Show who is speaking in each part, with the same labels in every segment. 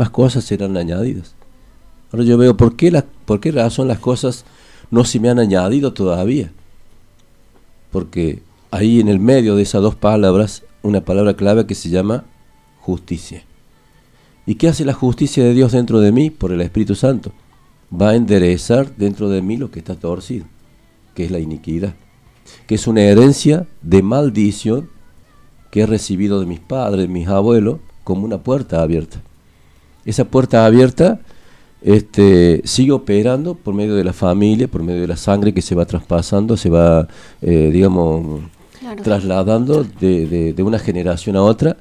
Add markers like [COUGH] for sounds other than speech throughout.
Speaker 1: demás cosas serán añadidas. Ahora yo veo por qué, la, por qué razón las cosas no se me han añadido todavía. Porque ahí en el medio de esas dos palabras, una palabra clave que se llama justicia. ¿Y qué hace la justicia de Dios dentro de mí por el Espíritu Santo? Va a enderezar dentro de mí lo que está torcido, que es la iniquidad, que es una herencia de maldición que he recibido de mis padres, mis abuelos, como una puerta abierta. Esa puerta abierta este, sigue operando por medio de la familia, por medio de la sangre que se va traspasando, se va, eh, digamos, trasladando de, de, una generación a otra.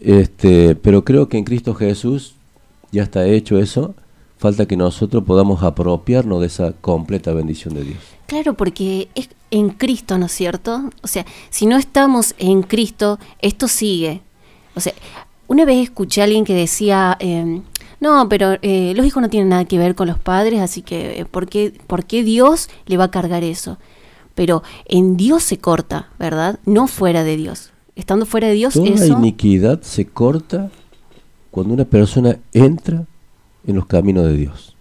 Speaker 1: Este, pero creo que en Cristo Jesús ya está hecho eso. Falta que nosotros podamos apropiarnos de esa completa bendición de Dios.
Speaker 2: Claro, porque es en Cristo, ¿no es cierto? O sea, si no estamos en Cristo, esto sigue. O sea, una vez escuché a alguien que decía, em, no, pero eh, los hijos no tienen nada que ver con los padres, así que eh, ¿por, qué, ¿por qué Dios le va a cargar eso? Pero en Dios se corta, ¿verdad? No fuera de Dios. Estando fuera de Dios,
Speaker 1: Toda la iniquidad se corta cuando una persona entra en los caminos de Dios.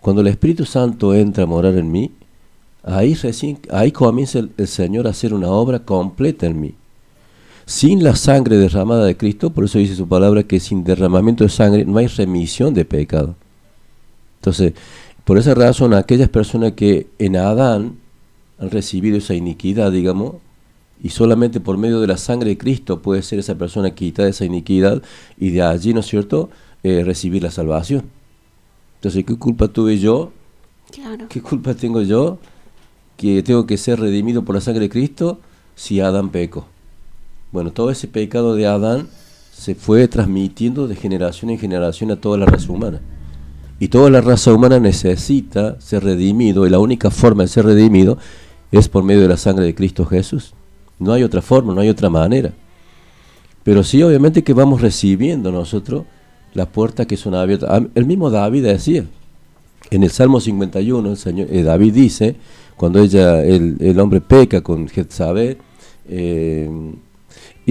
Speaker 1: Cuando el Espíritu Santo entra a morar en mí, ahí, recién, ahí comienza el Señor a hacer una obra completa en mí sin la sangre derramada de Cristo, por eso dice su palabra que sin derramamiento de sangre no hay remisión de pecado. Entonces, por esa razón, aquellas personas que en Adán han recibido esa iniquidad, digamos, y solamente por medio de la sangre de Cristo puede ser esa persona quitada de esa iniquidad y de allí, ¿no es cierto?, eh, recibir la salvación. Entonces, ¿qué culpa tuve yo? ¿Qué culpa tengo yo que tengo que ser redimido por la sangre de Cristo si Adán pecó? Bueno, todo ese pecado de Adán se fue transmitiendo de generación en generación a toda la raza humana. Y toda la raza humana necesita ser redimido, y la única forma de ser redimido es por medio de la sangre de Cristo Jesús. No hay otra forma, no hay otra manera. Pero sí, obviamente que vamos recibiendo nosotros las puertas que son abiertas. El mismo David decía, en el Salmo 51, el Señor, eh, David dice, cuando ella, el, hombre peca con Jezabel, eh,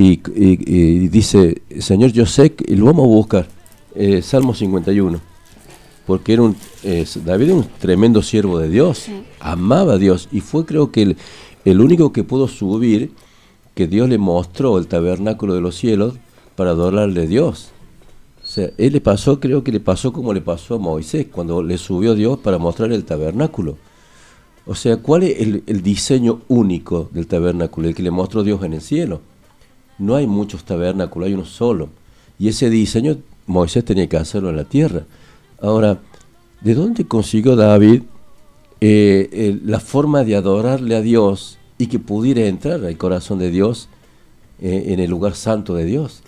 Speaker 1: y, dice, Señor, yo sé que lo vamos a buscar, eh, Salmo 51, porque era un, David era un tremendo siervo de Dios, amaba a Dios, y fue creo que el, único que pudo subir, que Dios le mostró el tabernáculo de los cielos para adorarle a Dios. O sea, él le pasó, creo que le pasó como le pasó a Moisés, cuando le subió Dios para mostrar el tabernáculo. O sea, ¿cuál es el, el diseño único del tabernáculo? El que le mostró Dios en el cielo no hay muchos tabernáculos, hay uno solo. Y ese diseño Moisés tenía que hacerlo en la tierra. Ahora, ¿de dónde consiguió David eh, la forma de adorarle a Dios y que pudiera entrar al corazón de Dios eh, en el lugar santo de Dios?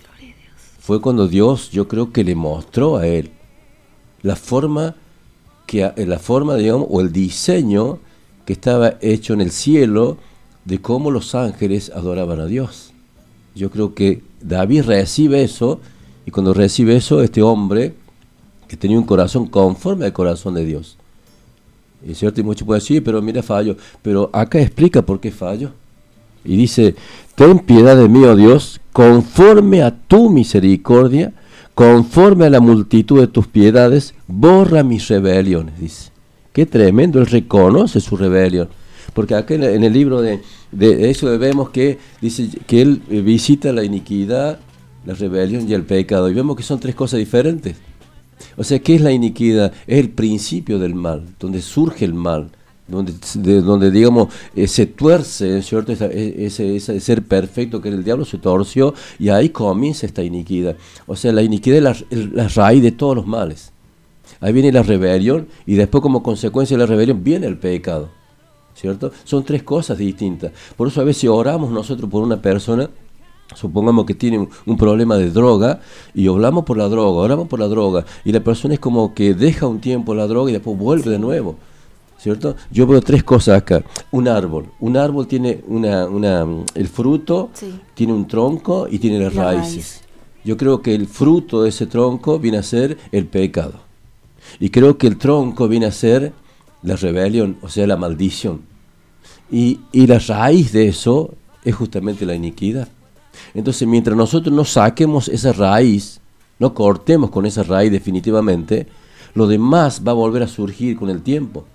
Speaker 1: Fue cuando Dios, yo creo que le mostró a él la forma que la forma, digamos, o el diseño que estaba hecho en el cielo de cómo los ángeles adoraban a Dios. Yo creo que David recibe eso y cuando recibe eso, este hombre que tenía un corazón conforme al corazón de Dios. Y cierto, y muchos pueden decir, pero mira, fallo. Pero acá explica por qué fallo. Y dice, ten piedad de mí, oh Dios, conforme a tu misericordia, conforme a la multitud de tus piedades, borra mis rebeliones, dice. Qué tremendo, él reconoce su rebelión. Porque acá en el libro de, eso vemos que dice que él eh, visita la iniquidad, la rebelión y el pecado. Y vemos que son tres cosas diferentes. O sea, ¿qué es la iniquidad? Es el principio del mal, donde surge el mal, donde, digamos, eh, se tuerce, ¿cierto? E, ese, ese, ser perfecto que el diablo se torció y ahí comienza esta iniquidad. O sea, la iniquidad es la raíz de todos los males. Ahí viene la rebelión y después como consecuencia de la rebelión viene el pecado. ¿Cierto? Son tres cosas distintas. Por eso a veces oramos nosotros por una persona, supongamos que tiene un, problema de droga, y hablamos por la droga, oramos por la droga, y la persona es como que deja un tiempo la droga y después vuelve de nuevo. ¿Cierto? Yo veo tres cosas acá. Un árbol. Un árbol tiene una, una el fruto, tiene un tronco y tiene las raíces. Yo creo que el fruto de ese tronco viene a ser el pecado. Y creo que el tronco viene a ser la rebelión, o sea, la maldición. Y, la raíz de eso es justamente la iniquidad. Entonces, mientras nosotros no saquemos esa raíz no cortemos con esa raíz definitivamente, lo demás va a volver a surgir con el tiempo.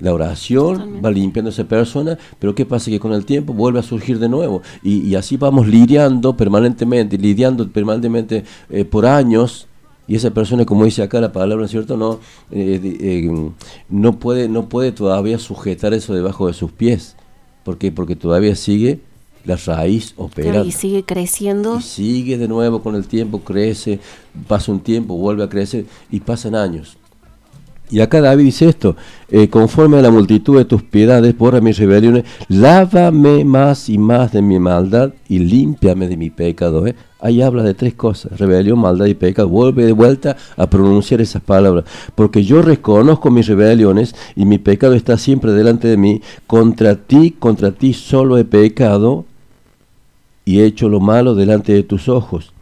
Speaker 1: La oración va limpiando a esa persona, pero ¿qué pasa? Que con el tiempo vuelve a surgir de nuevo. Y, así vamos lidiando permanentemente, lidiando permanentemente eh, por años. Y esa persona, como dice acá la palabra, ¿cierto? No, eh, eh, no, puede, no puede todavía sujetar eso debajo de sus pies. ¿Por qué? Porque todavía sigue la raíz opera.
Speaker 2: y sigue creciendo.
Speaker 1: Y sigue de nuevo con el tiempo, crece, pasa un tiempo, vuelve a crecer y pasan años. Y acá David dice esto, eh, conforme a la multitud de tus piedades, borra mis rebeliones, lávame más y más de mi maldad y límpiame de mi pecado. ¿eh? Ahí habla de tres cosas, rebelión, maldad y pecado. Vuelve de vuelta a pronunciar esas palabras, porque yo reconozco mis rebeliones y mi pecado está siempre delante de mí. Contra ti, contra ti solo he pecado y he hecho lo malo delante de tus ojos,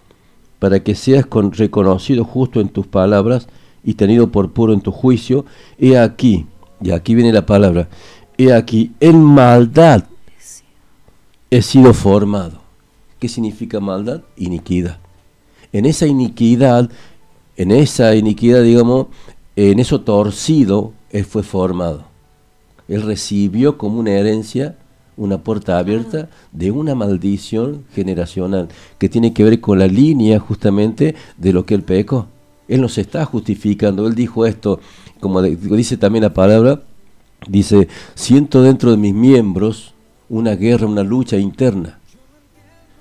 Speaker 1: para que seas reconocido justo en tus palabras y tenido por puro en tu juicio, he aquí, y aquí viene la palabra, he aquí, en maldad he sido formado. ¿Qué significa maldad? Iniquidad. En esa iniquidad, en esa iniquidad, digamos, en eso torcido, él fue formado. Él recibió como una herencia una puerta abierta de una maldición generacional que tiene que ver con la línea justamente de lo que él pecó. Él no se está justificando, él dijo esto, como dice también la palabra, dice, siento dentro de mis miembros una guerra, una lucha interna.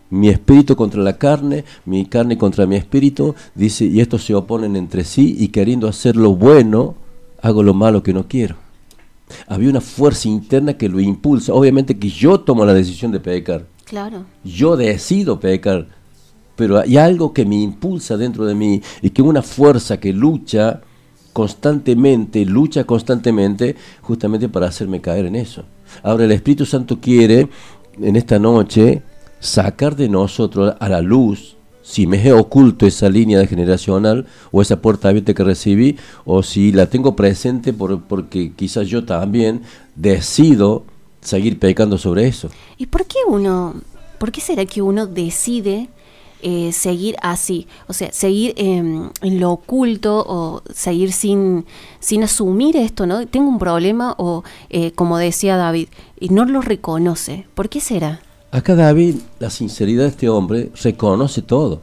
Speaker 1: Mi espíritu contra la carne, mi carne contra mi espíritu, dice, y estos se oponen entre sí y queriendo hacer lo bueno, hago lo malo que no quiero. Había una fuerza interna que lo impulsa. Obviamente que yo tomo la decisión de pecar.
Speaker 2: Claro.
Speaker 1: Yo decido pecar pero hay algo que me impulsa dentro de mí y que una fuerza que lucha constantemente, lucha constantemente justamente para hacerme caer en eso. Ahora el Espíritu Santo quiere en esta noche sacar de nosotros a la luz si me he oculto esa línea de generacional o esa puerta abierta que recibí, o si la tengo presente por, porque quizás yo también decido seguir pecando sobre eso.
Speaker 2: ¿Y por qué uno, por qué será que uno decide eh, seguir así, o sea, seguir en lo oculto o seguir sin, sin asumir esto, ¿no? Tengo un problema o, eh, como decía David, y no lo reconoce. ¿Por qué será?
Speaker 1: Acá David, la sinceridad de este hombre, reconoce todo.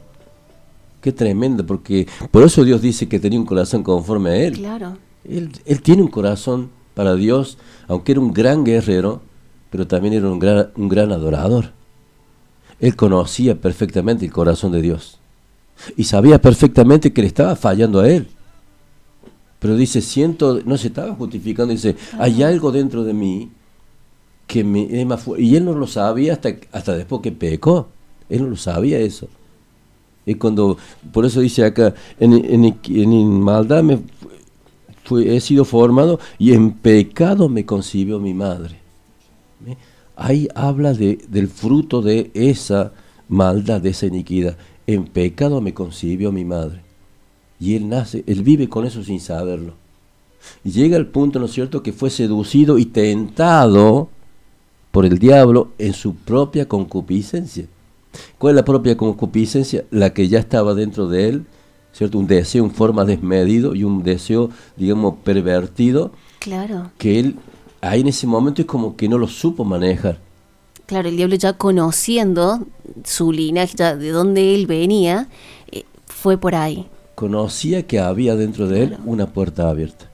Speaker 1: Qué tremendo, porque por eso Dios dice que tenía un corazón conforme a Él.
Speaker 2: Claro.
Speaker 1: Él, él tiene un corazón para Dios, aunque era un gran guerrero, pero también era un gran, un gran adorador. Él conocía perfectamente el corazón de Dios y sabía perfectamente que le estaba fallando a él. Pero dice, siento, no se estaba justificando, dice, hay algo dentro de mí que me es más fuerte. Y él no lo sabía hasta, hasta después que pecó. Él no lo sabía eso. Y cuando, por eso dice acá, en, en, maldad me he sido formado y en pecado me concibió mi madre ahí habla de, del fruto de esa maldad, de esa iniquidad. En pecado me concibió mi madre. Y él nace, él vive con eso sin saberlo. Y llega al punto, ¿no es cierto?, que fue seducido y tentado por el diablo en su propia concupiscencia. ¿Cuál es la propia concupiscencia? La que ya estaba dentro de él, ¿cierto? Un deseo en forma desmedido y un deseo, digamos, pervertido.
Speaker 2: Claro.
Speaker 1: Que él ahí en ese momento es como que no lo supo manejar.
Speaker 2: Claro, el diablo ya conociendo su linaje, ya de dónde él venía, eh, fue por ahí.
Speaker 1: Conocía que había dentro de él una puerta abierta.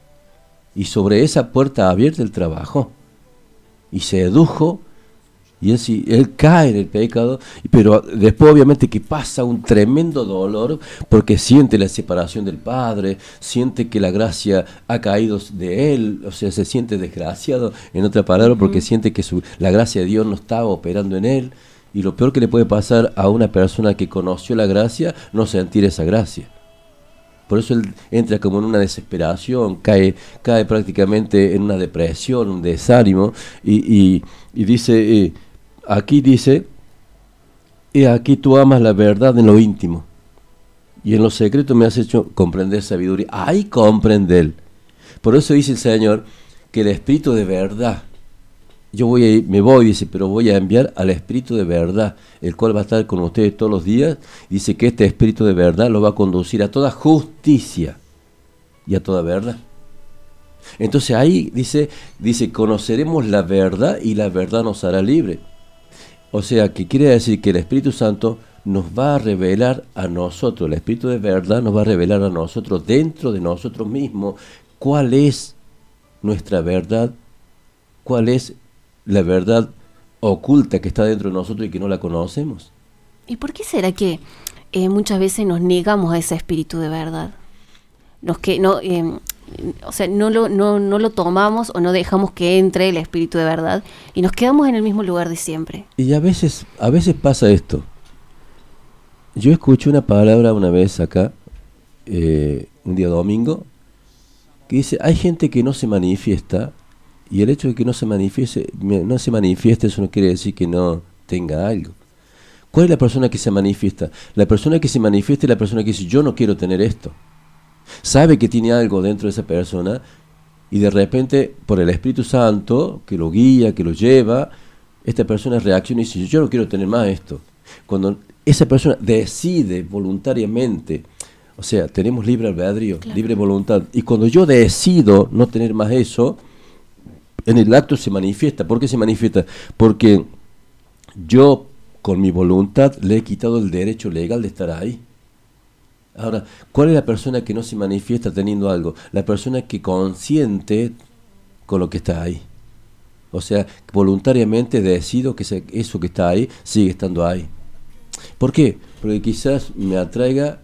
Speaker 1: Y sobre esa puerta abierta él trabajó. Y se sedujo y él, él cae en el pecado, pero después obviamente que pasa un tremendo dolor porque siente la separación del Padre, siente que la gracia ha caído de él, o sea, se siente desgraciado, en otra palabra, porque siente que su, la gracia de Dios no estaba operando en él. Y lo peor que le puede pasar a una persona que conoció la gracia, no sentir esa gracia. Por eso él entra como en una desesperación, cae, cae prácticamente en una depresión, un desánimo, y, dice, eh, Aquí dice, y aquí tú amas la verdad en lo íntimo. Y en lo secreto me has hecho comprender sabiduría. Ahí comprender. Por eso dice el Señor que el Espíritu de verdad yo voy a me voy, dice, pero voy a enviar al Espíritu de verdad, el cual va a estar con ustedes todos los días. Dice que este Espíritu de verdad lo va a conducir a toda justicia y a toda verdad. Entonces ahí dice, dice, conoceremos la verdad y la verdad nos hará libre. O sea, que quiere decir que el Espíritu Santo nos va a revelar a nosotros, el Espíritu de verdad nos va a revelar a nosotros, dentro de nosotros mismos, cuál es nuestra verdad, cuál es la verdad oculta que está dentro de nosotros y que no la conocemos.
Speaker 2: ¿Y por qué será que eh, muchas veces nos negamos a ese Espíritu de verdad? Los que no, eh, o sea, no lo, no, no lo tomamos o no dejamos que entre el espíritu de verdad y nos quedamos en el mismo lugar de siempre.
Speaker 1: Y a veces, a veces pasa esto. Yo escuché una palabra una vez acá, eh, un día domingo, que dice, hay gente que no se manifiesta y el hecho de que no se manifieste, no se manifieste, eso no quiere decir que no tenga algo. ¿Cuál es la persona que se manifiesta? La persona que se manifiesta es la persona que dice, yo no quiero tener esto sabe que tiene algo dentro de esa persona y de repente por el Espíritu Santo que lo guía, que lo lleva, esta persona reacciona y dice, yo no quiero tener más esto. Cuando esa persona decide voluntariamente, o sea, tenemos libre albedrío, libre voluntad, y cuando yo decido no tener más eso, en el acto se manifiesta. ¿Por qué se manifiesta? Porque yo con mi voluntad le he quitado el derecho legal de estar ahí. Ahora, ¿cuál es la persona que no se manifiesta teniendo algo? La persona que consiente con lo que está ahí. O sea, voluntariamente decido que eso que está ahí sigue estando ahí. ¿Por qué? Porque quizás me atraiga,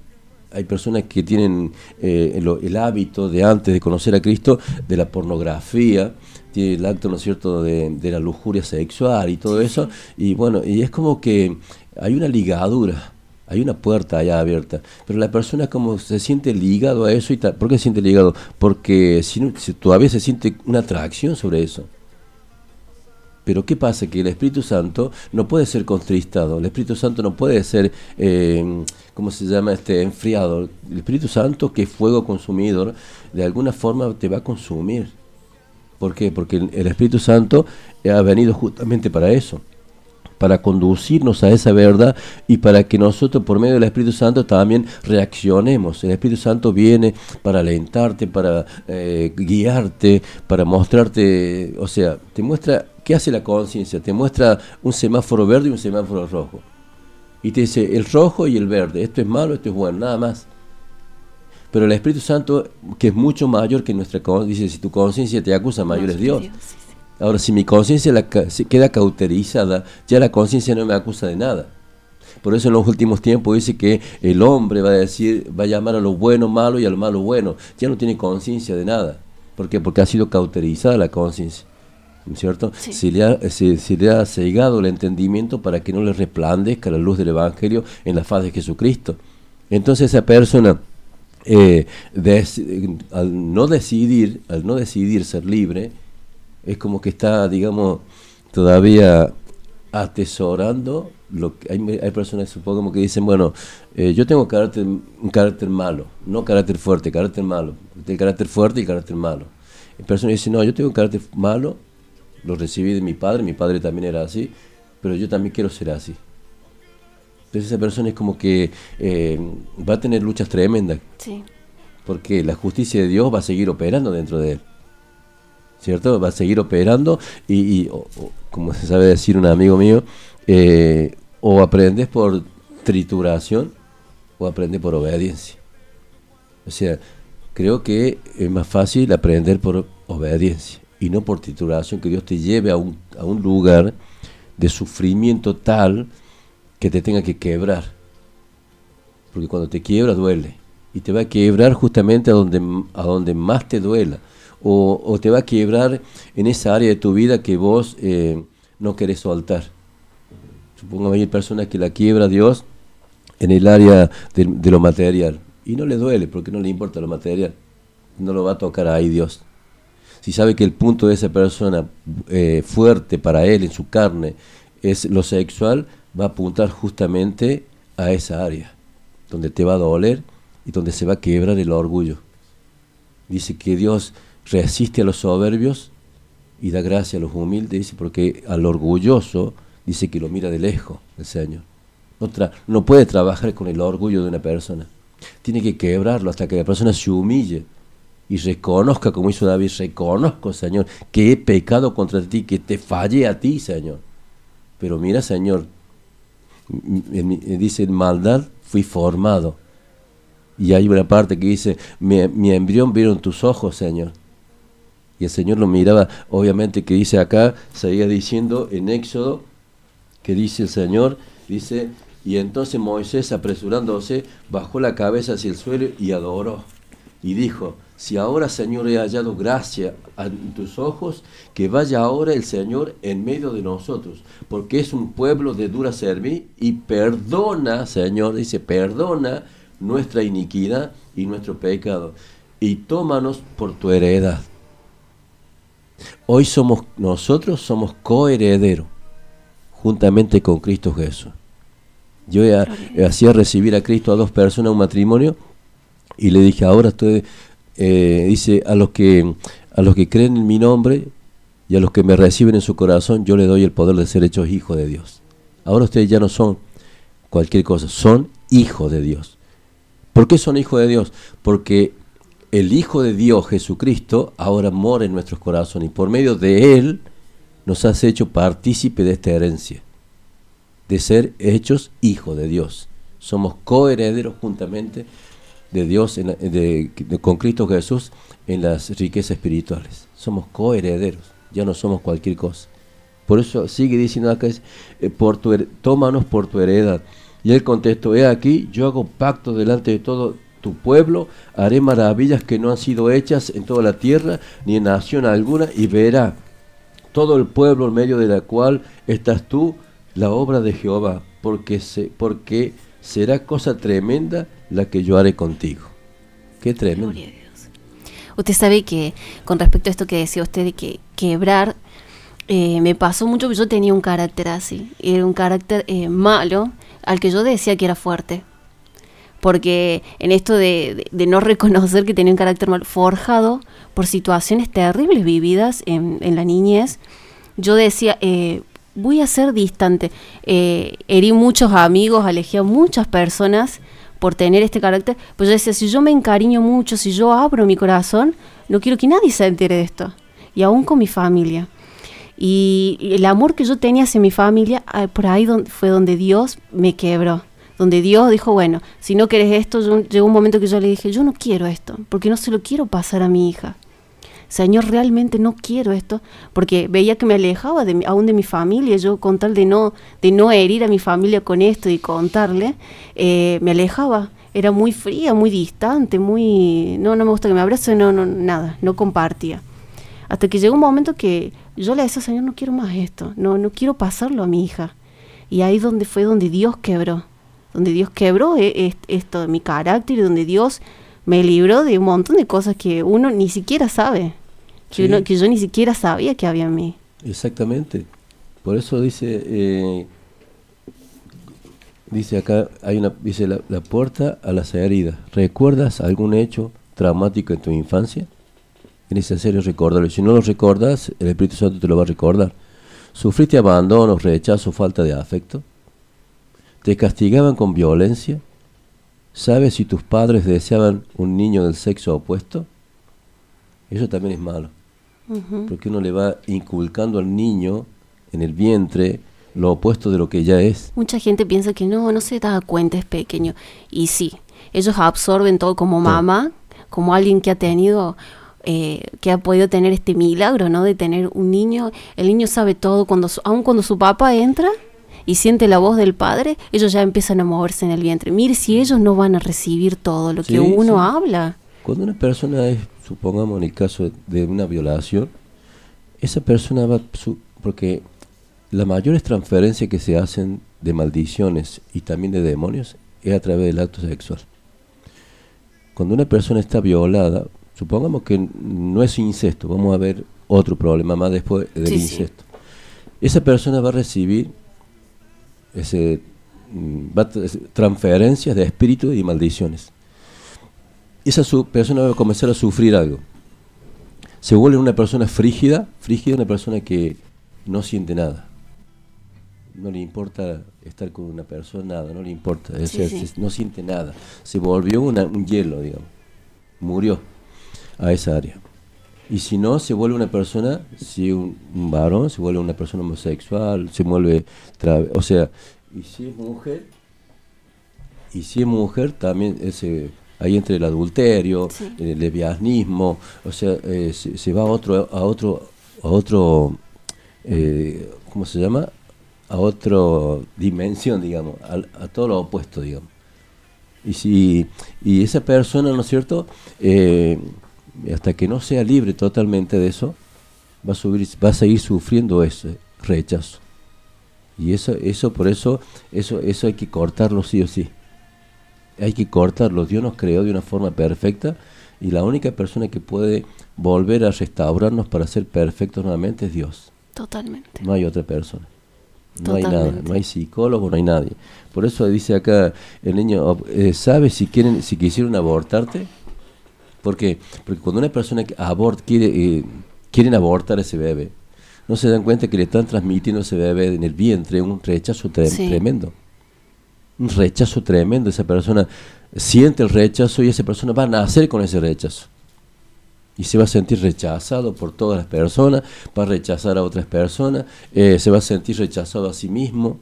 Speaker 1: hay personas que tienen eh, el, hábito de antes de conocer a Cristo, de la pornografía, tiene el acto, ¿no es cierto?, de, de la lujuria sexual y todo eso, y bueno, y es como que hay una ligadura hay una puerta allá abierta, pero la persona como se siente ligado a eso y ¿Por qué se siente ligado? Porque si, todavía se siente una atracción sobre eso. Pero ¿qué pasa? Que el Espíritu Santo no puede ser contristado, el Espíritu Santo no puede ser, eh, ¿cómo se llama? este Enfriado. El Espíritu Santo, que es fuego consumidor, de alguna forma te va a consumir. ¿Por qué? Porque el Espíritu Santo ha venido justamente para eso para conducirnos a esa verdad y para que nosotros por medio del Espíritu Santo también reaccionemos. El Espíritu Santo viene para alentarte, para eh, guiarte, para mostrarte, o sea, te muestra qué hace la conciencia, te muestra un semáforo verde y un semáforo rojo. Y te dice el rojo y el verde, esto es malo, esto es bueno, nada más. Pero el Espíritu Santo, que es mucho mayor que nuestra conciencia, dice, si tu conciencia te acusa, mayor es Dios. Ahora, si mi conciencia queda cauterizada, ya la conciencia no me acusa de nada. Por eso en los últimos tiempos dice que el hombre va a decir, va a llamar a lo bueno malo y a lo malo bueno. Ya no tiene conciencia de nada. ¿Por qué? Porque ha sido cauterizada la conciencia. ¿Cierto? Se, le ha, se, le ha cegado el entendimiento para que no le resplandezca la luz del Evangelio en la faz de Jesucristo. Entonces esa persona, eh, al no decidir, al no decidir ser libre, es como que está, digamos, todavía atesorando lo que hay, hay personas supongo como que dicen bueno eh, yo tengo carácter un carácter malo no carácter fuerte carácter malo el carácter fuerte y carácter malo hay personas dicen no yo tengo un carácter malo lo recibí de mi padre mi padre también era así pero yo también quiero ser así entonces esa persona es como que eh, va a tener luchas tremendas. Sí. porque la justicia de Dios va a seguir operando dentro de él ¿cierto? Va a seguir operando y, como se sabe decir un amigo mío, eh, o aprendes por trituración o aprendes por obediencia. O sea, creo que es más fácil aprender por obediencia y no por trituración, que Dios te lleve a un, a un lugar de sufrimiento tal que te tenga que quebrar. Porque cuando te quiebra duele. Y te va a quebrar justamente a donde, a donde más te duela o, te va a quebrar en esa área de tu vida que vos eh, no querés soltar. Supongo que hay personas que la quiebra Dios en el área de, lo material y no le duele porque no le importa lo material, no lo va a tocar ahí Dios. Si sabe que el punto de esa persona eh, fuerte para él en su carne es lo sexual, va a apuntar justamente a esa área, donde te va a doler y donde se va a quebrar el orgullo. Dice que Dios resiste a los soberbios y da gracia a los humildes, dice, porque al orgulloso dice que lo mira de lejos el Señor. No, no puede trabajar con el orgullo de una persona. Tiene que quebrarlo hasta que la persona se humille y reconozca, como hizo David, reconozco, Señor, que he pecado contra ti, que te fallé a ti, Señor. Pero mira, Señor, dice, en maldad fui formado. Y hay una parte que dice, mi, mi embrión vieron tus ojos, Señor. Y el Señor lo miraba, obviamente que dice acá, seguía diciendo en Éxodo, que dice el Señor, dice, y entonces Moisés apresurándose, bajó la cabeza hacia el suelo y adoró. Y dijo, si ahora Señor he hallado gracia en tus ojos, que vaya ahora el Señor en medio de nosotros, porque es un pueblo de dura servir y perdona, Señor, dice, perdona nuestra iniquidad y nuestro pecado, y tómanos por tu heredad. Hoy somos nosotros somos coherederos juntamente con Cristo Jesús. Yo hacía recibir a Cristo a dos personas un matrimonio y le dije, ahora estoy, eh, dice, a los, que, a los que creen en mi nombre y a los que me reciben en su corazón, yo le doy el poder de ser hechos hijos de Dios. Ahora ustedes ya no son cualquier cosa, son hijos de Dios. ¿Por qué son hijos de Dios? Porque el Hijo de Dios, Jesucristo, ahora mora en nuestros corazones y por medio de Él nos has hecho partícipe de esta herencia, de ser hechos hijos de Dios. Somos coherederos juntamente de Dios con Cristo Jesús en las riquezas espirituales. Somos coherederos, ya no somos cualquier cosa. Por eso sigue diciendo acá, eh, por tu, tómanos por tu heredad. Y él contestó, he aquí, yo hago pacto delante de todo tu pueblo, haré maravillas que no han sido hechas en toda la tierra, ni en nación alguna, y verá todo el pueblo en medio de la cual estás tú, la obra de Jehová, porque, se, porque será cosa tremenda la que yo haré contigo. Qué tremendo.
Speaker 2: Usted sabe que con respecto a esto que decía usted de que quebrar, eh, me pasó mucho que yo tenía un carácter así, era un carácter eh, malo al que yo decía que era fuerte porque en esto de, no reconocer que tenía un carácter mal forjado por situaciones terribles vividas en, la niñez, yo decía, eh, voy a ser distante. Eh, herí muchos amigos, alejé a muchas personas por tener este carácter, pues yo decía, si yo me encariño mucho, si yo abro mi corazón, no quiero que nadie se entere de esto, y aún con mi familia. Y el amor que yo tenía hacia mi familia, ah, por ahí fue donde Dios me quebró donde Dios dijo, bueno, si no querés esto, llegó un momento que yo le dije, yo no quiero esto, porque no se lo quiero pasar a mi hija. Señor, realmente no quiero esto, porque veía que me alejaba aún de mi familia, yo con tal de no, de no herir a mi familia con esto y contarle, eh, me alejaba. Era muy fría, muy distante, muy... No, no me gusta que me abrace, no, no, nada, no compartía. Hasta que llegó un momento que yo le decía, Señor, no quiero más esto, no, no quiero pasarlo a mi hija. Y ahí donde fue donde Dios quebró donde Dios quebró e, esto de mi carácter y donde Dios me libró de un montón de cosas que uno ni siquiera sabe, que, que yo ni siquiera sabía que había en mí.
Speaker 1: Exactamente. Por eso dice, eh, dice acá, hay una, dice la, la, puerta a las heridas. ¿Recuerdas algún hecho traumático en tu infancia? Es necesario recordarlo. Si no lo recordas, el Espíritu Santo te lo va a recordar. ¿Sufriste abandono, rechazo, falta de afecto? ¿Te castigaban con violencia? ¿Sabes si tus padres deseaban un niño del sexo opuesto? Eso también es malo. Porque uno le va inculcando al niño en el vientre lo opuesto de lo que ya es.
Speaker 2: Mucha gente piensa que no, no se da cuenta, es pequeño. Y sí, ellos absorben todo como mamá, como alguien que ha tenido eh, que ha podido tener este milagro, ¿no? De tener un niño. El niño sabe todo, cuando aun cuando su papá entra, y siente la voz del Padre, ellos ya empiezan a moverse en el vientre. Mire si ellos no van a recibir todo lo que uno habla.
Speaker 1: Cuando una persona es, supongamos en el caso de una violación, esa persona va, porque las mayores transferencias que se hacen de maldiciones y también de demonios es a través del acto sexual. Cuando una persona está violada, supongamos que no es incesto, vamos a ver otro problema más después del incesto. Esa persona va a recibir ese, mm, transferencias de espíritu y maldiciones. Esa su, persona va a comenzar a sufrir algo. se vuelve una persona frígida, frígida una persona que no siente nada. No le importa estar con una persona, nada, no le importa, no siente nada. Se volvió un hielo, digamos. Murió a esa área. Y si no, se vuelve una persona, si un, un varón, se vuelve una persona homosexual, se vuelve, o sea, y si es mujer, y si es mujer, también ese ahí entre el adulterio, el lesbianismo, o sea, eh, se, va a otro, a otro, a otro, eh, ¿cómo se llama? A otra dimensión, digamos, a, todo lo opuesto, digamos. Y si y esa persona, ¿no es cierto? Eh, hasta que no sea libre totalmente de eso, va a subir, va a seguir sufriendo ese rechazo. Y eso, eso por eso, eso, eso hay que cortarlo sí o sí hay que cortarlo. Dios nos creó de una forma perfecta y la única persona que puede volver a restaurarnos para ser perfectos nuevamente es Dios.
Speaker 2: Totalmente.
Speaker 1: No hay otra persona. No hay nada, no hay psicólogo, no hay nadie. Por eso dice acá el niño, eh, ¿sabes si quieren, si quisieron abortarte? Porque, porque cuando una persona abort, quiere, eh, quieren abortar a ese bebé, no se dan cuenta que le están transmitiendo a ese bebé en el vientre un rechazo tremendo un rechazo tremendo. Esa persona siente el rechazo y esa persona va a nacer con ese rechazo. Y se va a sentir rechazado por todas las personas, va a rechazar a otras personas, eh, se va a sentir rechazado a sí mismo.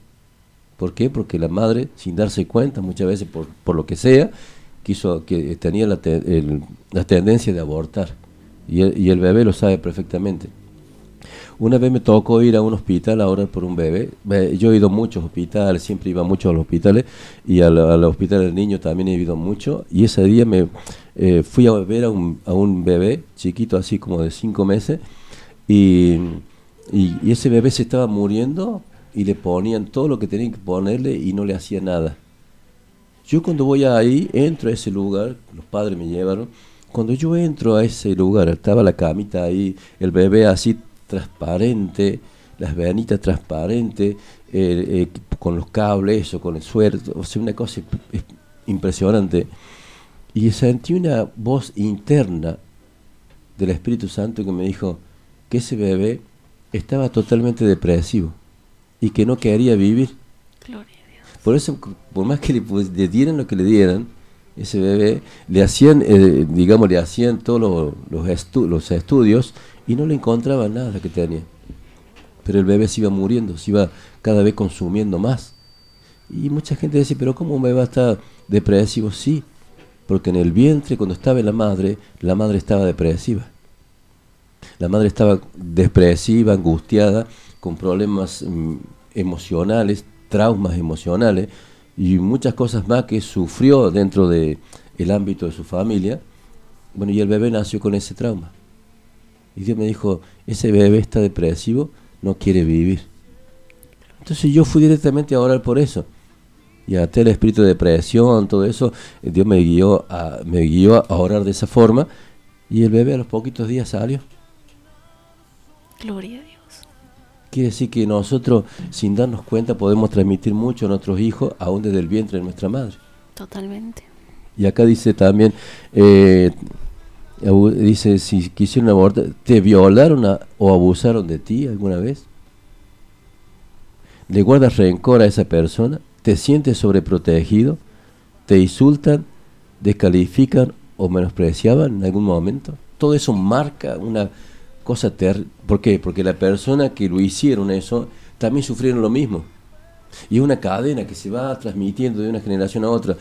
Speaker 1: ¿Por qué? Porque la madre, sin darse cuenta, muchas veces por, por lo que sea, quiso que tenía la, la tendencia de abortar. Y y el bebé lo sabe perfectamente. Una vez me tocó ir a un hospital ahora por un bebé. Yo he ido a muchos hospitales, siempre iba mucho a los hospitales y al, hospital del niño también he ido mucho. Y ese día me eh, fui a ver a un, a un bebé chiquito, así como de cinco meses, y, y, ese bebé se estaba muriendo y le ponían todo lo que tenían que ponerle y no le hacía nada. Yo cuando voy ahí, entro a ese lugar, los padres me llevaron, cuando yo entro a ese lugar, estaba la camita ahí, el bebé así transparente, las venitas transparentes, eh, con los cables o con el suerte, o sea, una cosa impresionante. Y sentí una voz interna del Espíritu Santo que me dijo que ese bebé estaba totalmente depresivo y que no quería vivir. Por eso, por más que le, dieran lo que le dieran, ese bebé, le hacían, eh, digamos, le hacían todos los, estudios y no le encontraba nada que tenía. Pero el bebé se iba muriendo, se iba cada vez consumiendo más. Y mucha gente dice, pero ¿cómo un bebé estar depresivo? Sí, porque en el vientre, cuando estaba en la madre, la madre estaba depresiva. La madre estaba depresiva, angustiada, con problemas mm, emocionales, traumas emocionales y muchas cosas más que sufrió dentro del el ámbito de su familia. Bueno, y el bebé nació con ese trauma. Y Dios me dijo, ese bebé está depresivo, no quiere vivir. Entonces yo fui directamente a orar por eso. Y até el espíritu de depresión, todo eso, eh, Dios me guió, a, me guió a orar de esa forma. Y el bebé a los poquitos días salió.
Speaker 2: Gloria.
Speaker 1: Quiere decir que nosotros, sin darnos cuenta, podemos transmitir mucho a nuestros hijos, aún desde el vientre de nuestra madre.
Speaker 2: Totalmente.
Speaker 1: Y acá dice también, eh, Dice, si quisieron abortar, ¿te violaron o abusaron de ti alguna vez? ¿Le guardas rencor a esa persona? ¿Te sientes sobreprotegido? ¿Te insultan, descalifican o menospreciaban en algún momento? Todo eso marca una cosa terrible. ¿Por qué? Porque la persona que lo hicieron eso también sufrieron lo mismo. Y es una cadena que se va transmitiendo de una generación a otra.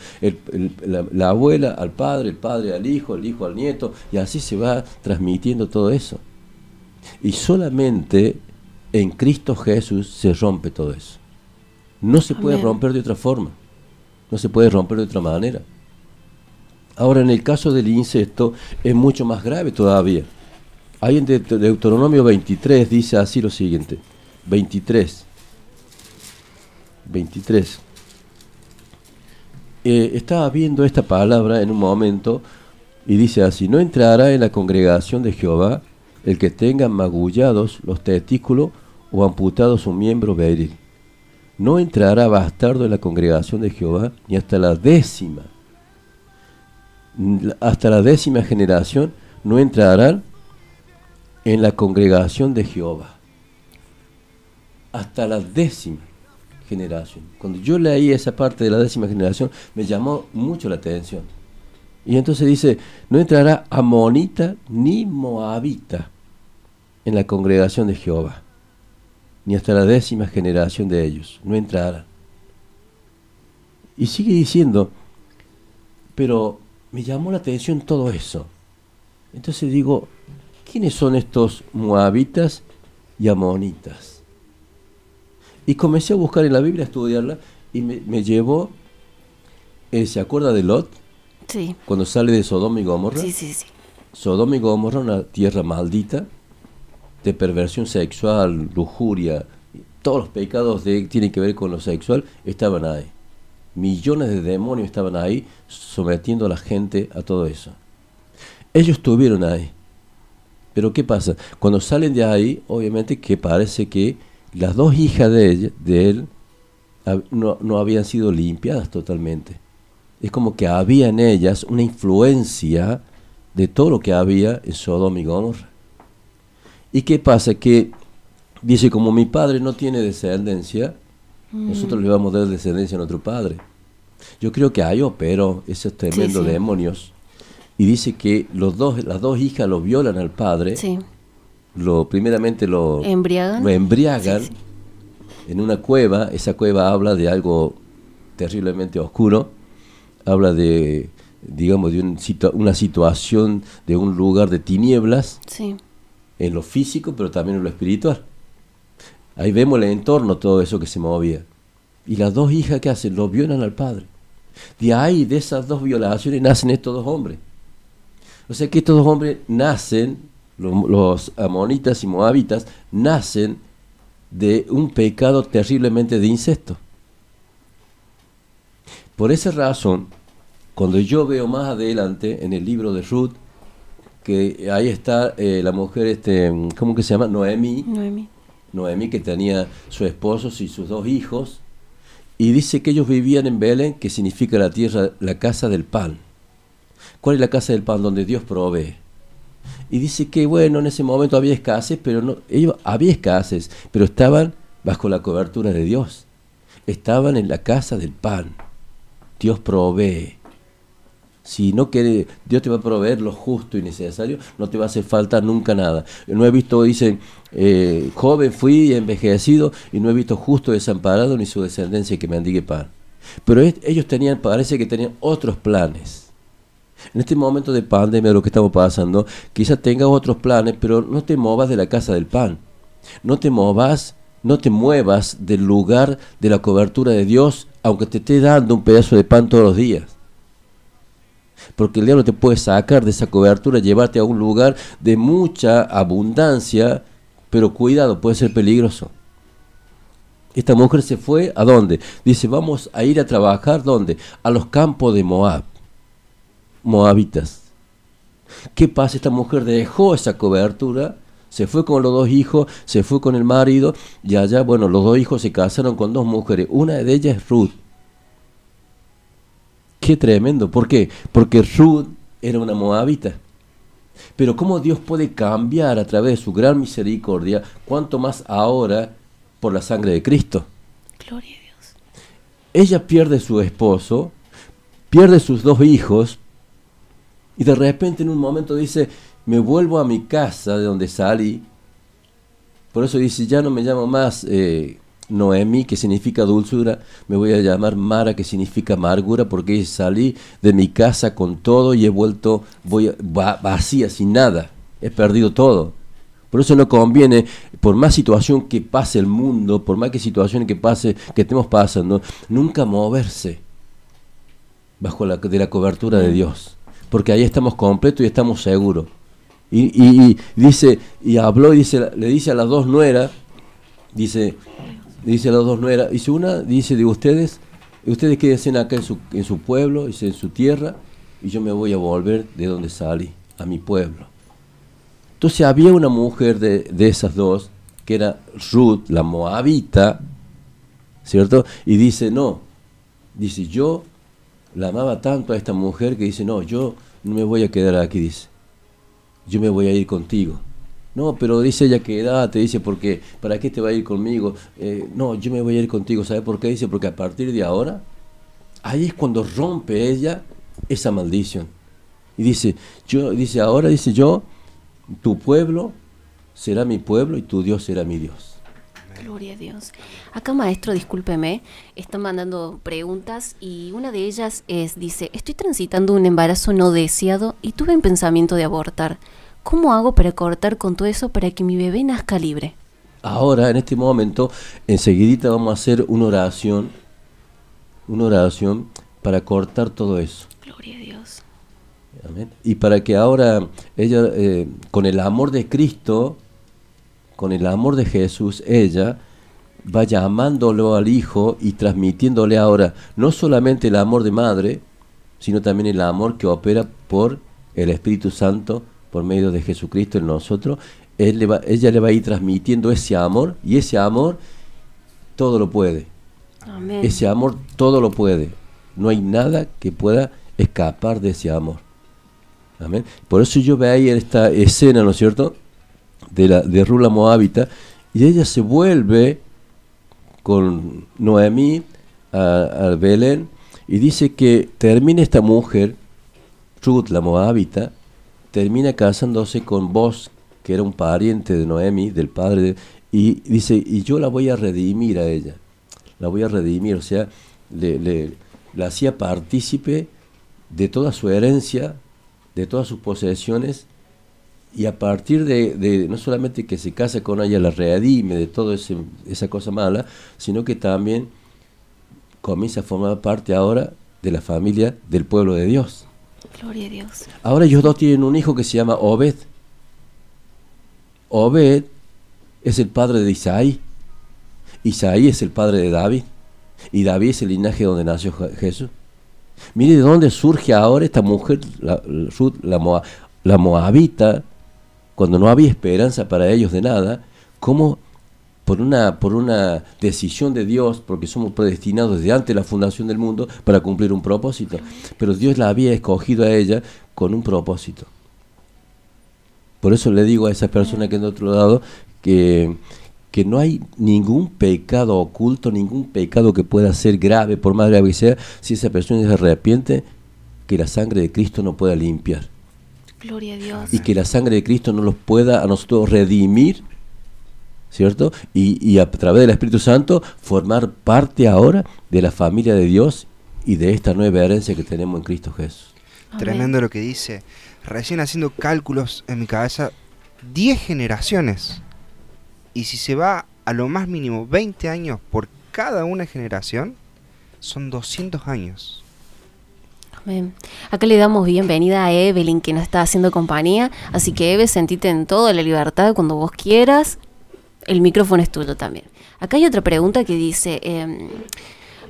Speaker 1: la, abuela al padre, el padre al hijo, el hijo al nieto, y así se va transmitiendo todo eso. Y solamente en Cristo Jesús se rompe todo eso. No se puede romper de otra forma. No se puede romper de otra manera. Ahora, en el caso del incesto, es mucho más grave todavía. Ahí en Deuteronomio 23 dice así lo siguiente. 23. 23. Eh, estaba viendo esta palabra en un momento y dice así, no entrará en la congregación de Jehová el que tenga magullados los testículos o amputados un miembro viril. No entrará bastardo en la congregación de Jehová ni hasta la décima. Hasta la décima generación no entrarán en la congregación de Jehová. Hasta la décima generación. Cuando yo leí esa parte de la décima generación, me llamó mucho la atención. Y entonces dice, no entrará amonita ni moabita en la congregación de Jehová, ni hasta la décima generación de ellos, no entrará. Y sigue diciendo, pero me llamó la atención todo eso. Entonces digo, ¿quiénes son estos moabitas y amonitas? Y comencé a buscar en la Biblia, a estudiarla, y me, llevó, eh, ¿se acuerda de Lot?
Speaker 2: Sí.
Speaker 1: Cuando sale de Sodoma y Gomorra.
Speaker 2: Sí, sí, sí.
Speaker 1: Sodoma y Gomorra, una tierra maldita, de perversión sexual, lujuria, todos los pecados que tienen que ver con lo sexual, estaban ahí. Millones de demonios estaban ahí sometiendo a la gente a todo eso. Ellos estuvieron ahí. Pero ¿qué pasa? Cuando salen de ahí, obviamente que parece que las dos hijas de, de él no, habían sido limpiadas totalmente. Es como que había en ellas una influencia de todo lo que había en Sodoma y Gomorra. ¿Y qué pasa? Que dice, como mi padre no tiene descendencia, mm. nosotros le vamos a dar descendencia a nuestro padre. Yo creo que ahí operó esos tremendos demonios. Y dice que los dos, las dos hijas lo violan al padre. Sí lo primeramente lo
Speaker 2: embriagan,
Speaker 1: lo embriagan en una cueva. Esa cueva habla de algo terriblemente oscuro, habla de, digamos, de un una situación de un lugar de tinieblas en lo físico, pero también en lo espiritual. Ahí vemos el entorno, todo eso que se movía. Y las dos hijas que hacen, lo violan al padre. De ahí, de esas dos violaciones, nacen estos dos hombres. O sea que estos dos hombres nacen los, amonitas y moabitas, nacen de un pecado terriblemente de incesto. Por esa razón, cuando yo veo más adelante en el libro de Ruth, que ahí está eh, la mujer, este, ¿cómo que se llama? Noemi.
Speaker 2: Noemi.
Speaker 1: Noemi, que tenía su esposo y sus dos hijos, y dice que ellos vivían en Belén, que significa la tierra, la casa del pan. ¿Cuál la casa del pan? Donde Dios provee. Y dice que, bueno, en ese momento había escasez, pero no, ellos había escasez, pero estaban bajo la cobertura de Dios. Estaban en la casa del pan. Dios provee. Si no quiere, Dios te va a proveer lo justo y necesario, no te va a hacer falta nunca nada. No he visto, dice, eh, joven fui envejecido y no he visto justo desamparado ni su descendencia que me andigue pan. Pero ellos tenían, parece que tenían otros planes en este momento de pandemia, lo que estamos pasando, quizás tengas otros planes, pero no te movas de la casa del pan. No te movas, no te muevas del lugar de la cobertura de Dios, aunque te esté dando un pedazo de pan todos los días. Porque el diablo te puede sacar de esa cobertura, llevarte a un lugar de mucha abundancia, pero cuidado, puede ser peligroso. Esta mujer se fue a dónde? Dice, vamos a ir a trabajar dónde? A los campos de Moab moabitas. ¿Qué pasa? Esta mujer dejó esa cobertura, se fue con los dos hijos, se fue con el marido, y allá, bueno, los dos hijos se casaron con dos mujeres. Una de ellas es Ruth. Qué tremendo. ¿Por qué? Porque Ruth era una moabita. Pero cómo Dios puede cambiar a través de su gran misericordia, cuanto más ahora por la sangre de Cristo.
Speaker 2: Gloria a Dios.
Speaker 1: Ella pierde su esposo, pierde sus dos hijos, y de repente en un momento dice, me vuelvo a mi casa de donde salí. Por eso dice, ya no me llamo más eh, Noemí, que significa dulzura, me voy a llamar Mara, que significa amargura, porque salí de mi casa con todo y he vuelto voy vacía, sin nada. He perdido todo. Por eso no conviene, por más situación que pase el mundo, por más que situación que pase, que estemos pasando, nunca moverse bajo la, de la cobertura de Dios porque ahí estamos completos y estamos seguros. Y, dice, y habló y le dice a las dos nueras, dice, dice a las dos nueras, dice una, dice de ustedes, ustedes quédense acá en su, en su pueblo, dice, en su tierra, y yo me voy a volver de donde salí, a mi pueblo. Entonces había una mujer de, de esas dos, que era Ruth, la moabita, ¿cierto? Y dice, no, dice, yo la amaba tanto a esta mujer que dice, no, yo no me voy a quedar aquí, dice, yo me voy a ir contigo. No, pero dice ella que edad, te dice, porque ¿para qué te va a ir conmigo? Eh, no, yo me voy a ir contigo, ¿sabe por qué? Dice, porque a partir de ahora, ahí es cuando rompe ella esa maldición. Y dice, yo, dice, ahora dice yo, tu pueblo será mi pueblo y tu Dios será mi Dios.
Speaker 2: Gloria a Dios. Acá, maestro, discúlpeme, están mandando preguntas y una de ellas es, dice, estoy transitando un embarazo no deseado y tuve un pensamiento de abortar. ¿Cómo hago para cortar con todo eso para que mi bebé nazca libre?
Speaker 1: Ahora, en este momento, enseguidita vamos a hacer una oración, una oración para cortar todo eso.
Speaker 2: Gloria a Dios.
Speaker 1: Amén. Y para que ahora ella, eh, con el amor de Cristo, con el amor de Jesús, ella va llamándolo al Hijo y transmitiéndole ahora no solamente el amor de madre, sino también el amor que opera por el Espíritu Santo, por medio de Jesucristo en nosotros. Él le va, ella le va a ir transmitiendo ese amor y ese amor todo lo puede.
Speaker 2: Amén.
Speaker 1: Ese amor todo lo puede. No hay nada que pueda escapar de ese amor. Amén. Por eso yo veo ahí esta escena, ¿no es cierto? De, la, de Rula Moabita, y ella se vuelve con Noemí a, a Belén y dice que termina esta mujer, Ruth la Moabita, termina casándose con vos, que era un pariente de Noemi, del padre, de, y dice, y yo la voy a redimir a ella, la voy a redimir, o sea, le, le, la hacía partícipe de toda su herencia, de todas sus posesiones, y a partir de, de, no solamente que se casa con ella, la redime de toda esa cosa mala, sino que también comienza a formar parte ahora de la familia del pueblo de Dios.
Speaker 2: Gloria a Dios.
Speaker 1: Ahora ellos dos tienen un hijo que se llama Obed. Obed es el padre de Isaí. Isaí es el padre de David. Y David es el linaje donde nació Jesús. Mire de dónde surge ahora esta mujer, la, la, Moab, la Moabita, cuando no había esperanza para ellos de nada, cómo por una, por una decisión de Dios, porque somos predestinados desde antes de la fundación del mundo para cumplir un propósito. Pero Dios la había escogido a ella con un propósito. Por eso le digo a esa persona que en otro lado que, que no hay ningún pecado oculto, ningún pecado que pueda ser grave, por más grave que sea, si esa persona se arrepiente, que la sangre de Cristo no pueda limpiar.
Speaker 2: Gloria a Dios.
Speaker 1: Y que la sangre de Cristo no los pueda a nosotros redimir ¿cierto? Y, y, a través del Espíritu Santo formar parte ahora de la familia de Dios y de esta nueva herencia que tenemos en Cristo Jesús.
Speaker 3: Amén. Tremendo lo que dice. Recién haciendo cálculos en mi cabeza, 10 generaciones. Y si se va a lo más mínimo 20 años por cada una generación, son 200 años.
Speaker 2: Amén. Acá le damos bienvenida a Evelyn que nos está haciendo compañía. Así que Eve, sentite en toda la libertad cuando vos quieras el micrófono es tuyo también. Acá hay otra pregunta que dice, eh,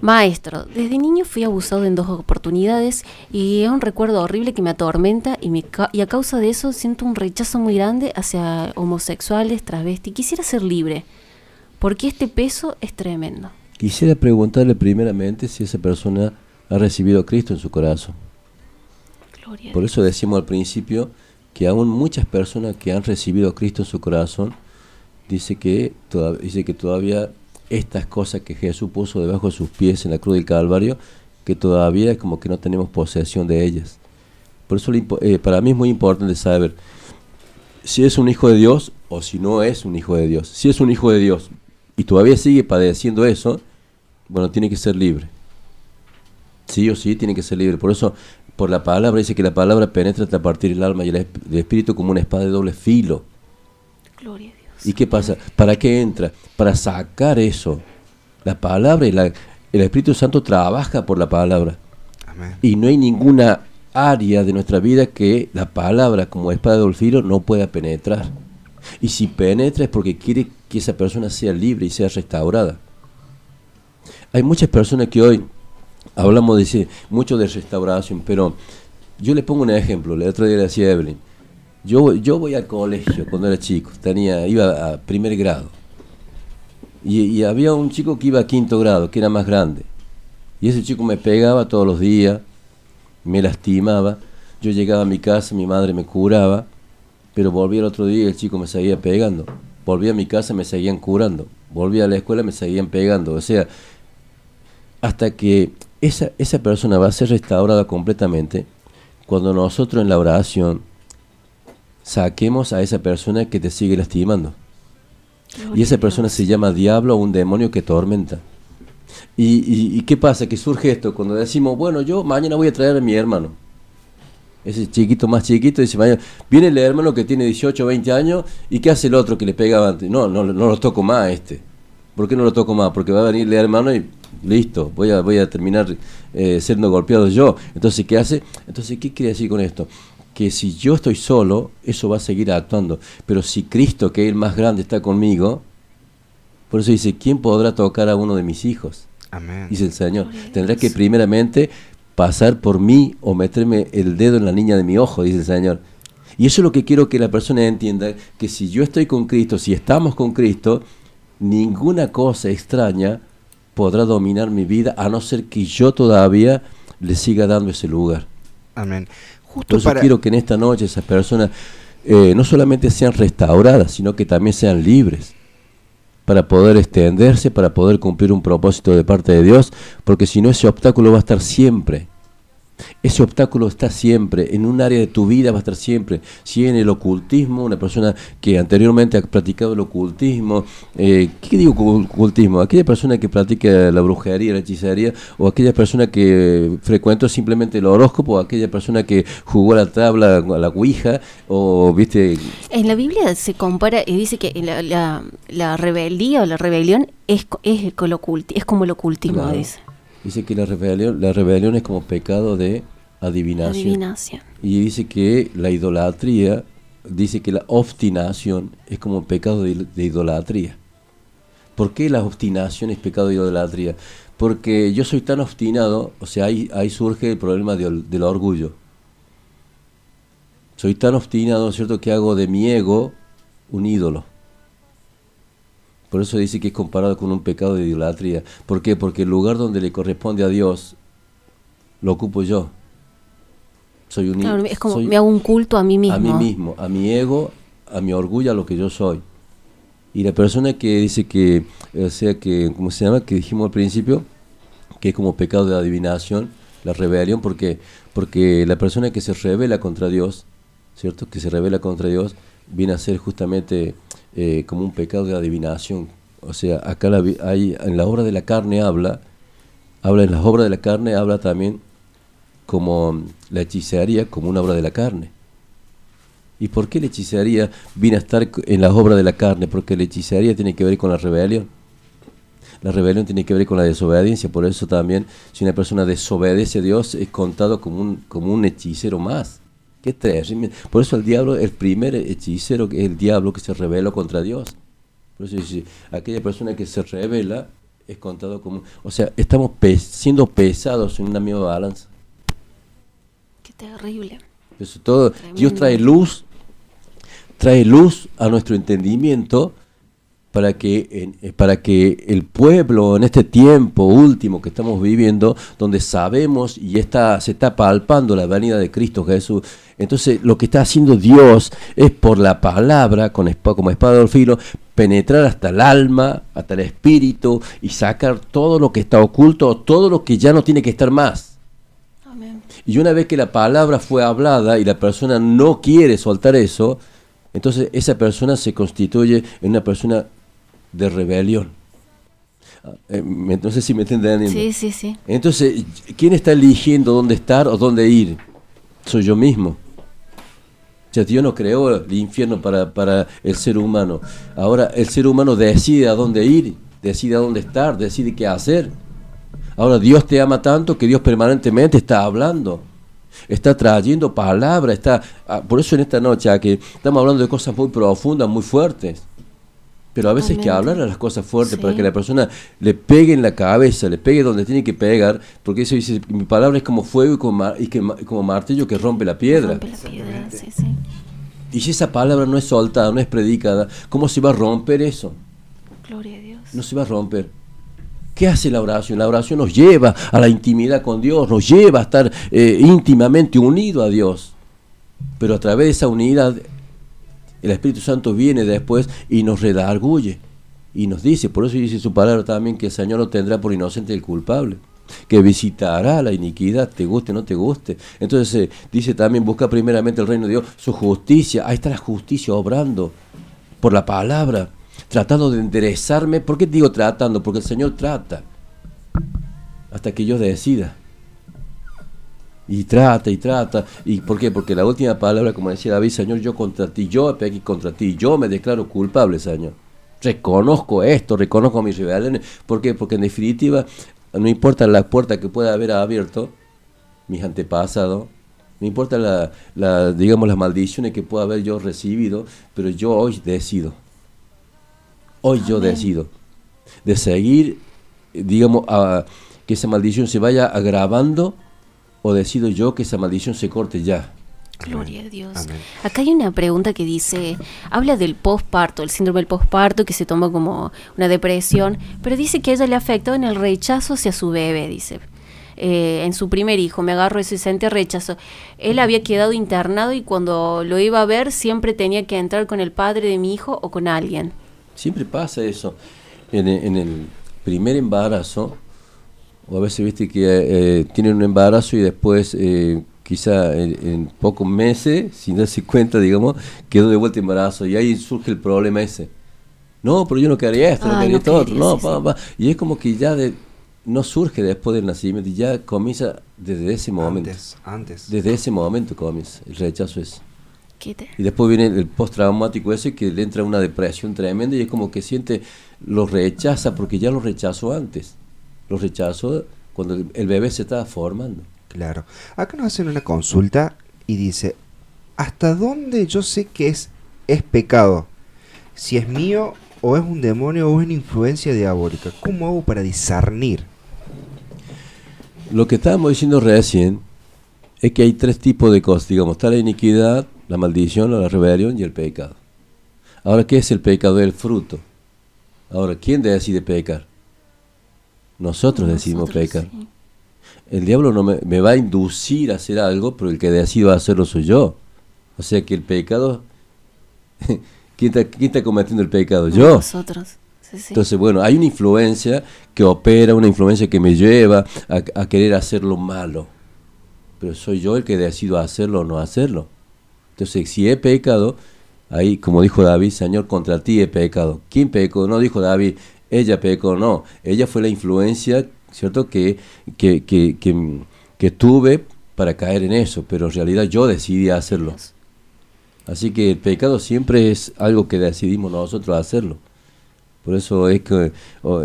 Speaker 2: maestro, desde niño fui abusado en dos oportunidades y es un recuerdo horrible que me atormenta y, me y a causa de eso siento un rechazo muy grande hacia homosexuales, travestis. Quisiera ser libre, porque este peso es tremendo.
Speaker 1: Quisiera preguntarle primeramente si esa persona ha recibido a Cristo en su corazón.
Speaker 2: Gloria
Speaker 1: Por eso decimos al principio que aún muchas personas que han recibido a Cristo en su corazón, dice que, toda, dice que todavía estas cosas que Jesús puso debajo de sus pies en la cruz del Calvario, que todavía es como que no tenemos posesión de ellas. Por eso eh, para mí es muy importante saber si es un hijo de Dios o si no es un hijo de Dios. Si es un hijo de Dios y todavía sigue padeciendo eso, bueno, tiene que ser libre. Sí o sí, tiene que ser libre. Por eso, por la palabra, dice que la palabra penetra hasta partir el alma y el, el espíritu como una espada de doble filo.
Speaker 2: Gloria
Speaker 1: ¿Y qué pasa? ¿Para qué entra? Para sacar eso. La palabra y la, el Espíritu Santo trabaja por la palabra.
Speaker 3: Amén.
Speaker 1: Y no hay ninguna área de nuestra vida que la palabra como espada de olfiro no pueda penetrar. Y si penetra es porque quiere que esa persona sea libre y sea restaurada. Hay muchas personas que hoy hablamos de mucho de restauración, pero yo le pongo un ejemplo. El otro día le decía a Evelyn. Yo, yo voy al colegio cuando era chico, tenía, iba a primer grado. Y, había un chico que iba a quinto grado, que era más grande. Y ese chico me pegaba todos los días, me lastimaba. Yo llegaba a mi casa, mi madre me curaba, Pero volví el otro día y el chico me seguía pegando. Volví a mi casa, me seguían curando. Volví a la escuela, me seguían pegando. O sea, hasta que esa, esa persona va a ser restaurada completamente, cuando nosotros en la oración saquemos a esa persona que te sigue lastimando. Y esa persona se llama diablo o un demonio que tormenta. ¿Y, qué pasa? Que surge esto cuando decimos, bueno, yo mañana voy a traer a mi hermano. Ese chiquito más chiquito dice, mañana, viene el hermano que tiene 18 o 20 años y ¿qué hace el otro que le pegaba antes? No, no, no lo toco más este. ¿Por qué no lo toco más? Porque va a venir el hermano y listo, voy a, voy a terminar eh, siendo golpeado yo. Entonces, ¿qué hace? Entonces, ¿qué quiere decir con esto? Que si yo estoy solo, eso va a seguir actuando. Pero si Cristo, que es el más grande, está conmigo, por eso dice, ¿quién podrá tocar a uno de mis hijos? Amén. Dice el Señor. Tendrá que primeramente pasar por mí o meterme el dedo en la niña de mi ojo, dice el Señor. Y eso es lo que quiero que la persona entienda, que si yo estoy con Cristo, si estamos con Cristo, ninguna cosa extraña podrá dominar mi vida a no ser que yo todavía le siga dando ese lugar.
Speaker 3: Amén.
Speaker 1: Justo Por eso quiero que en esta noche esas personas eh, no solamente sean restauradas, sino que también sean libres para poder extenderse, para poder cumplir un propósito de parte de Dios, porque si no ese obstáculo va a estar siempre ese obstáculo está siempre, en un área de tu vida va a estar siempre. Si en el ocultismo, una persona que anteriormente ha practicado el ocultismo, eh, ¿qué digo ocultismo? Aquella persona que practica la brujería, la hechicería, o aquella persona que frecuentó simplemente el horóscopo, o aquella persona que jugó a la tabla, a la ouija, o viste...
Speaker 2: En la Biblia se compara y dice que la, la, rebeldía o la rebelión es, es, es como el ocultismo, dice.
Speaker 1: Dice que la rebelión, la rebelión es como pecado de adivinación. Y dice que la idolatría, dice que la obstinación es como pecado de, idolatría. ¿Por qué la obstinación es pecado de idolatría? Porque yo soy tan obstinado, o sea, ahí, ahí surge el problema del orgullo. Soy tan obstinado, ¿cierto?, que hago de mi ego un ídolo. Por eso dice que es comparado con un pecado de idolatría. ¿Por qué? Porque el lugar donde le corresponde a Dios lo ocupo yo.
Speaker 2: Soy un claro, es como me hago un culto a mí mismo.
Speaker 1: A mí mismo, a mi ego, a mi orgullo, a lo que yo soy. Y la persona que dice que, o sea, que, ¿cómo se llama? Que dijimos al principio, que es como pecado de adivinación, la rebelión, porque porque la persona que se revela contra Dios, ¿cierto? Que se revela contra Dios, viene a ser justamente eh, como un pecado de adivinación. O sea, acá hay, en la obra de la carne habla, habla en las obras de la carne, habla también como la hechicería como una obra de la carne. ¿Y por qué la hechicería viene a estar en las obras de la carne? Porque la hechicería tiene que ver con la rebelión. La rebelión tiene que ver con la desobediencia, por eso también si una persona desobedece a Dios es contado como un, como un hechicero más. Por eso el diablo, el primer hechicero que es el diablo que se rebeló contra Dios. Por eso dice, aquella persona que se revela es contado como... O sea, estamos siendo pesados en una misma balanza.
Speaker 2: Qué terrible.
Speaker 1: Eso todo, Dios trae luz, trae luz a nuestro entendimiento para que, eh, para que el pueblo en este tiempo último que estamos viviendo, donde sabemos y está, se está palpando la venida de Cristo Jesús, entonces lo que está haciendo Dios es por la palabra, con como espada del filo, penetrar hasta el alma, hasta el espíritu y sacar todo lo que está oculto, todo lo que ya no tiene que estar más. Y una vez que la palabra fue hablada y la persona no quiere soltar eso, entonces esa persona se constituye en una persona de rebelión. Ah, eh, no sé si me entienden.
Speaker 2: Sí, sí, sí.
Speaker 1: Entonces, ¿quién está eligiendo dónde estar o dónde ir? Soy yo mismo. Sea, Dios no creó el infierno para, para el ser humano. Ahora el ser humano decide a dónde ir, decide a dónde estar, decide qué hacer. Ahora Dios te ama tanto que Dios permanentemente está hablando está trayendo palabra, está ah, por eso en esta noche que estamos hablando de cosas muy profundas, muy fuertes. Pero a veces hay que hablar a las cosas fuertes para que la persona le pegue en la cabeza, le pegue donde tiene que pegar, porque eso dice, mi palabra es como fuego y como, y que, como martillo que rompe la piedra. Rompe la piedra sí, sí. Y si esa palabra no es soltada, no es predicada, ¿cómo se va a romper eso?
Speaker 2: Gloria a Dios.
Speaker 1: No se va a romper. ¿Qué hace la oración? La oración nos lleva a la intimidad con Dios, nos lleva a estar eh, íntimamente unidos a Dios. Pero a través de esa unidad El Espíritu Santo viene después y nos redarguye y nos dice, por eso dice su palabra también, que el Señor lo tendrá por inocente el culpable que visitará la iniquidad, te guste o no te guste. Entonces eh, dice también, busca primeramente el reino de Dios, su justicia, ahí está la justicia obrando por la palabra, tratando de enderezarme. ¿Por qué digo tratando? Porque el Señor trata hasta que yo decida. Y trata y trata. ¿Y por qué? Porque la última palabra, como decía David, Señor, yo contra ti, yo pequé contra ti, yo me declaro culpable, Señor. Reconozco esto, reconozco mis rebeliones. ¿Por qué? Porque en definitiva no importa la puerta que pueda haber abierto mis antepasados, no importa la, la, digamos las maldiciones que pueda haber yo recibido, pero yo hoy decido, hoy yo decido de seguir, digamos, a, que esa maldición se vaya agravando o decido yo que esa maldición se corte ya.
Speaker 2: Gloria a Dios. Acá hay una pregunta que dice, habla del postparto, el síndrome del postparto que se toma como una depresión, pero dice que a ella le afectó en el rechazo hacia su bebé, dice. Eh, en su primer hijo, me agarro ese sente rechazo. Él había quedado internado y cuando lo iba a ver siempre tenía que entrar con el padre de mi hijo o con alguien.
Speaker 1: Siempre pasa eso. En, el primer embarazo, o a veces viste que eh, tienen un embarazo y después... Eh, quizá en, pocos meses, sin darse cuenta, digamos, quedó de vuelta embarazo y ahí surge el problema ese. No, pero yo no quería esto, no quería esto otro, no, y es como que ya de, no surge después del nacimiento, ya comienza desde ese momento.
Speaker 3: Antes, antes.
Speaker 1: Desde ese momento comienza, el rechazo es. Y después viene el postraumático ese que le entra una depresión tremenda y es como que siente, lo rechaza porque ya lo rechazó antes. Lo rechazó cuando el bebé se estaba formando.
Speaker 3: Claro. Acá nos hacen una consulta y dice, ¿hasta dónde yo sé que es, es pecado? Si es mío o es un demonio o es una influencia diabólica. ¿Cómo hago para discernir?
Speaker 1: Lo que estábamos diciendo recién es que hay tres tipos de cosas. Digamos, está la iniquidad, la maldición, la rebelión y el pecado. Ahora, ¿qué es el pecado? El fruto. Ahora, ¿quién decide pecar? Nosotros, decidimos pecar el diablo no me, va a inducir a hacer algo, pero el que decide hacerlo soy yo. O sea que el pecado, [LAUGHS] ¿quién está, cometiendo el pecado? yo.
Speaker 2: Nosotros.
Speaker 1: Entonces, bueno, hay una influencia que opera, una influencia que me lleva a, querer hacer lo malo. Pero soy yo el que decido hacerlo o no hacerlo. Entonces, si he pecado, ahí, como dijo David, Señor, contra ti he pecado. ¿Quién pecó? No dijo David, ella pecó, no. Ella fue la influencia ¿cierto? Que, que, que, que, tuve para caer en eso, pero en realidad yo decidí hacerlo. Así que el pecado siempre es algo que decidimos nosotros hacerlo. Por eso es que,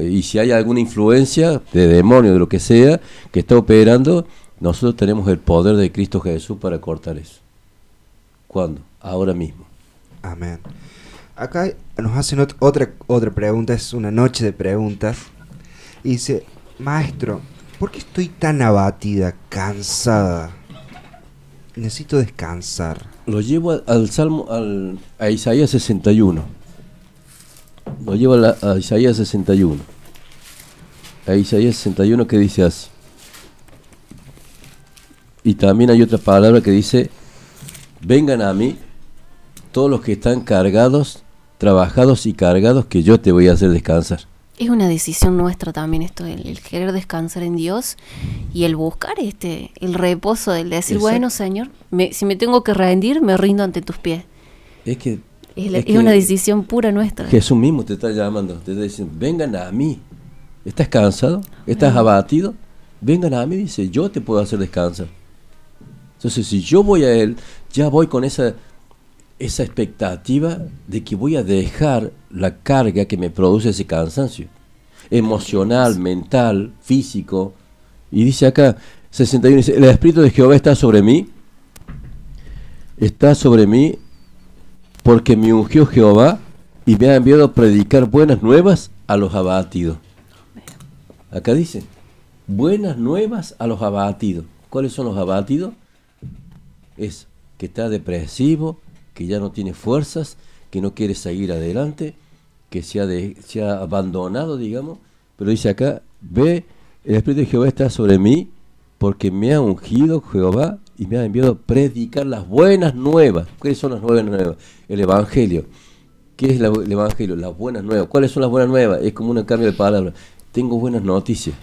Speaker 1: y si hay alguna influencia de demonio, de lo que sea, que está operando, nosotros tenemos el poder de Cristo Jesús para cortar eso. ¿Cuándo? Ahora mismo.
Speaker 3: Amén. Acá nos hacen otra, otra pregunta, es una noche de preguntas. dice, Maestro, ¿por qué estoy tan abatida, cansada? Necesito descansar.
Speaker 1: Lo llevo al, Salmo, al, a Isaías 61. Lo llevo a, a Isaías 61. A Isaías 61 que dice así. Y también hay otra palabra que dice, vengan a mí todos los que están cargados, trabajados y cargados, que yo te voy a hacer descansar
Speaker 2: es una decisión nuestra también esto, el, querer descansar en Dios y el buscar este, el reposo, el decir, bueno Señor, si me tengo que rendir, me rindo ante tus pies.
Speaker 1: Es que
Speaker 2: es, una decisión pura nuestra.
Speaker 1: Jesús mismo te está llamando, te está diciendo, vengan a mí. ¿Estás cansado? ¿Estás abatido? Vengan a mí, dice, yo te puedo hacer descansar. Entonces, si yo voy a Él, ya voy con esa esa expectativa de que voy a dejar la carga que me produce ese cansancio, emocional, mental, físico. Y dice acá, 61, dice, el Espíritu de Jehová está sobre mí, está sobre mí porque me ungió Jehová y me ha enviado a predicar buenas nuevas a los abatidos. Acá dice, buenas nuevas a los abatidos. ¿Cuáles son los abatidos? Es que está depresivo, que ya no tiene fuerzas, que no quiere seguir adelante, que se ha, de, se ha abandonado, digamos. Pero dice acá, ve, el Espíritu de Jehová está sobre mí, porque me ha ungido Jehová y me ha enviado a predicar las buenas nuevas. ¿Cuáles son las buenas nuevas? El Evangelio. ¿Qué es el Evangelio? Las buenas nuevas. ¿Cuáles son las buenas nuevas? Es como un cambio de palabra. Tengo buenas noticias.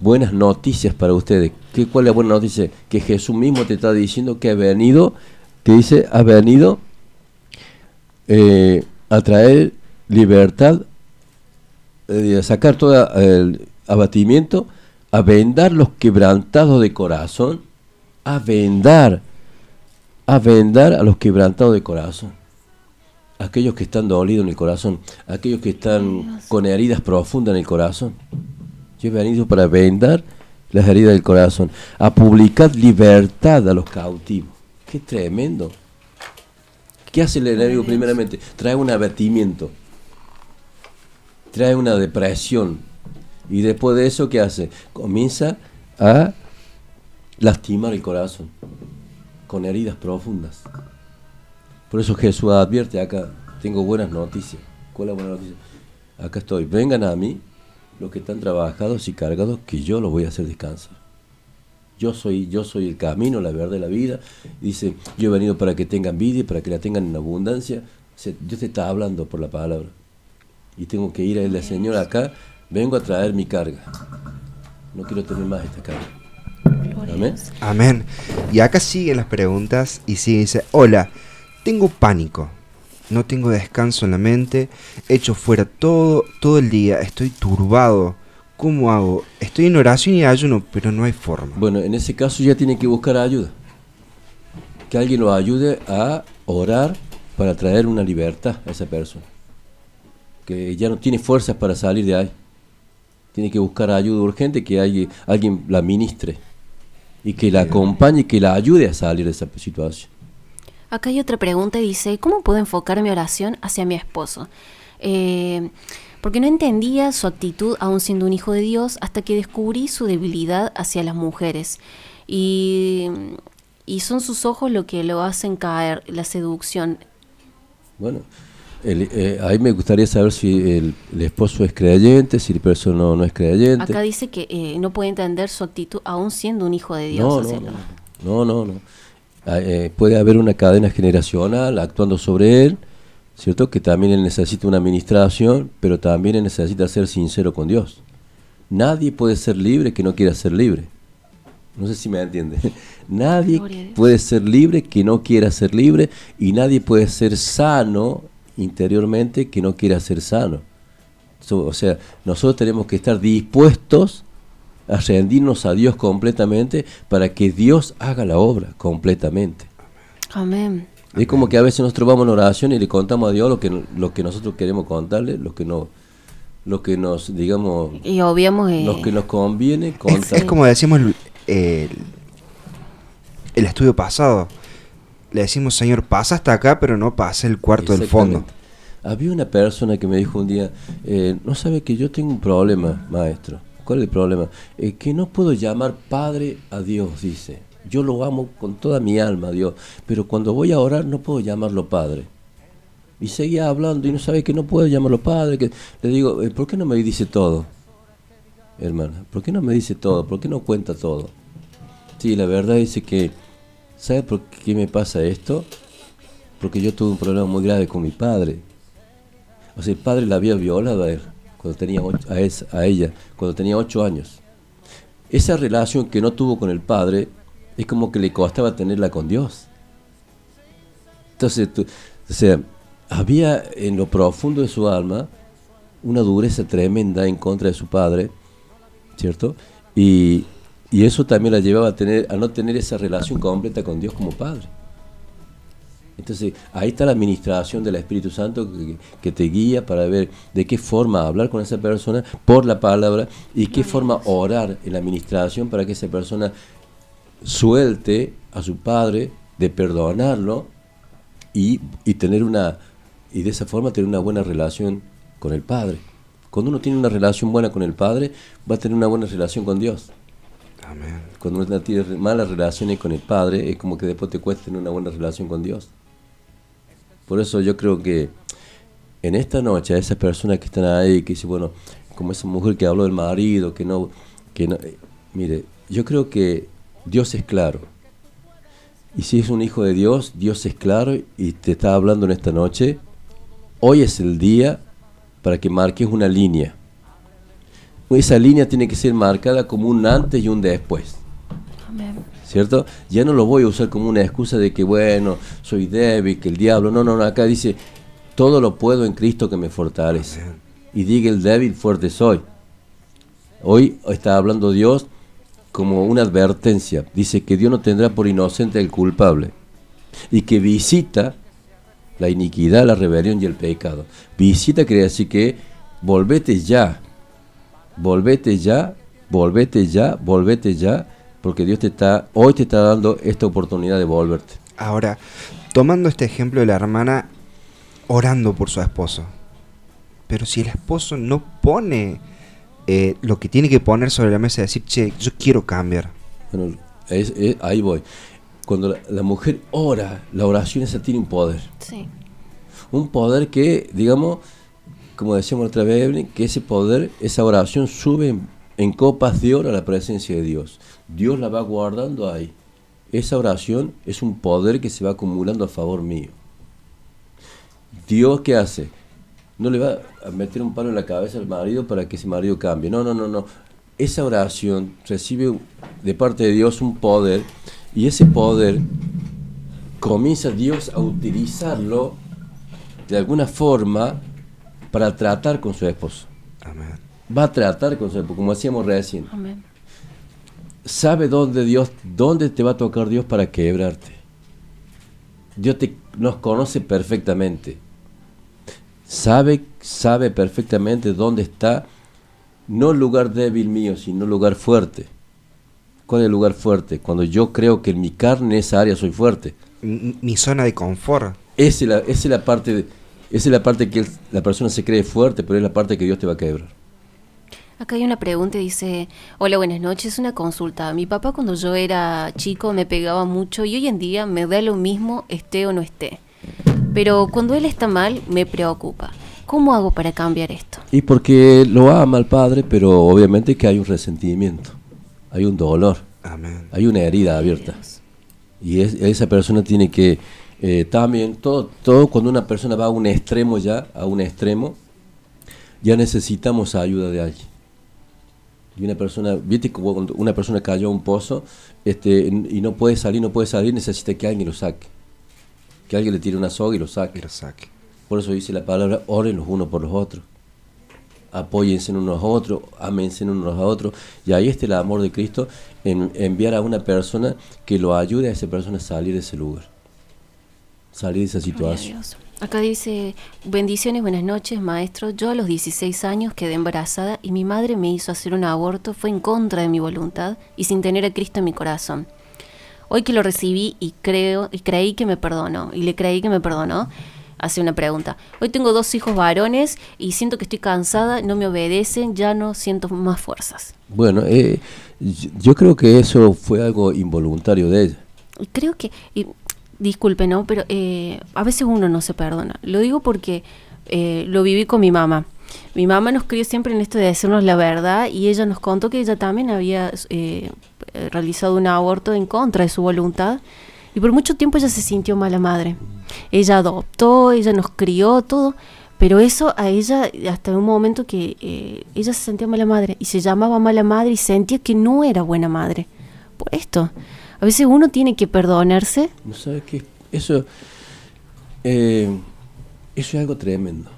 Speaker 1: Buenas noticias para ustedes. ¿Qué, ¿Cuál es la buena noticia? Que Jesús mismo te está diciendo que ha venido, que dice, ha venido eh, a traer libertad, eh, a sacar todo el abatimiento, a vendar los quebrantados de corazón, a vendar, a vendar a los quebrantados de corazón aquellos que están dolidos en el corazón, aquellos que están con heridas profundas en el corazón. Yo he venido para vendar las heridas del corazón, a publicar libertad a los cautivos. Qué tremendo. ¿Qué hace el enemigo primeramente? Trae un abatimiento, trae una depresión. Y después de eso, ¿qué hace? Comienza a lastimar el corazón con heridas profundas. Por eso Jesús advierte acá, tengo buenas noticias. ¿Cuál es la buena noticia? Acá estoy, vengan a mí los que están trabajados y cargados, que yo los voy a hacer descansar. Yo soy, yo soy el camino, la verdad de la vida. Dice, yo he venido para que tengan vida y para que la tengan en abundancia. Dios te está hablando por la palabra. Y tengo que ir a él, Señor, acá vengo a traer mi carga. No quiero tener más esta carga.
Speaker 3: Amén. Amén. Y acá siguen las preguntas y sigue, dice, hola, tengo pánico, no tengo descanso en la mente, echo fuera todo, todo el día, estoy turbado. ¿Cómo hago? Estoy en oración y ayuno, pero no hay forma.
Speaker 1: Bueno, en ese caso ya tiene que buscar ayuda. Que alguien lo ayude a orar para traer una libertad a esa persona. Que ya no tiene fuerzas para salir de ahí. Tiene que buscar ayuda urgente, que alguien, alguien la ministre y que la acompañe y que la ayude a salir de esa situación.
Speaker 2: Acá hay otra pregunta, dice, ¿cómo puedo enfocar mi oración hacia mi esposo? Eh, porque no entendía su actitud aún siendo un hijo de Dios hasta que descubrí su debilidad hacia las mujeres. Y, son sus ojos lo que lo hacen caer, la seducción.
Speaker 1: Bueno, eh, ahí me gustaría saber si el, esposo es creyente, si el persona no, es creyente.
Speaker 2: Acá dice que eh, no puede entender su actitud aún siendo un hijo de Dios.
Speaker 1: no, no. no. Ah, eh, puede haber una cadena generacional actuando sobre él, ¿cierto? Que también él necesita una administración, pero también él necesita ser sincero con Dios. Nadie puede ser libre que no quiera ser libre. No sé si me entiende. [LAUGHS] Nadie puede ser libre que no quiera ser libre y nadie puede ser sano interiormente que no quiera ser sano. o sea, nosotros tenemos que estar dispuestos a rendirnos a Dios completamente para que Dios haga la obra completamente.
Speaker 2: Amén.
Speaker 1: Es como que a veces nosotros vamos en oración y le contamos a Dios lo que, lo que nosotros queremos contarle, lo que no lo que nos, digamos,
Speaker 2: y obviamos,
Speaker 1: eh, lo que nos conviene
Speaker 3: contar. Es, como decimos el, el, estudio pasado. Le decimos, Señor, pasa hasta acá, pero no pasa el cuarto del fondo.
Speaker 1: Había una persona que me dijo un día, eh, no sabe que yo tengo un problema, maestro. ¿Cuál es el problema? Eh, que no puedo llamar Padre a Dios, dice. Yo lo amo con toda mi alma, Dios, pero cuando voy a orar no puedo llamarlo Padre. Y seguía hablando y no sabe que no puedo llamarlo Padre. Que... Le digo, eh, ¿por qué no me dice todo? Hermana, ¿por qué no me dice todo? ¿Por qué no cuenta todo? Sí, la verdad dice que, ¿sabe por qué me pasa esto? Porque yo tuve un problema muy grave con mi padre. O sea, el padre la había violado a él cuando tenía a, a ella, cuando tenía ocho años. Esa relación que no tuvo con el padre es como que le costaba tenerla con Dios. Entonces, o sea, había en lo profundo de su alma una dureza tremenda en contra de su padre, ¿cierto? Y, y eso también la llevaba a, tener, a no tener esa relación completa con Dios como padre. Entonces, ahí está la administración del Espíritu Santo que, te guía para ver de qué forma hablar con esa persona por la palabra y qué forma orar en la administración para que esa persona suelte a su padre de perdonarlo y, y tener una y de esa forma tener una buena relación con el Padre. Cuando uno tiene una relación buena con el Padre, va a tener una buena relación con Dios. Amén. Cuando uno tiene malas relaciones con el Padre, es como que después te cuesta tener una buena relación con Dios. Por eso yo creo que en esta noche a esas personas que están ahí, que dicen, bueno, como esa mujer que habló del marido, que no, que no, eh, mire, yo creo que Dios es claro. Y si es un hijo de Dios, Dios es claro y te está hablando en esta noche. Hoy es el día para que marques una línea. Esa línea tiene que ser marcada como un antes y un después. ¿Cierto? Ya no lo voy a usar como una excusa de que, bueno, soy débil, que el diablo. No, no, no. Acá dice, todo lo puedo en Cristo que me fortalece. Y diga el débil, fuerte soy. Hoy está hablando Dios como una advertencia. Dice que Dios no tendrá por inocente al culpable y que visita la iniquidad, la rebelión y el pecado. Visita quiere decir que volvete ya, volvete ya, volvete ya, volvete ya, porque Dios te está, hoy te está dando esta oportunidad de volverte.
Speaker 3: Ahora, tomando este ejemplo de la hermana orando por su esposo, pero si el esposo no pone eh, lo que tiene que poner sobre la mesa es decir, che, yo quiero cambiar.
Speaker 1: Bueno, ahí voy. Cuando la, mujer ora, la oración esa tiene un poder. Sí. Un poder que, digamos, como decíamos otra vez, Evelyn, que ese poder, esa oración sube en, copas de oro a la presencia de Dios. Dios la va guardando ahí. Esa oración es un poder que se va acumulando a favor mío. Dios, ¿qué hace? No le va a meter un palo en la cabeza al marido para que ese marido cambie. No, no, no, no. Esa oración recibe de parte de Dios un poder y ese poder comienza Dios a utilizarlo de alguna forma para tratar con su esposo. Amén. Va a tratar con su esposo, como hacíamos recién. Amén. Sabe dónde Dios, dónde te va a tocar Dios para quebrarte. Dios te, nos conoce perfectamente sabe, sabe perfectamente dónde está, no el lugar débil mío, sino el lugar fuerte. ¿Cuál es el lugar fuerte? Cuando yo creo que en mi carne, en esa área, soy fuerte.
Speaker 3: Mi, zona de confort.
Speaker 1: Esa es la, es la parte, es la parte que la persona se cree fuerte, pero es la parte que Dios te va a quebrar.
Speaker 2: Acá hay una pregunta, dice, hola, buenas noches, una consulta. Mi papá cuando yo era chico me pegaba mucho y hoy en día me da lo mismo esté o no esté. Pero cuando él está mal, me preocupa. ¿Cómo hago para cambiar esto?
Speaker 1: Y porque lo ama el padre, pero obviamente que hay un resentimiento, hay un dolor, hay una herida abierta. Y esa persona tiene que eh, también, todo, todo cuando una persona va a un extremo ya, a un extremo, ya necesitamos ayuda de alguien. Y una persona, viste cuando una persona cayó a un pozo este, y no puede salir, no puede salir, necesita que alguien lo saque que alguien le tire una soga y lo saque.
Speaker 3: saque.
Speaker 1: Por eso dice la palabra, oren los unos por los otros. Apóyense unos a otros, amense unos a otros. Y ahí está el amor de Cristo en enviar a una persona que lo ayude a esa persona a salir de ese lugar. Salir de esa situación.
Speaker 2: Acá dice, bendiciones, buenas noches, maestro. Yo a los 16 años quedé embarazada y mi madre me hizo hacer un aborto, fue en contra de mi voluntad y sin tener a Cristo en mi corazón. Hoy que lo recibí y creo y creí que me perdonó y le creí que me perdonó, hace una pregunta. Hoy tengo dos hijos varones y siento que estoy cansada, no me obedecen, ya no siento más fuerzas.
Speaker 1: Bueno, eh, yo creo que eso fue algo involuntario de ella.
Speaker 2: Creo que, disculpe, ¿no? Pero eh, a veces uno no se perdona. Lo digo porque eh, lo viví con mi mamá. Mi mamá nos crió siempre en esto de decirnos la verdad y ella nos contó que ella también había eh, realizado un aborto en contra de su voluntad y por mucho tiempo ella se sintió mala madre. Ella adoptó, ella nos crió, todo, pero eso a ella, hasta un momento que eh, ella se sentía mala madre y se llamaba mala madre y sentía que no era buena madre. Por esto, a veces uno tiene que perdonarse.
Speaker 1: Sabes qué, eso, eh, eso es algo tremendo.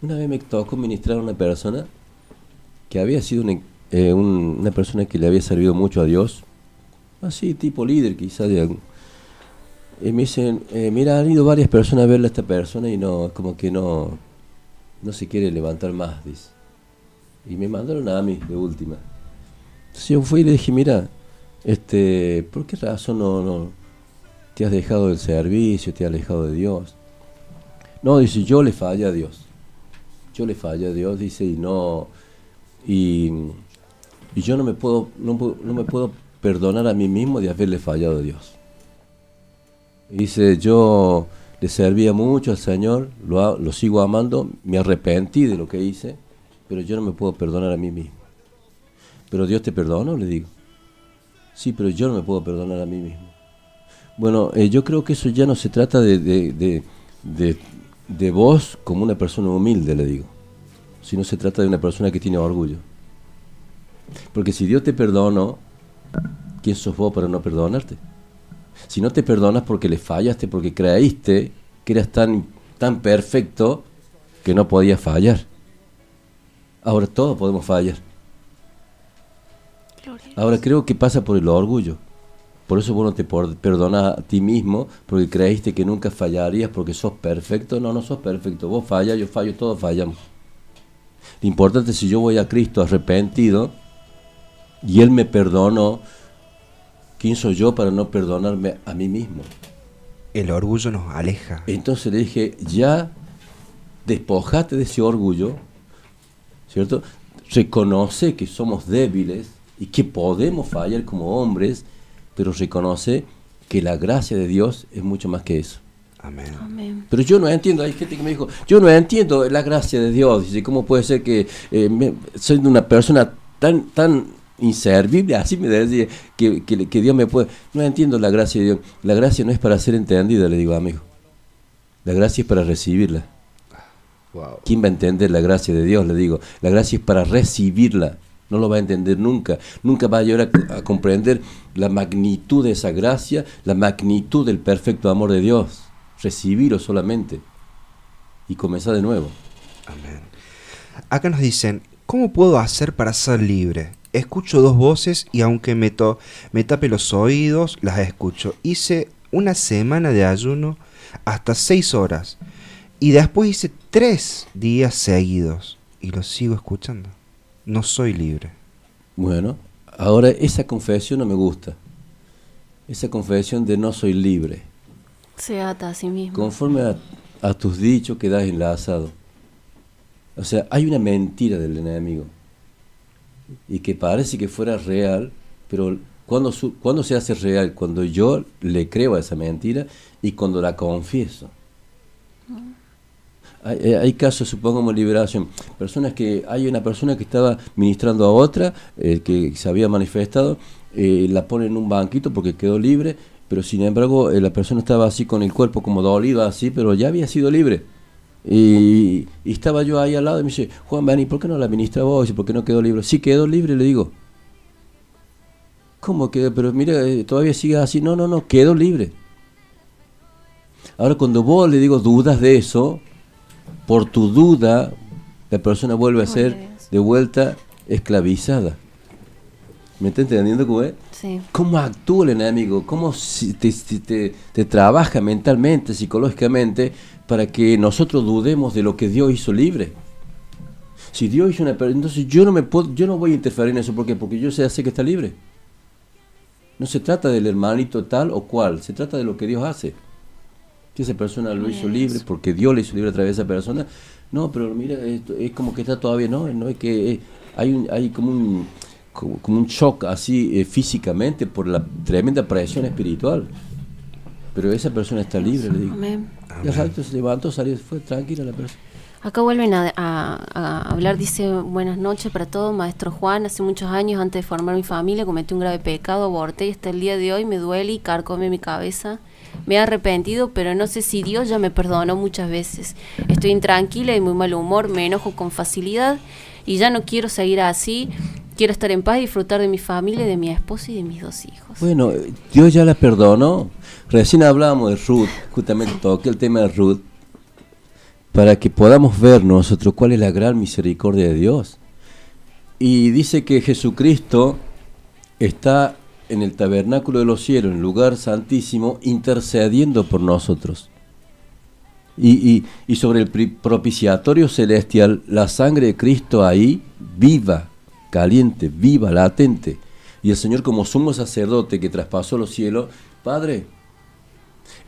Speaker 1: Una vez me tocó ministrar a una persona que había sido eh, una, persona que le había servido mucho a Dios, así tipo líder quizás de algún. Y me dicen, eh, mira, han ido varias personas a verle a esta persona y no, como que no, no se quiere levantar más, dice. Y me mandaron a mí de última. Entonces yo fui y le dije, mira, este, ¿por qué razón no, no te has dejado del servicio, te has alejado de Dios? No, dice, yo le fallé a Dios yo le fallo a Dios, dice, y no, y, yo no me puedo, no, me puedo perdonar a mí mismo de haberle fallado a Dios. Dice, yo le servía mucho al Señor, lo, sigo amando, me arrepentí de lo que hice, pero yo no me puedo perdonar a mí mismo. Pero Dios te perdonó, le digo. Sí, pero yo no me puedo perdonar a mí mismo. Bueno, eh, yo creo que eso ya no se trata de, de, de vos como una persona humilde, le digo, sino se trata de una persona que tiene orgullo. Porque si Dios te perdonó, ¿quién sos vos para no perdonarte? Si no te perdonas porque le fallaste, porque creíste que eras tan, tan perfecto que no podías fallar. Ahora todos podemos fallar. Ahora creo que pasa por el orgullo. Por eso vos no te perdonas a ti mismo, porque creíste que nunca fallarías porque sos perfecto. No, no sos perfecto. Vos fallas, yo fallo, todos fallamos. Lo importante es si yo voy a Cristo arrepentido y Él me perdonó, ¿quién soy yo para no perdonarme a mí mismo?
Speaker 3: El orgullo nos aleja.
Speaker 1: Entonces le dije, ya despojate de ese orgullo, ¿cierto? Reconoce que somos débiles y que podemos fallar como hombres, pero reconoce que la gracia de Dios es mucho más que eso.
Speaker 3: Amén.
Speaker 2: Amén.
Speaker 1: Pero yo no entiendo, hay gente que me dijo, yo no entiendo la gracia de Dios. Dice, ¿cómo puede ser que eh, me- soy una persona tan, tan inservible? Así me decía, que, que, que Dios me puede... No entiendo la gracia de Dios. La gracia no es para ser entendida, le digo, amigo. La gracia es para recibirla.
Speaker 3: Wow.
Speaker 1: ¿Quién va a entender la gracia de Dios? Le digo, la gracia es para recibirla. No lo va a entender nunca. Nunca va a llegar a, comprender la magnitud de esa gracia, la magnitud del perfecto amor de Dios. Recibirlo solamente y comenzar de nuevo.
Speaker 3: Amén. Acá nos dicen, ¿cómo puedo hacer para ser libre? Escucho dos voces y aunque me, to- me tape los oídos, las escucho. Hice una semana de ayuno hasta seis horas y después hice tres días seguidos y los sigo escuchando. No soy libre.
Speaker 1: Bueno, ahora esa confesión no me gusta. Esa confesión de no soy libre.
Speaker 2: Se ata a sí mismo.
Speaker 1: Conforme a, a tus dichos quedas enlazado. O sea, hay una mentira del enemigo. Y que parece que fuera real, pero cuando, su- cuando se hace real? Cuando yo le creo a esa mentira y cuando la confieso. Hay, eh, hay casos, supongamos, liberación. Personas que, hay una persona que estaba ministrando a otra, eh, que se había manifestado, eh, la pone en un banquito porque quedó libre, pero sin embargo eh, la persona estaba así con el cuerpo como dolido así, pero ya había sido libre. Y, estaba yo ahí al lado y me dice, Juan, ¿y por qué no la ministra vos? ¿por qué no quedó libre? Sí, quedó libre, le digo. ¿Cómo quedó? Pero mira, todavía sigue así. No, no, no, quedó libre. Ahora cuando vos le digo dudas de eso, por tu duda, la persona vuelve a ser de vuelta esclavizada. ¿Me está entendiendo cómo es?
Speaker 2: Sí.
Speaker 1: ¿Cómo actúa el enemigo? ¿Cómo te, si te- te trabaja mentalmente, psicológicamente, para que nosotros dudemos de lo que Dios hizo libre? Si Dios hizo una persona, entonces yo no me puedo, yo no voy a interferir en eso, ¿por qué? Porque yo sé, sé que está libre. No se trata del hermanito tal o cual, se trata de lo que Dios hace. Que esa persona lo hizo libre porque Dios le hizo libre a través de esa persona. No, pero mira, es como que está todavía, no, no es que eh, hay un, hay como un como, como un shock así eh, físicamente por la tremenda presión espiritual. Pero esa persona está libre, le digo.
Speaker 2: Amén.
Speaker 1: Y rato se levantó, salió, fue tranquila la persona.
Speaker 2: Acá vuelven a, a- a hablar, dice, buenas noches para todos, maestro Juan, hace muchos años antes de formar mi familia cometí un grave pecado, aborté y hasta el día de hoy me duele y carcome mi cabeza. Me he arrepentido, pero no sé si Dios ya me perdonó muchas veces. Estoy intranquila y muy mal humor, me enojo con facilidad y ya no quiero seguir así. Quiero estar en paz y disfrutar de mi familia, de mi esposo y de mis dos hijos.
Speaker 1: Bueno, Dios ya la perdonó. Recién hablábamos de Ruth, justamente toqué el tema de Ruth, para que podamos ver nosotros cuál es la gran misericordia de Dios. Y dice que Jesucristo está en el tabernáculo de los cielos, en lugar santísimo, intercediendo por nosotros. Y, y- y sobre el propiciatorio celestial, la sangre de Cristo ahí, viva, caliente, viva, latente. Y el Señor como sumo sacerdote que traspasó los cielos, Padre,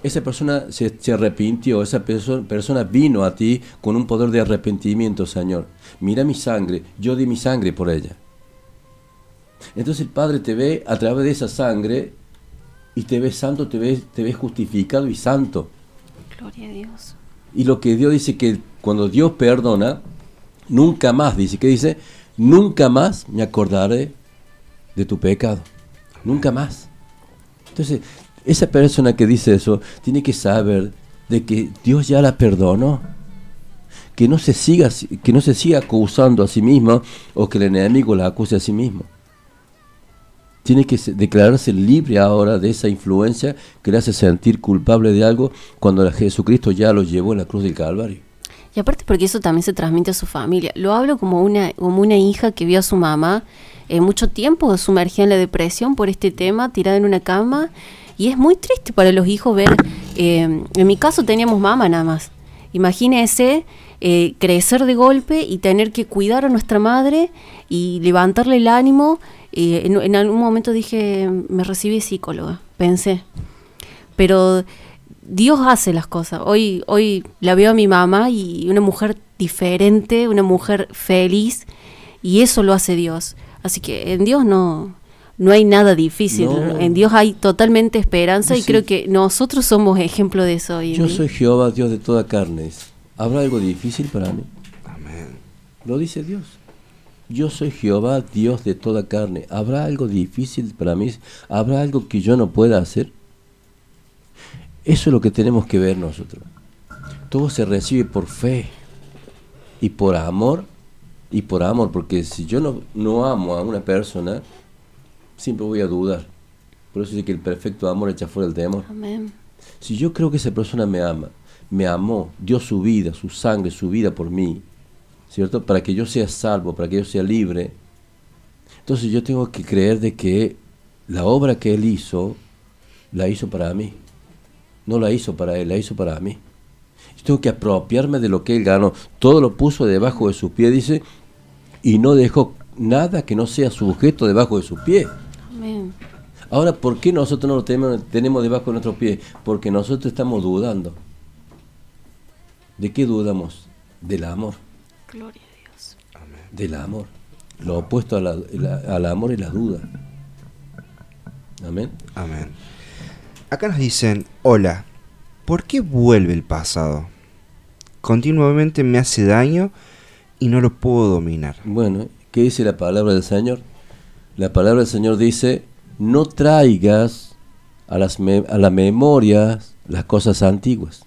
Speaker 1: esa persona se, se arrepintió, esa perso- persona vino a ti con un poder de arrepentimiento, Señor. Mira mi sangre, yo di mi sangre por ella. Entonces el Padre te ve a través de esa sangre y te ve santo, te ve, te ve justificado y santo.
Speaker 2: Gloria a Dios.
Speaker 1: Y lo que Dios dice que cuando Dios perdona, nunca más, dice, ¿qué dice? Nunca más me acordaré de tu pecado. Nunca más. Entonces, Esa persona que dice eso tiene que saber de que Dios ya la perdonó. Que no se siga, que no se siga acusando a sí mismo o que el enemigo la acuse a sí mismo. Tiene que declararse libre ahora de esa influencia que le hace sentir culpable de algo cuando Jesucristo ya lo llevó en la cruz del Calvario.
Speaker 2: Y aparte porque eso también se transmite a su familia. Lo hablo como una, como una hija que vio a su mamá eh, mucho tiempo sumergida en la depresión por este tema, tirada en una cama. Y es muy triste para los hijos ver, eh, en mi caso teníamos mamá nada más. Imagínese eh, crecer de golpe y tener que cuidar a nuestra madre y levantarle el ánimo. En, en, algún momento dije, me recibí psicóloga, pensé. Pero Dios hace las cosas. Hoy, hoy la veo a mi mamá y una mujer diferente, una mujer feliz, y eso lo hace Dios. Así que en Dios no, no hay nada difícil. En Dios hay totalmente esperanza y creo que nosotros somos ejemplo de eso.
Speaker 1: Yo soy Jehová, Dios de toda carne. ¿Habrá algo difícil para mí?
Speaker 3: Amén.
Speaker 1: Lo dice Dios. Yo soy Jehová, Dios de toda carne. ¿Habrá algo difícil para mí? ¿Habrá algo que yo no pueda hacer? Eso es lo que tenemos que ver nosotros. Todo se recibe por fe y por amor y por amor, porque si yo no, no amo a una persona, siempre voy a dudar. Por eso dice que el perfecto amor echa fuera el temor.
Speaker 2: Amén.
Speaker 1: Si yo creo que esa persona me ama, me amó, dio su vida, su sangre, su vida por mí, ¿cierto? Para que yo sea salvo, para que yo sea libre. Entonces yo tengo que creer de que la obra que Él hizo, la hizo para mí. No la hizo para Él, la hizo para mí. Yo tengo que apropiarme de lo que Él ganó. Todo lo puso debajo de sus pies, dice, y no dejó nada que no sea sujeto debajo de pies.
Speaker 2: Amén.
Speaker 1: Ahora, ¿por qué nosotros no lo tenemos, tenemos debajo de nuestros pies? Porque nosotros estamos dudando. ¿De qué dudamos? Del amor.
Speaker 2: Gloria a Dios.
Speaker 3: Amén.
Speaker 1: Del amor. Lo opuesto a la, la, al amor y la duda. Amén.
Speaker 3: Amén. Acá nos dicen, hola, ¿por qué vuelve el pasado? Continuamente me hace daño y no lo puedo dominar.
Speaker 1: Bueno, ¿qué dice la palabra del Señor? La palabra del Señor dice, no traigas a, las a la memoria las cosas antiguas.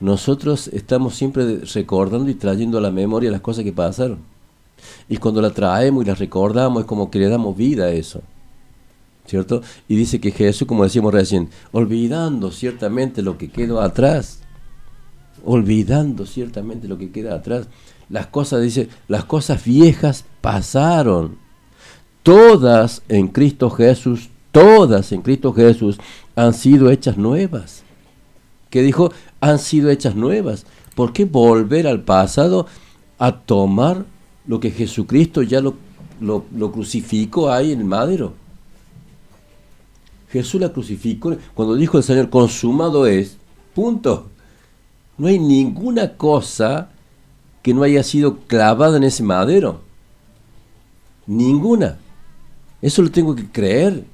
Speaker 1: Nosotros estamos siempre recordando y trayendo a la memoria las cosas que pasaron. Y cuando la traemos y las recordamos es como que le damos vida a eso. ¿Cierto? Y dice que Jesús, como decíamos recién, olvidando ciertamente lo que quedó atrás, olvidando ciertamente lo que queda atrás, las cosas, dice, las cosas viejas pasaron. Todas en Cristo Jesús, todas en Cristo Jesús han sido hechas nuevas. ¿Qué dijo? Han sido hechas nuevas. ¿Por qué volver al pasado a tomar lo que Jesucristo ya lo, lo, crucificó ahí en el madero? Jesús la crucificó cuando dijo el Señor, consumado es, punto. No hay ninguna cosa que no haya sido clavada en ese madero. Ninguna. Eso lo tengo que creer.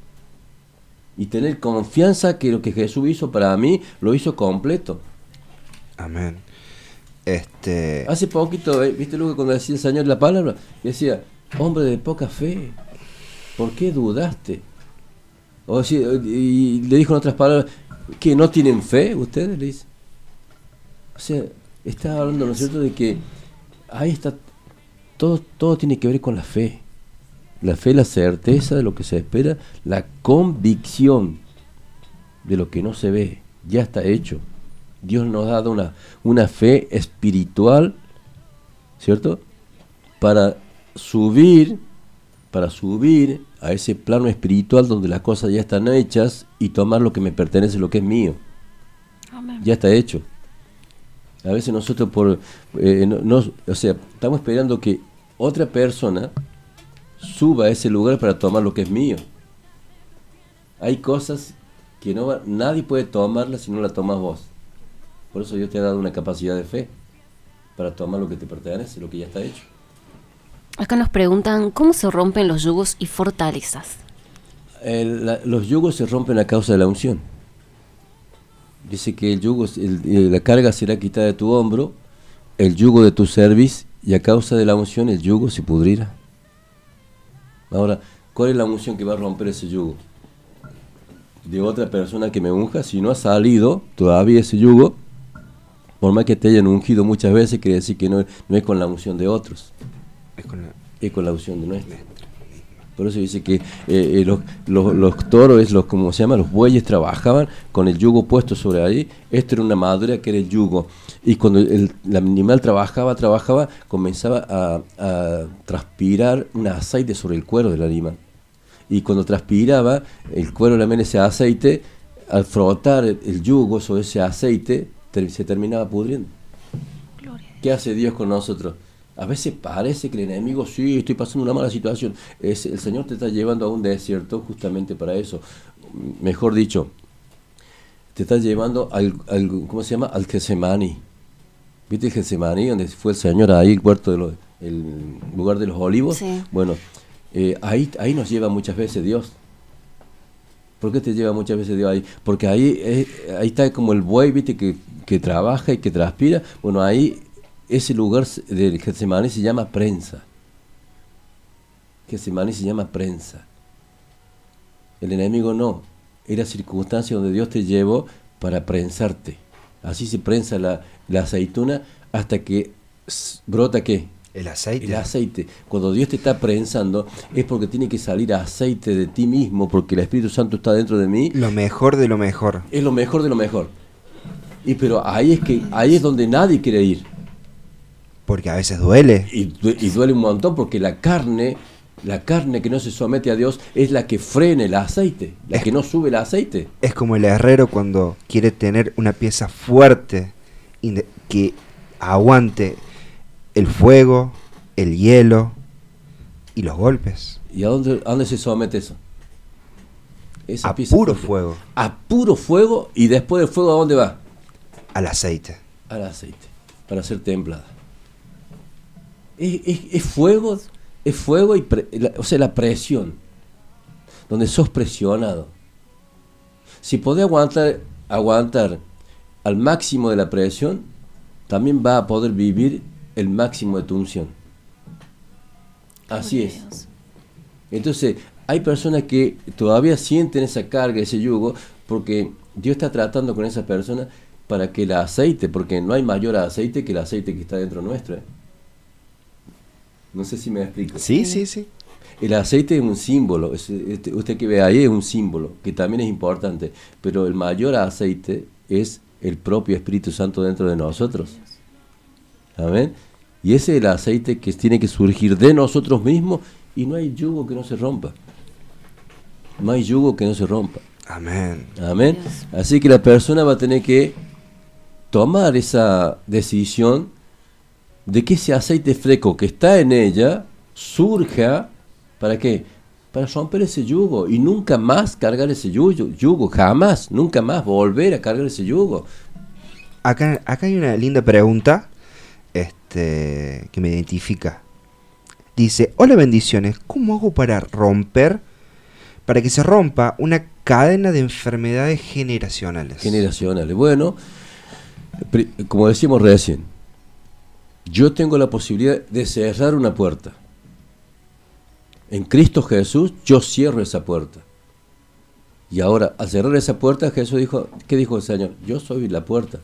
Speaker 1: Y tener confianza que lo que Jesús hizo para mí lo hizo completo.
Speaker 3: Amén. Este.
Speaker 1: Hace poquito, eh, ¿viste lo que cuando decía el Señor la palabra? Decía, hombre de poca fe, ¿por qué dudaste? O si, y le dijo en otras palabras, que no tienen fe ustedes, le dice. O sea, está hablando, ¿no es cierto?, de que ahí está, todo, todo tiene que ver con la fe. La fe, la certeza de lo que se espera, la convicción de lo que no se ve, ya está hecho. Dios nos ha dado una, una fe espiritual, ¿cierto? Para subir, para subir a ese plano espiritual donde las cosas ya están hechas y tomar lo que me pertenece, lo que es mío.
Speaker 2: Amén.
Speaker 1: Ya está hecho. A veces nosotros por, eh, no, no, o sea, estamos esperando que otra persona suba a ese lugar para tomar lo que es mío. Hay cosas que no nadie puede tomarlas si no la tomas vos. Por eso Dios te ha dado una capacidad de fe para tomar lo que te pertenece, lo que ya está hecho.
Speaker 2: Acá nos preguntan cómo se rompen los yugos y fortalezas.
Speaker 1: El- la- los yugos se rompen a causa de la unción. Dice que el yugo, el- eh, la carga será quitada de tu hombro, el yugo de tu cerviz, y a causa de la unción el yugo se pudrirá. Ahora, ¿cuál es la unción que va a romper ese yugo? de otra persona que me unja, si no ha salido todavía ese yugo, por más que te hayan ungido muchas veces, quiere decir que no, no es con la unción de otros,
Speaker 3: Es con la-
Speaker 1: es con la unción de nuestra. Por eso dice que eh, eh, los, los- los toros, es los, como se llama, los bueyes trabajaban con el yugo puesto sobre ahí. Esto era una madera que era el yugo. Y cuando el, el animal trabajaba, trabajaba, comenzaba a, a transpirar un aceite sobre el cuero del animal. Y cuando transpiraba, el cuero también ese aceite, al frotar el, yugo sobre ese aceite, se terminaba pudriendo. ¿Qué hace Dios con nosotros? A veces parece que el enemigo, sí, estoy pasando una mala situación. Es, el Señor te está llevando a un desierto justamente para eso. Mejor dicho, te está llevando al, al- ¿cómo se llama? Al Getsemaní. ¿Viste el Getsemaní, donde fue el Señor ahí, el huerto de los, el lugar de los olivos?
Speaker 2: Sí.
Speaker 1: Bueno, eh, ahí, ahí nos lleva muchas veces Dios. ¿Por qué te lleva muchas veces Dios ahí? Porque ahí, ahí está como el buey, ¿viste? Que, trabaja y que transpira. Bueno, ahí ese lugar del Getsemaní se llama prensa. Getsemaní se llama prensa. El enemigo no. Era circunstancia donde Dios te llevó para prensarte. Así se prensa la, la aceituna hasta que brota qué?
Speaker 3: El aceite.
Speaker 1: El aceite. Cuando Dios te está prensando es porque tiene que salir aceite de ti mismo, porque el Espíritu Santo está dentro de mí.
Speaker 3: Lo mejor de lo mejor.
Speaker 1: Es lo mejor de lo mejor. Y pero ahí es que ahí es donde nadie quiere ir.
Speaker 3: Porque a veces duele.
Speaker 1: Y, y duele un montón porque la carne, la carne que no se somete a Dios es la que frena el aceite, la que no sube el aceite.
Speaker 3: Es como el herrero cuando quiere tener una pieza fuerte que aguante el fuego, el hielo y los golpes.
Speaker 1: ¿Y a dónde, a dónde se somete eso? Esa
Speaker 3: A puro
Speaker 1: fuerte.
Speaker 3: fuego,
Speaker 1: A puro fuego y después del fuego ¿a dónde va?
Speaker 3: al aceite.
Speaker 1: al aceite para ser templada. Es, es- es fuego, es fuego y pre- la- o sea, la presión, donde sos presionado. Si podés aguantar, aguantar al máximo de la presión, también va a poder vivir el máximo de tu unción. Así es. Entonces, hay personas que todavía sienten esa carga, ese yugo, porque Dios está tratando con esa persona para que el aceite, porque no hay mayor aceite que el aceite que está dentro nuestro. ¿eh? No sé si me explico.
Speaker 3: Sí, sí, sí.
Speaker 1: El aceite es un símbolo, es- este- usted que ve ahí es un símbolo, que también es importante, pero el mayor aceite es el propio Espíritu Santo dentro de nosotros. Amén. Y ese es el aceite que tiene que surgir de nosotros mismos y no hay yugo que no se rompa. No hay yugo que no se rompa.
Speaker 3: Amén.
Speaker 1: Amén. Así que la persona va a tener que tomar esa decisión de que ese aceite fresco que está en ella surja, ¿para qué? Para romper ese yugo y nunca más cargar ese yugo, yugo, jamás, nunca más volver a cargar ese yugo.
Speaker 3: Acá, acá hay una linda pregunta este, que me identifica. Dice, hola bendiciones, ¿cómo hago para romper, para que se rompa una cadena de enfermedades generacionales?
Speaker 1: generacionales. Bueno, como decimos recién, yo tengo la posibilidad de cerrar una puerta. En Cristo Jesús yo cierro esa puerta. Y ahora, al cerrar esa puerta, Jesús dijo, ¿qué dijo el Señor? Yo soy la puerta.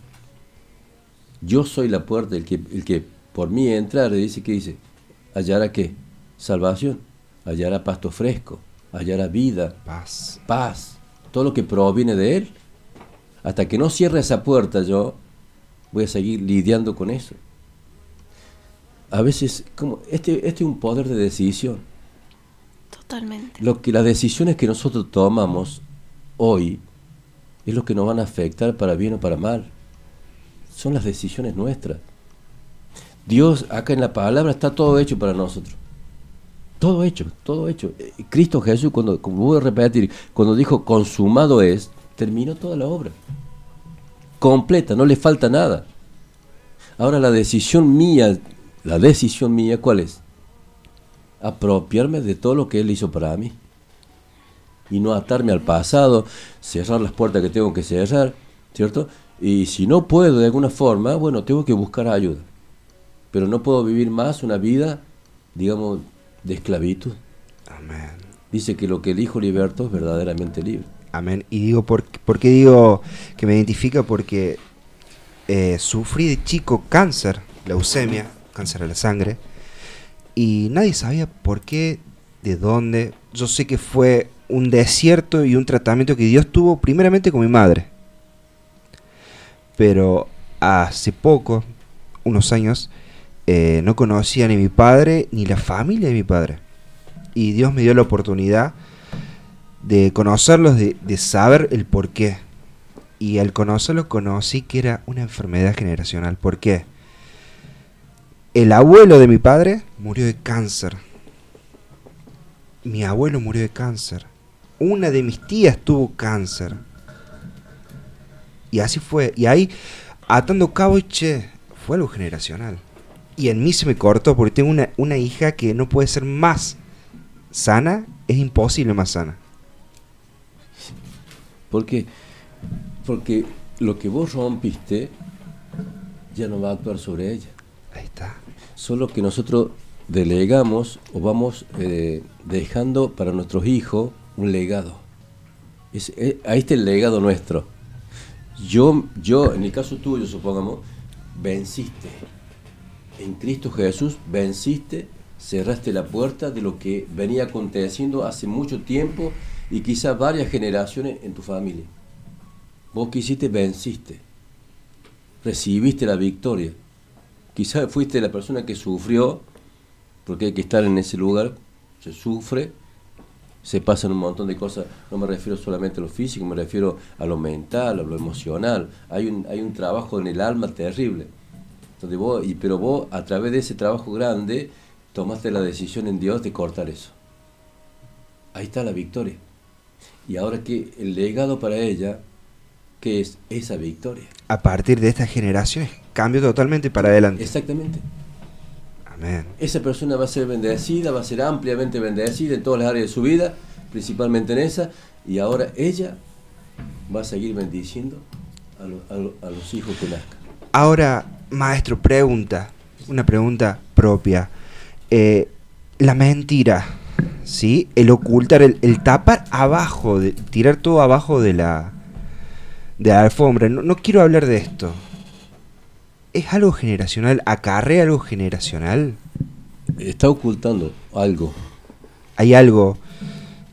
Speaker 1: Yo soy la puerta, el que, el que por mí entra, le dice, ¿qué dice? Hallará qué? Salvación, hallará pasto fresco, hallará vida,
Speaker 3: Paz.
Speaker 1: paz, todo lo que proviene de Él. Hasta que no cierre esa puerta yo voy a seguir lidiando con eso. A veces, como este, este es un poder de decisión.
Speaker 2: Totalmente.
Speaker 1: Lo que las decisiones que nosotros tomamos hoy es lo que nos van a afectar para bien o para mal. Son las decisiones nuestras. Dios, acá en la palabra está todo hecho para nosotros. Todo hecho, todo hecho. Eh, Cristo Jesús, cuando, como voy a repetir, cuando dijo consumado es, terminó toda la obra. Completa, no le falta nada. Ahora la decisión mía, la decisión mía, ¿cuál es? Apropiarme de todo lo que Él hizo para mí. Y no atarme al pasado, cerrar las puertas que tengo que cerrar, ¿cierto? Y si no puedo de alguna forma, bueno, tengo que buscar ayuda. Pero no puedo vivir más una vida, digamos, de esclavitud.
Speaker 3: Amén.
Speaker 1: Dice que lo que el Hijo liberto es verdaderamente libre.
Speaker 3: Amén. Y digo, ¿por, por qué digo que me identifica? Porque eh, sufrí de chico cáncer, leucemia, cáncer a la sangre, y nadie sabía por qué, de dónde. Yo sé que fue un desierto y un tratamiento que Dios tuvo primeramente con mi madre. Pero hace poco, unos años, eh, no conocía ni mi padre ni la familia de mi padre. Y Dios me dio la oportunidad de conocerlos, de, saber el por qué. Y al conocerlos conocí que era una enfermedad generacional. ¿Por qué? El abuelo de mi padre murió de cáncer. Mi abuelo murió de cáncer. Una de mis tías tuvo cáncer. Y así fue. Y ahí, atando cabo, che, fue algo generacional. Y en mí se me cortó porque tengo una, una hija que no puede ser más sana. Es imposible más sana.
Speaker 1: Porque, porque lo que vos rompiste ya no va a actuar sobre ella.
Speaker 3: Ahí está.
Speaker 1: Solo que nosotros delegamos o vamos eh, dejando para nuestros hijos un legado. Es, eh, ahí está el legado nuestro. Yo, yo, en el caso tuyo, supongamos, venciste. En Cristo Jesús venciste, cerraste la puerta de lo que venía aconteciendo hace mucho tiempo y quizás varias generaciones en tu familia. Vos que hiciste, venciste. Recibiste la victoria. Quizás fuiste la persona que sufrió, porque hay que estar en ese lugar, se sufre, se pasan un montón de cosas, no me refiero solamente a lo físico, me refiero a lo mental, a lo emocional. Hay un, hay un trabajo en el alma terrible. Entonces vos, y, pero vos, a través de ese trabajo grande, tomaste la decisión en Dios de cortar eso. Ahí está la victoria. Y ahora que el legado para ella, que es esa victoria.
Speaker 3: A partir de estas generaciones, cambio totalmente para adelante.
Speaker 1: Exactamente.
Speaker 3: Amén.
Speaker 1: Esa persona va a ser bendecida, va a ser ampliamente bendecida en todas las áreas de su vida, principalmente en esa, y ahora ella va a seguir bendiciendo a, lo- a lo- a los hijos que nazcan.
Speaker 3: Ahora, maestro, pregunta, una pregunta propia. Eh, la mentira, ¿sí? El ocultar, el, el tapar abajo, de, tirar todo abajo de la, de la alfombra. No, no quiero hablar de esto. ¿Es algo generacional? ¿Acarrea algo generacional?
Speaker 1: Está ocultando algo.
Speaker 3: ¿Hay algo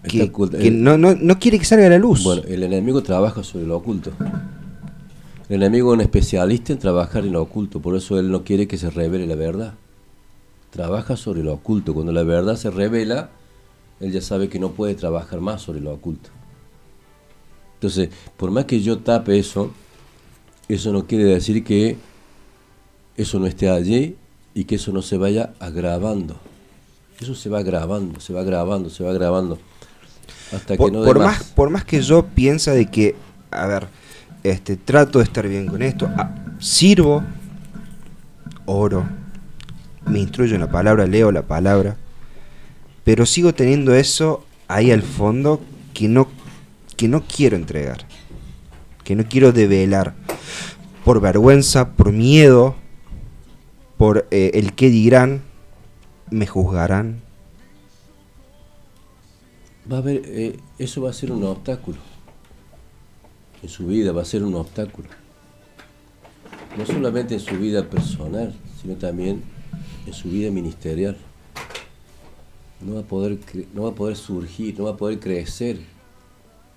Speaker 3: que, que no, no, no quiere que salga a la luz?
Speaker 1: Bueno, el enemigo trabaja sobre lo oculto. El enemigo es un especialista en trabajar en lo oculto, por eso él no quiere que se revele la verdad. Trabaja sobre lo oculto. Cuando la verdad se revela, él ya sabe que no puede trabajar más sobre lo oculto. Entonces, por más que yo tape eso, eso no quiere decir que eso no esté allí y que eso no se vaya agravando. Eso se va agravando, se va agravando, se va agravando. Hasta
Speaker 3: por,
Speaker 1: que no
Speaker 3: por
Speaker 1: más.
Speaker 3: más, por más que yo piensa de que, a ver, este, trato de estar bien con esto, ah, sirvo, oro, me instruyo en la palabra, leo la palabra, pero sigo teniendo eso ahí al fondo que no, que no quiero entregar, que no quiero develar, por vergüenza, por miedo, por eh, el que dirán, me juzgarán.
Speaker 1: Va a haber, eh, eso va a ser un obstáculo. En su vida va a ser un obstáculo. No solamente en su vida personal, sino también en su vida ministerial. No va a poder, no va a poder surgir, no va a poder crecer,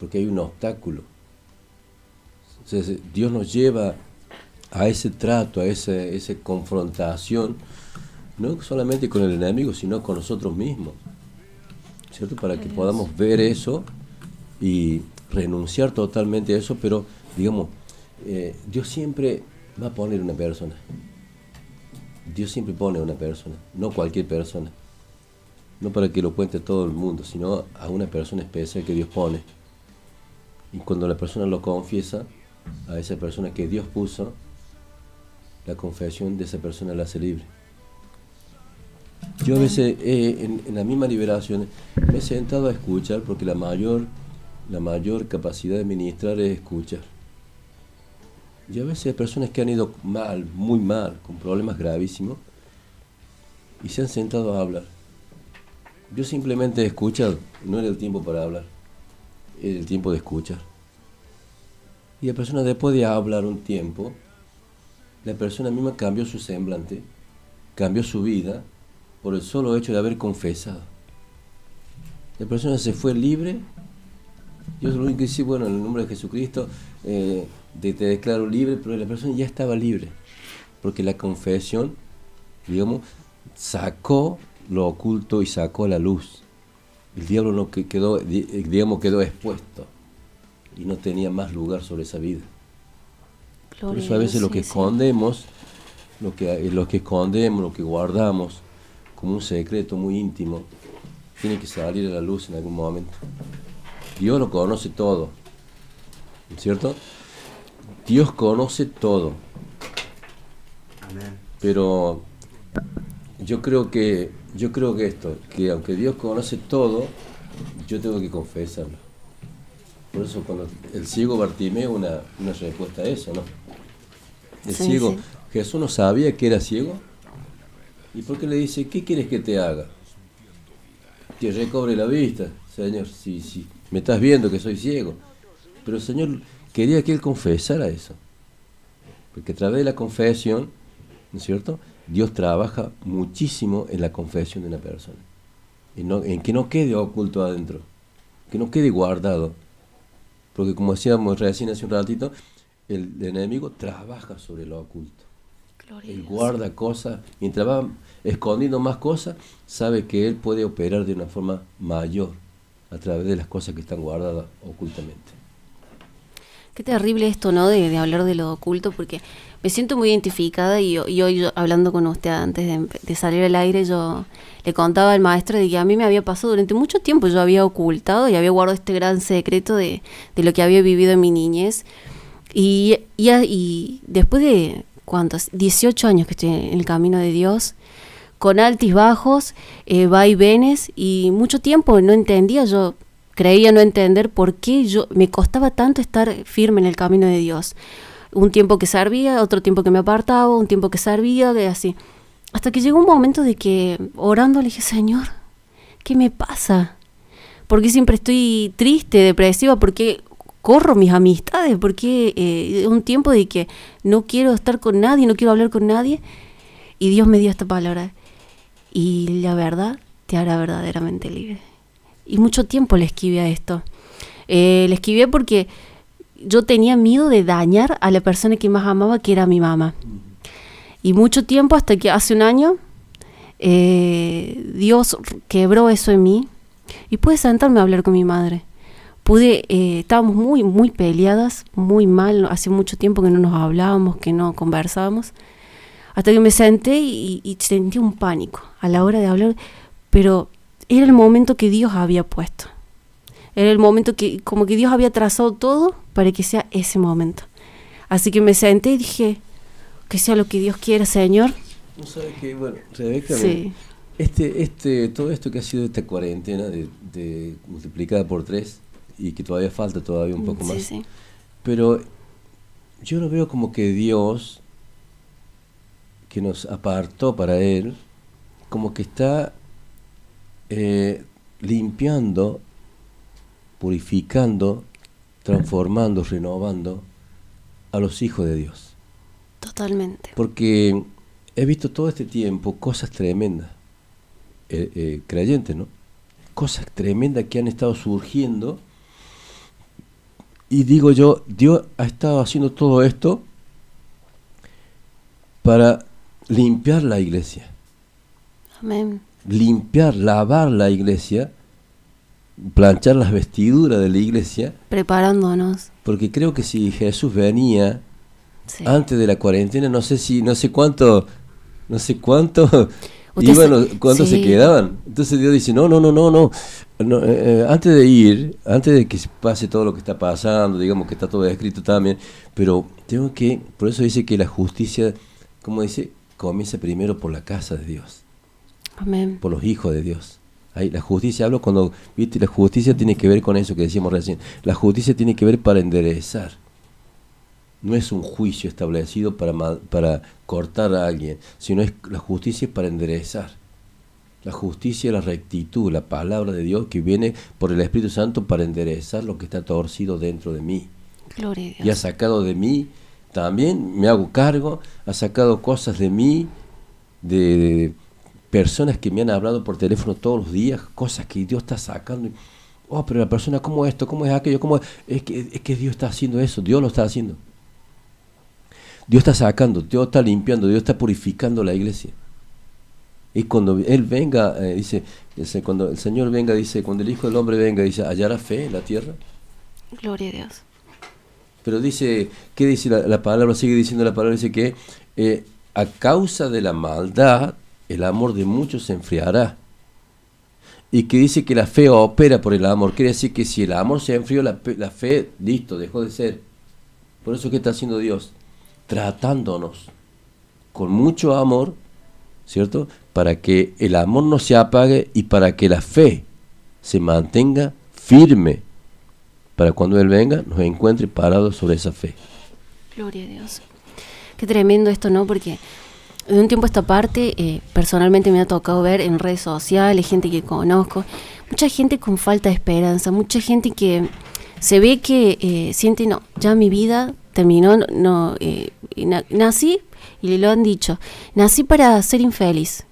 Speaker 1: porque hay un obstáculo. Entonces, Dios nos lleva a ese trato, a esa, esa confrontación, no solamente con el enemigo, sino con nosotros mismos. ¿cierto? Para que podamos ver eso y renunciar totalmente a eso, pero digamos, eh, Dios siempre va a poner una persona. Dios siempre pone una persona, no cualquier persona. No para que lo cuente todo el mundo, sino a una persona especial que Dios pone. Y cuando la persona lo confiesa, a esa persona que Dios puso, la confesión de esa persona la hace libre. Yo a veces, en, en la misma liberación, me he sentado a escuchar porque la mayor, la mayor capacidad de ministrar es escuchar. Y a veces hay personas que han ido mal, muy mal, con problemas gravísimos, y se han sentado a hablar. Yo simplemente he escuchado, no era el tiempo para hablar. el tiempo de escuchar. Y la persona después de hablar un tiempo, la persona misma cambió su semblante, cambió su vida por el solo hecho de haber confesado. La persona se fue libre. Yo lo único que decía, bueno, en el nombre de Jesucristo, eh, te declaro libre, pero la persona ya estaba libre. Porque la confesión, digamos, sacó lo oculto y sacó la luz. El diablo no quedó, digamos, quedó expuesto y no tenía más lugar sobre esa vida. Por eso a veces lo que escondemos, lo que, lo que escondemos, lo que guardamos como un secreto muy íntimo, tiene que salir a la luz en algún momento. Dios lo conoce todo, ¿cierto? Dios conoce todo. Pero yo creo que yo creo que esto, que aunque Dios conoce todo, yo tengo que confesarlo. Por eso cuando el ciego Bartimeo una, una respuesta a eso, ¿no? El ciego, Jesús no sabía que era ciego. ¿Y por qué le dice, qué quieres que te haga? Que recobre la vista, Señor, si, si me estás viendo que soy ciego. Pero el Señor quería que él confesara eso. Porque a través de la confesión, ¿no es cierto? Dios trabaja muchísimo en la confesión de una persona. En, en que no quede oculto adentro, que no quede guardado. Porque como decíamos recién hace un ratito, el, enemigo trabaja sobre lo oculto. Él guarda cosas, mientras va escondiendo más cosas, sabe que él puede operar de una forma mayor a través de las cosas que están guardadas ocultamente.
Speaker 2: Qué terrible esto, ¿no? De, hablar de lo oculto, porque me siento muy identificada y, hoy hablando con usted antes de, salir al aire, yo le contaba al maestro de que a mí me había pasado durante mucho tiempo, yo había ocultado y había guardado este gran secreto de, lo que había vivido en mi niñez. Y, y, después de, ¿cuántos? 18 años que estoy en el camino de Dios, con altos y bajos, eh, va y mucho tiempo no entendía yo creía no entender por qué yo me costaba tanto estar firme en el camino de Dios. Un tiempo que servía, otro tiempo que me apartaba, un tiempo que servía, así. Hasta que llegó un momento de que orando le dije, Señor, ¿qué me pasa? ¿Por qué siempre estoy triste, depresiva? ¿Por qué corro mis amistades? ¿Por qué eh, un tiempo de que no quiero estar con nadie, no quiero hablar con nadie? Y Dios me dio esta palabra. Y la verdad te hará verdaderamente libre y mucho tiempo le esquivé a esto. Eh, le esquivé porque yo tenía miedo de dañar a la persona que más amaba, que era mi mamá. Y mucho tiempo, hasta que hace un año, eh, Dios quebró eso en mí y pude sentarme a hablar con mi madre. Pude, eh, estábamos muy, muy peleadas, muy mal, hace mucho tiempo que no nos hablábamos, que no conversábamos, hasta que me senté y, y sentí un pánico a la hora de hablar, pero era el momento que Dios había puesto. Era el momento que, como que Dios había trazado todo para que sea ese momento. Así que me senté y dije, que sea lo que Dios quiera, Señor.
Speaker 1: ¿No sabes qué? Bueno, Rebeca, este, este, todo esto que ha sido esta cuarentena de, multiplicada por tres y que todavía falta todavía un poco más. Pero yo lo veo como que Dios, que nos apartó para Él, como que está eh, limpiando, purificando, transformando, renovando a los hijos de Dios.
Speaker 2: Totalmente.
Speaker 1: Porque he visto todo este tiempo cosas tremendas, eh, eh, creyentes, ¿no? Cosas tremendas que han estado surgiendo. Y digo yo, Dios ha estado haciendo todo esto para limpiar la iglesia.
Speaker 2: Amén
Speaker 1: limpiar, lavar la iglesia, planchar las vestiduras de la iglesia.
Speaker 2: Preparándonos.
Speaker 1: Porque creo que si Jesús venía antes de la cuarentena, no sé si, no sé cuánto, no sé cuánto [LAUGHS] iban, cuánto se quedaban. Entonces Dios dice, no, no, no, no, no. Eh, eh, antes de ir, antes de que pase todo lo que está pasando, digamos que está todo escrito también, pero tengo que, por eso dice que la justicia, como dice, comienza primero por la casa de Dios por los hijos de Dios. Ahí, la justicia, hablo cuando, viste, la justicia tiene que ver con eso que decíamos recién. La justicia tiene que ver para enderezar. No es un juicio establecido para, para cortar a alguien, sino es la justicia es para enderezar. La justicia, la rectitud, la palabra de Dios que viene por el Espíritu Santo para enderezar lo que está torcido dentro de mí.
Speaker 2: Gloria a Dios.
Speaker 1: Y ha sacado de mí, también me hago cargo, ha sacado cosas de mí, de, personas que me han hablado por teléfono todos los días, cosas que Dios está sacando. Oh, pero la persona, ¿cómo esto? ¿Cómo es aquello? ¿Cómo es? Es, que, es que Dios está haciendo eso, Dios lo está haciendo. Dios está sacando, Dios está limpiando, Dios está purificando la iglesia. Y cuando Él venga, eh, dice, cuando el Señor venga, dice, cuando el Hijo del Hombre venga, dice, ¿hallará fe en la tierra?
Speaker 2: Gloria a Dios.
Speaker 1: Pero dice, ¿qué dice la, la palabra? Sigue diciendo la palabra, dice que eh, a causa de la maldad, el amor de muchos se enfriará. Y que dice que la fe opera por el amor. Quiere decir que si el amor se enfrió, la, la fe, listo, dejó de ser. Por eso, ¿qué está haciendo Dios? Tratándonos con mucho amor, ¿cierto? Para que el amor no se apague y para que la fe se mantenga firme. Para cuando Él venga, nos encuentre parados sobre esa fe.
Speaker 2: Gloria a Dios. Qué tremendo esto, ¿no? Porque de un tiempo a esta parte, eh, personalmente me ha tocado ver en redes sociales, gente que conozco, mucha gente con falta de esperanza, mucha gente que se ve que eh, siente, no, ya mi vida terminó, no, eh, na- nací, y le lo han dicho, nací para ser infeliz.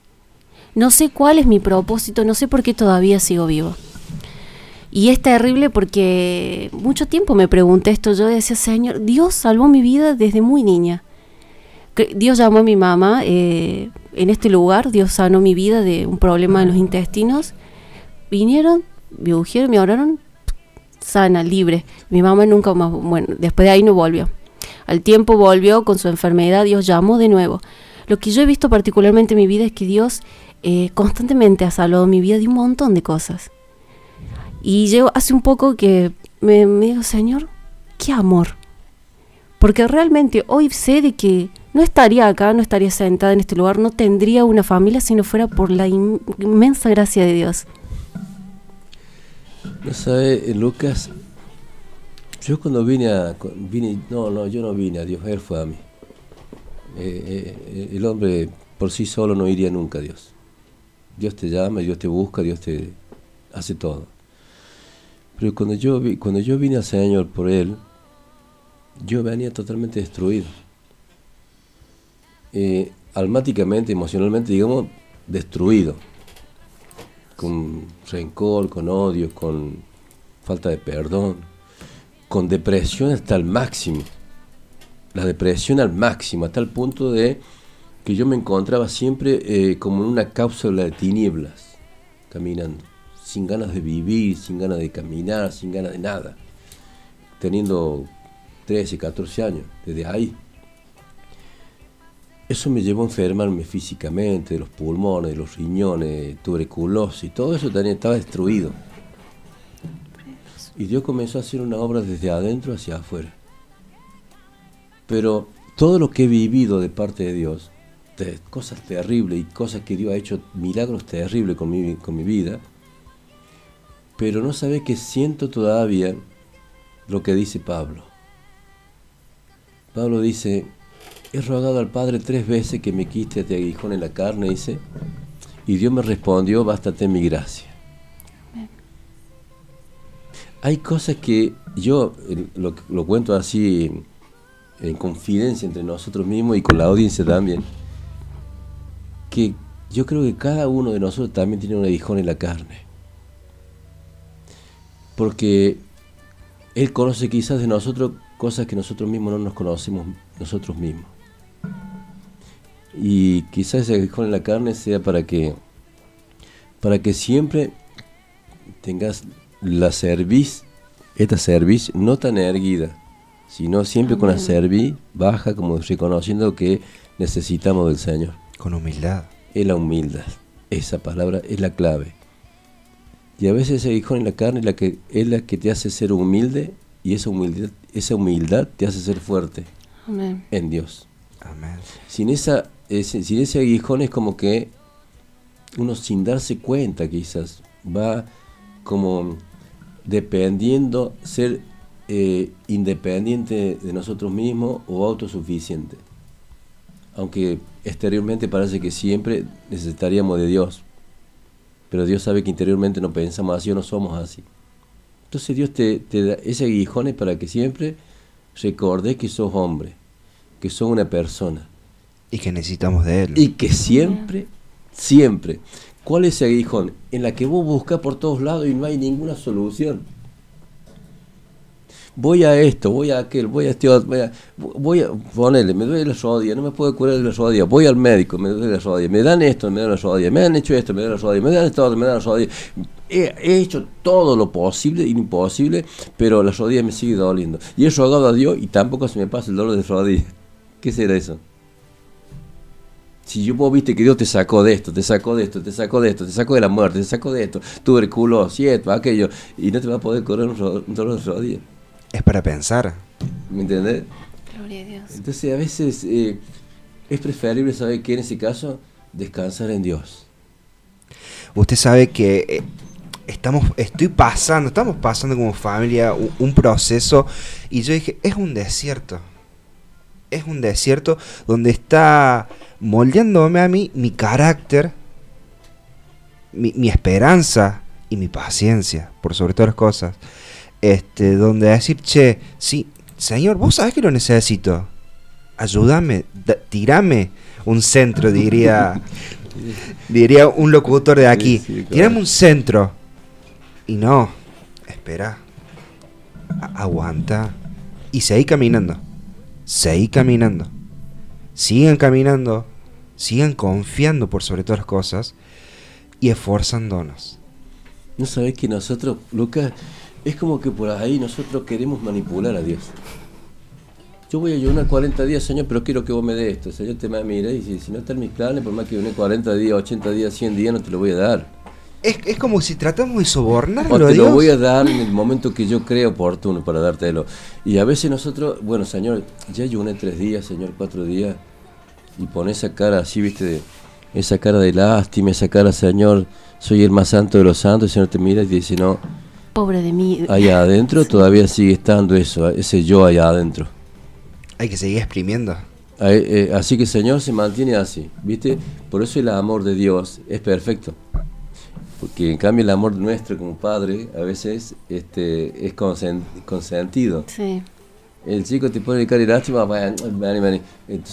Speaker 2: No sé cuál es mi propósito, no sé por qué todavía sigo vivo. Y es terrible porque mucho tiempo me pregunté esto. Yo decía, Señor, Dios salvó mi vida desde muy niña. Dios llamó a mi mamá eh, en este lugar. Dios sanó mi vida de un problema en los intestinos. Vinieron, me ungieron, me oraron, sana, libre. Mi mamá nunca más, bueno, después de ahí no volvió. Al tiempo volvió con su enfermedad, Dios llamó de nuevo. Lo que yo he visto particularmente en mi vida es que Dios eh, constantemente ha salvado mi vida de un montón de cosas. Y yo hace un poco que me, digo, Señor, qué amor. Porque realmente hoy sé de que no estaría acá, no estaría sentada en este lugar, no tendría una familia si no fuera por la in- inmensa gracia de Dios.
Speaker 1: No sabe, eh, Lucas, yo cuando vine a, vine, no, no, yo no vine a Dios, Él fue a mí. Eh, eh, el hombre por sí solo no iría nunca a Dios. Dios te llama, Dios te busca, Dios te hace todo. Pero cuando yo, vi- cuando yo vine al Señor por Él, yo venía totalmente destruido. Eh, almáticamente, emocionalmente, digamos, destruido con rencor, con odio, con falta de perdón, con depresión hasta el máximo. La depresión al máximo, hasta el punto de que yo me encontraba siempre eh, como en una cápsula de tinieblas, caminando, sin ganas de vivir, sin ganas de caminar, sin ganas de nada, teniendo 13, 14 años, desde ahí. Eso me llevó a enfermarme físicamente, los pulmones, los riñones, tuberculosis, todo eso también estaba destruido. Y Dios comenzó a hacer una obra desde adentro hacia afuera. Pero todo lo que he vivido de parte de Dios, cosas terribles y cosas que Dios ha hecho, milagros terribles con mi vida, pero no sabe que siento todavía lo que dice Pablo. Pablo dice, he rogado al Padre tres veces que me quite este aguijón en la carne, dice, y Dios me respondió, bástate mi gracia. Hay cosas que yo lo, lo cuento así en, en confidencia entre nosotros mismos y con la audiencia también, que yo creo que cada uno de nosotros también tiene un aguijón en la carne. Porque Él conoce quizás de nosotros cosas que nosotros mismos no nos conocemos nosotros mismos. Y quizás ese aguijón en la carne sea para que, para que siempre tengas la cerviz, esta cerviz no tan erguida, sino siempre con la cerviz baja, como reconociendo que necesitamos del Señor.
Speaker 3: Con humildad.
Speaker 1: Es la humildad. Esa palabra es la clave. Y a veces ese aguijón en la carne es la que, es la que te hace ser humilde y esa humildad, esa humildad te hace ser fuerte
Speaker 2: Amén.
Speaker 1: en Dios.
Speaker 3: Amén.
Speaker 1: Sin, esa, ese, sin ese aguijón es como que uno sin darse cuenta quizás va como dependiendo, ser eh, independiente de nosotros mismos o autosuficiente. Aunque exteriormente parece que siempre necesitaríamos de Dios. Pero Dios sabe que interiormente no pensamos así o no somos así. Entonces Dios te, te da ese aguijón es para que siempre recordes que sos hombre, que sos una persona.
Speaker 3: Y que necesitamos de Él.
Speaker 1: Y que siempre, siempre, ¿cuál es ese aguijón? En la que vos buscas por todos lados y no hay ninguna solución voy a esto, voy a aquel, voy a este otro, voy a, voy a ponerle, me duele la rodilla, no me puedo curar de la rodilla, voy al médico, me duele la rodilla, me dan esto, me dan la rodilla, me han hecho esto, me dan la rodilla, me dan esto, me dan la rodilla. He, hecho todo lo posible y imposible, pero la rodilla me sigue doliendo. Y he rogado a Dios y tampoco se me pasa el dolor de rodilla. [LAUGHS] ¿Qué será eso? Si yo vos viste que Dios te sacó de esto, te sacó de esto, te sacó de esto, te sacó de la muerte, te sacó de esto, tuberculosis, esto, aquello, y no te va a poder curar un, un dolor de rodilla
Speaker 3: es para pensar.
Speaker 1: ¿Me entiendes?
Speaker 2: Gloria a Dios.
Speaker 1: Entonces a veces eh, es preferible, ¿sabe qué? En ese caso, descansar en Dios.
Speaker 3: Usted sabe que eh, estamos, estoy pasando, estamos pasando como familia un, proceso y yo dije, es un desierto. Es un desierto donde está moldeándome a mí mi carácter, mi, mi esperanza y mi paciencia, por sobre todas las cosas este, donde decir, che, sí, Señor, vos sabés que lo necesito. Ayúdame, tirame un centro, diría, [LAUGHS] diría un locutor de aquí. Tirame un centro. Y no, espera, aguanta. Y seguí caminando. Seguí caminando. Sigan caminando. Sigan confiando por sobre todas las cosas. Y esforzándonos.
Speaker 1: No sabés que nosotros, Lucas, es como que por ahí nosotros queremos manipular a Dios. Yo voy a ayunar 40 días, Señor, pero quiero que vos me des esto. Señor te me mira y si, si no están mis planes, por más que une 40 días, 80 días, 100 días, no te lo voy a dar.
Speaker 3: Es, es como si tratamos de sobornarlo.
Speaker 1: O te lo voy a dar en el momento que yo creo oportuno para dártelo. Y a veces nosotros, bueno, Señor, ya ayuné tres días, Señor, cuatro días, y pone esa cara así, viste, esa cara de lástima, esa cara, Señor, soy el más santo de los santos, el Señor te mira y te dice, no,
Speaker 2: Pobre de mí.
Speaker 1: Allá adentro [LAUGHS] todavía sigue estando eso, ese yo allá adentro.
Speaker 3: Hay que seguir exprimiendo.
Speaker 1: Eh, así que el Señor se mantiene así, ¿viste? Por eso el amor de Dios es perfecto. Porque en cambio el amor nuestro como padre a veces este, es consentido.
Speaker 2: Sí.
Speaker 1: El chico te pone cara y lástima,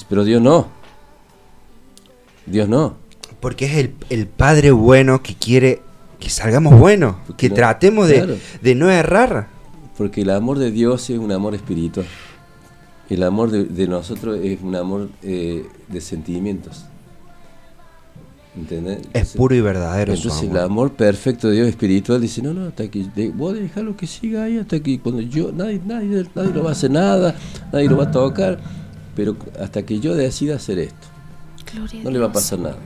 Speaker 1: pero Dios no. Dios no.
Speaker 3: Porque es el, el padre bueno que quiere que salgamos buenos, que tratemos de, no errar.
Speaker 1: Porque el amor de Dios es un amor espiritual. El amor de, nosotros es un amor eh, de sentimientos.
Speaker 3: ¿Entendés? es puro y verdadero.
Speaker 1: Entonces el amor perfecto de Dios espiritual dice, no, no, hasta aquí, de, vos lo que siga ahí hasta aquí, cuando yo, nadie, nadie, nadie lo va a hacer nada, nadie lo va a tocar, pero hasta que yo decida hacer esto, no le va a pasar nada.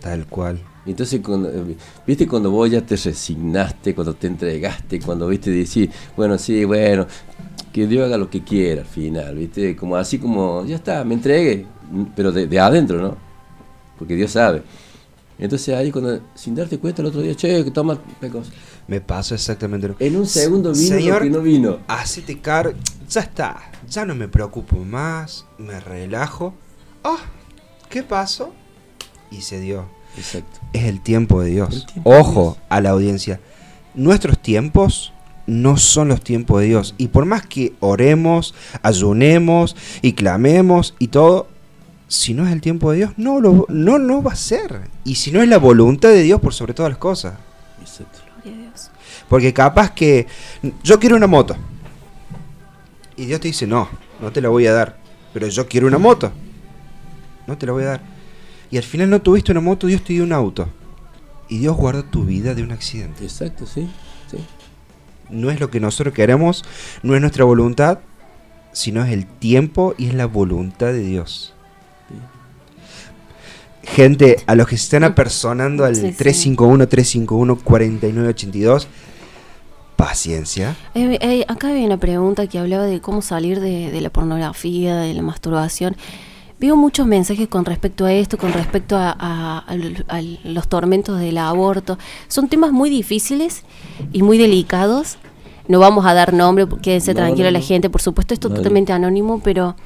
Speaker 3: Tal cual.
Speaker 1: Entonces, cuando, eh, viste cuando vos ya te resignaste, cuando te entregaste, cuando viste decir, bueno, sí, bueno, que Dios haga lo que quiera al final, viste, como así como, ya está, me entregué, pero de, adentro, ¿no? Porque Dios sabe. Entonces ahí cuando, sin darte cuenta el otro día, che, que toma pecos.
Speaker 3: Me pasó exactamente lo
Speaker 1: En un segundo vino Señor, que no vino.
Speaker 3: Hacete car, ya está, ya no me preocupo más, me relajo. Ah, ¿qué pasó? Y se dio.
Speaker 1: Exacto.
Speaker 3: Es el tiempo de Dios. Ojo a la audiencia. Nuestros tiempos no son los tiempos de Dios. Y por más que oremos, ayunemos y clamemos y todo, si no es el tiempo de Dios, no, lo, no, no va a ser. Y si no es la voluntad de Dios por sobre todas las cosas.
Speaker 1: Exacto.
Speaker 3: Porque capaz que yo quiero una moto. Y Dios te dice, no, no te la voy a dar. Pero yo quiero una moto. No te la voy a dar y al final no tuviste una moto, Dios te dio un auto. Y Dios guarda tu vida de un accidente.
Speaker 1: Exacto, sí, sí.
Speaker 3: No es lo que nosotros queremos, no es nuestra voluntad, sino es el tiempo y es la voluntad de Dios. Gente, a los que se están apersonando al 351-351-4982, paciencia.
Speaker 2: Eh, eh, acá hay una pregunta que hablaba de cómo salir de, de la pornografía, de la masturbación. Veo muchos mensajes con respecto a esto, con respecto a, los tormentos del aborto. Son temas muy difíciles y muy delicados. No vamos a dar nombre, quédense tranquila la gente. Por supuesto, esto es totalmente anónimo, pero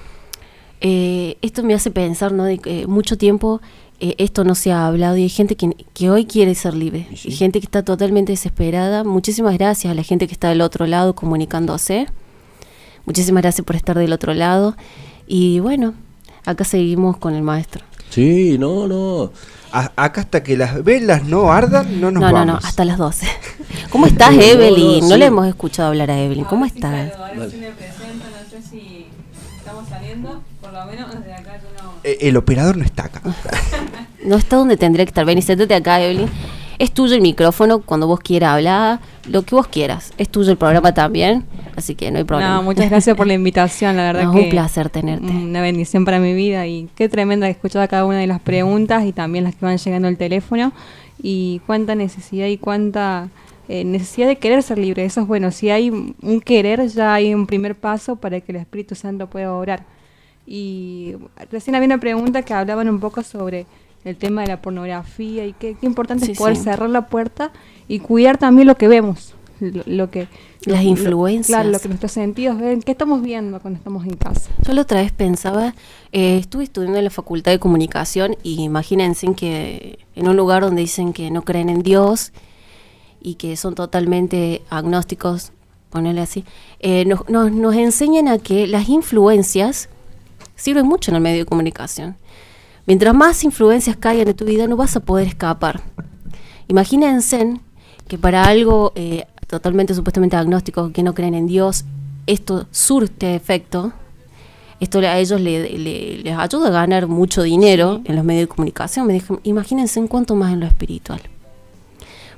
Speaker 2: eh, esto me hace pensar, ¿no? De que mucho tiempo eh, esto no se ha hablado y hay gente que, que hoy quiere ser libre.
Speaker 1: Sí.
Speaker 2: Y gente que está totalmente desesperada. Muchísimas gracias a la gente que está del otro lado comunicándose. Muchísimas gracias por estar del otro lado. Y bueno, acá seguimos con el maestro.
Speaker 1: Sí, no, no.
Speaker 3: A- acá hasta que las velas no ardan, no nos
Speaker 2: no, no,
Speaker 3: vamos.
Speaker 2: no, hasta las 12. [LAUGHS] ¿Cómo estás, [LAUGHS]
Speaker 1: No, no,
Speaker 2: Evelyn? No,
Speaker 1: sí.
Speaker 2: le hemos escuchado hablar a Evelyn. ¿Cómo estás?
Speaker 4: ahora sí me presento, no sé si estamos saliendo, por lo menos desde acá yo no...
Speaker 3: Eh, El operador no está acá. [LAUGHS]
Speaker 2: No está donde tendría que estar. Ven y siéntate acá, Evelyn. Es tuyo el micrófono cuando vos quieras hablar, lo que vos quieras. Es tuyo el programa también, así que no hay problema.
Speaker 4: No, muchas gracias por la invitación, la verdad
Speaker 2: No,
Speaker 4: que...
Speaker 2: un placer tenerte.
Speaker 4: Una bendición para mi vida y qué tremenda que escuchaba cada una de las preguntas y también las que van llegando al teléfono y cuánta necesidad y cuánta eh, necesidad de querer ser libre. Eso es bueno, si hay un querer ya hay un primer paso para que el Espíritu Santo pueda obrar. Y recién había una pregunta que hablaban un poco sobre el tema de la pornografía y qué, qué importante
Speaker 2: Sí,
Speaker 4: es poder
Speaker 2: sí.
Speaker 4: cerrar la puerta y cuidar también lo que vemos, lo, lo que...
Speaker 2: Las
Speaker 4: lo-
Speaker 2: influencias.
Speaker 4: claro, lo que nuestros sentidos ven, qué estamos viendo cuando estamos en casa.
Speaker 2: Yo la otra vez pensaba, eh, estuve estudiando en la Facultad de Comunicación y imagínense que en un lugar donde dicen que no creen en Dios y que son totalmente agnósticos, ponerle así, eh, nos, nos, nos enseñan a que las influencias sirven mucho en el medio de comunicación. Mientras más influencias caigan en tu vida, no vas a poder escapar. Imagínense que para algo eh, totalmente supuestamente agnóstico, que no creen en Dios, esto surte efecto, esto a ellos le- le- les ayuda a ganar mucho dinero en los medios de comunicación. Me dije, imagínense en cuanto más en lo espiritual.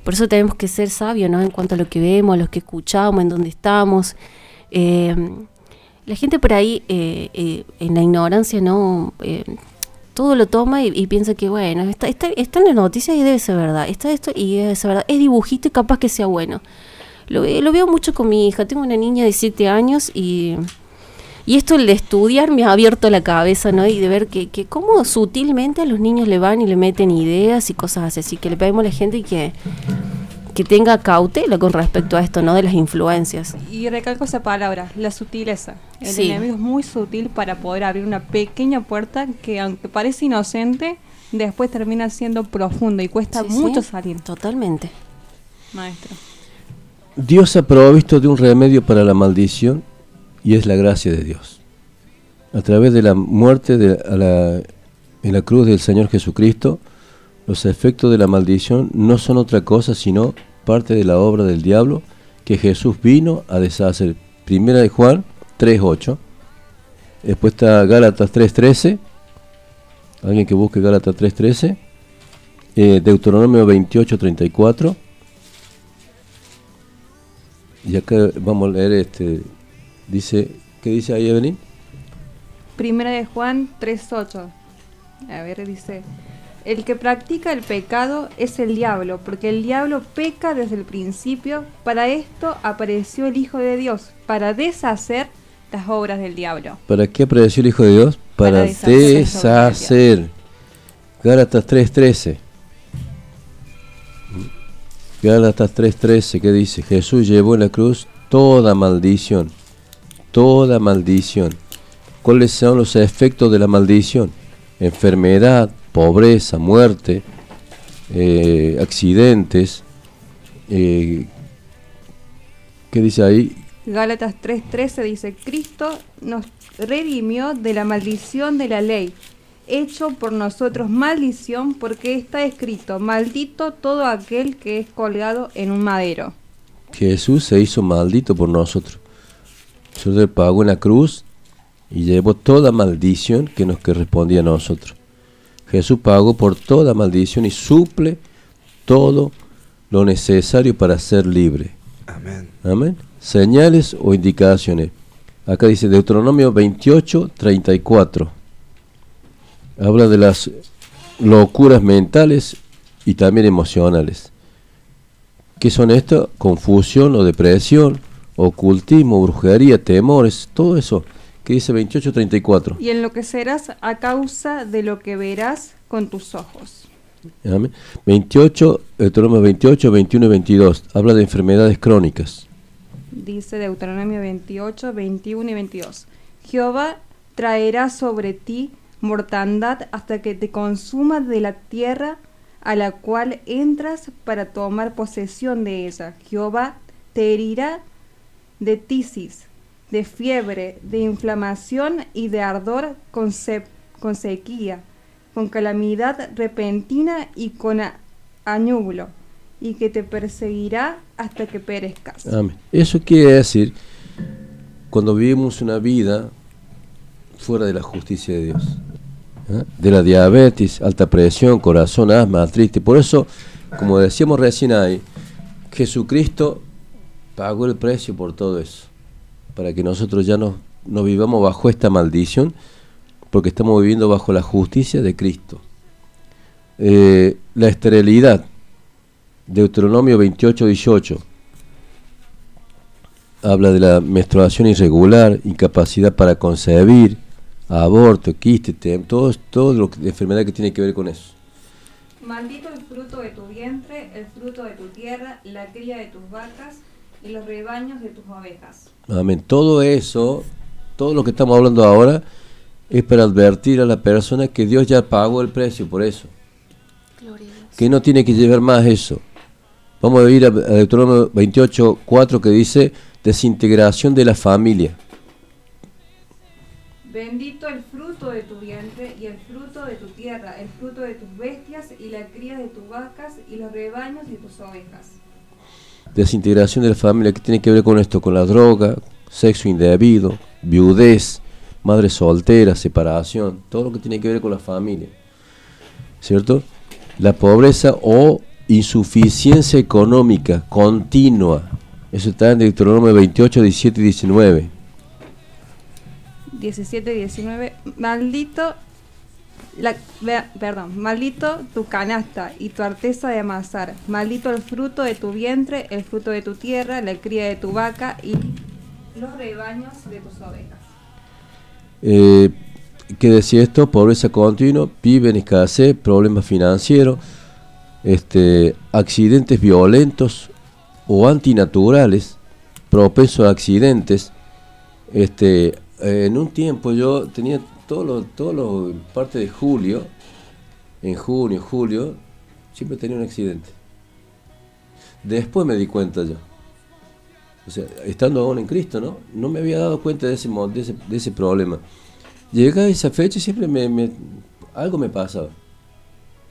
Speaker 2: Por eso tenemos que ser sabios, ¿no? En cuanto a lo que vemos, a lo que escuchamos, en dónde estamos. Eh, la gente por ahí, eh, en la ignorancia, ¿no? Eh, todo lo toma y, y piensa que, bueno, está, está, está en las noticias y debe ser verdad. Está esto y debe ser verdad. Es dibujito y capaz que sea bueno. Lo, ve- lo veo mucho con mi hija. Tengo una niña de 7 años y, y esto, el de estudiar, me ha abierto la cabeza, ¿no? Y de ver que, que cómo sutilmente a los niños le van y le meten ideas y cosas así. Que le pedimos a la gente que, que tenga cautela con respecto a esto, ¿no? De las influencias.
Speaker 4: Y recalco esa palabra, la sutileza. El
Speaker 2: Sí.
Speaker 4: enemigo es muy sutil para poder abrir una pequeña puerta que aunque parece inocente, después termina siendo profunda y cuesta
Speaker 2: Sí,
Speaker 4: mucho
Speaker 2: sí,
Speaker 4: salir,
Speaker 2: Totalmente.
Speaker 4: maestro.
Speaker 1: Dios ha provisto de un remedio para la maldición y es la gracia de Dios. A través de la muerte de, a la- en la cruz del Señor Jesucristo, los efectos de la maldición no son otra cosa sino parte de la obra del diablo que Jesús vino a deshacer. Primera de Juan 3.8. Después está Gálatas 3.13. Alguien que busque Gálatas 3.13. Eh, Deuteronomio 28.34. Y acá vamos a leer este. Dice. ¿Qué dice ahí Evelyn?
Speaker 4: Primera de Juan 3.8. A ver, dice, el que practica el pecado es el diablo, porque el diablo peca desde el principio. Para esto apareció el Hijo de Dios, para deshacer las obras del diablo.
Speaker 1: ¿Para qué apareció el Hijo de Dios? Para,
Speaker 4: Para deshacer.
Speaker 1: Gálatas 3.13. Gálatas 3.13, ¿qué dice? Jesús llevó en la cruz toda maldición. Toda maldición. ¿Cuáles son los efectos de la maldición? Enfermedad, pobreza, muerte, eh, accidentes. eh, ¿Qué dice ahí?
Speaker 4: Gálatas 3:13 dice, Cristo nos redimió de la maldición de la ley, hecho por nosotros maldición, porque está escrito, maldito todo aquel que es colgado en un madero.
Speaker 1: Jesús se hizo maldito por nosotros. Jesús le pagó en la cruz y llevó toda maldición que nos correspondía a nosotros. Jesús pagó por toda maldición y suple todo lo necesario para ser libre.
Speaker 3: Amén.
Speaker 1: Amén. Señales o indicaciones. Acá dice Deuteronomio 28, 34. Habla de las locuras mentales y también emocionales. ¿Qué son esto? Confusión o depresión, ocultismo, brujería, temores, todo eso. ¿Qué dice 28, 34?
Speaker 4: Y enloquecerás a causa de lo que verás con tus ojos.
Speaker 1: Amén. 28, Deuteronomio 28, 21 y 22. Habla de enfermedades crónicas.
Speaker 4: Dice Deuteronomio 28, 21 y 22. Jehová traerá sobre ti mortandad hasta que te consuma de la tierra a la cual entras para tomar posesión de ella. Jehová te herirá de tisis, de fiebre, de inflamación y de ardor con, con sequía, con calamidad repentina y con añublo, y que te perseguirá hasta que perezcas.
Speaker 1: Eso quiere decir, cuando vivimos una vida fuera de la justicia de Dios, ¿eh? de la diabetes, alta presión, corazón, asma, triste. Por eso, como decíamos recién ahí, Jesucristo pagó el precio por todo eso, para que nosotros ya no, vivamos bajo esta maldición, porque estamos viviendo bajo la justicia de Cristo. Eh, la esterilidad, Deuteronomio 28, 18, habla de la menstruación irregular, incapacidad para concebir, aborto, quiste, todo, todo lo que, enfermedad que tiene que ver con eso.
Speaker 4: Maldito el fruto de tu vientre, el fruto de tu tierra, la cría de tus vacas y los rebaños de tus ovejas.
Speaker 1: Amén. Todo eso, todo lo que estamos hablando ahora, es para advertir a la persona que Dios ya pagó el precio por eso. Que no tiene que llevar más eso. Vamos a ir a, Deuteronomio 28, 4 que dice desintegración de la familia.
Speaker 4: Bendito el fruto de tu vientre y el fruto de tu tierra, el fruto de tus bestias y la cría de tus vacas y los rebaños de tus ovejas.
Speaker 1: Desintegración de la familia, ¿qué tiene que ver con esto? Con la droga, sexo indebido, viudez, madre soltera, separación, todo lo que tiene que ver con la familia. ¿Cierto? La pobreza o insuficiencia económica continua. Eso está en Deuteronomio 28, 17 y 19.
Speaker 4: 17, 19, maldito, la, perdón, maldito tu canasta y tu arteza de amasar, maldito el fruto de tu vientre, el fruto de tu tierra, la cría de tu vaca y los rebaños de tus ovejas.
Speaker 1: Eh, ¿Qué decía esto? Pobreza continua, vive en escasez, problemas financieros, este, accidentes violentos o antinaturales, propensos a accidentes, este, en un tiempo yo tenía todo lo, todo lo, parte de julio, en junio, julio, siempre tenía un accidente. Después me di cuenta yo. O sea, estando aún en Cristo, ¿no? No me había dado cuenta de ese, de ese, de problema. Llega esa fecha y siempre me, algo me pasaba.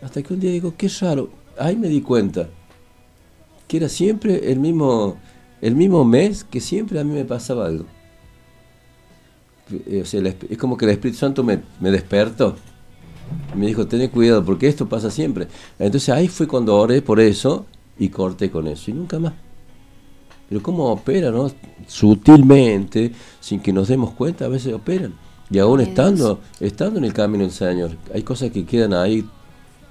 Speaker 1: Hasta que un día digo, qué raro. Ahí me di cuenta que era siempre el mismo, el mismo mes que siempre a mí me pasaba algo. Eh, es como que el Espíritu Santo me, me despertó. Me dijo, ten cuidado, porque esto pasa siempre. Entonces ahí fue cuando oré por eso y corté con eso. Y nunca más. Pero cómo opera, ¿no? Sutilmente, sin que nos demos cuenta, a veces operan. Y aún estando, estando en el camino del Señor, hay cosas que quedan ahí,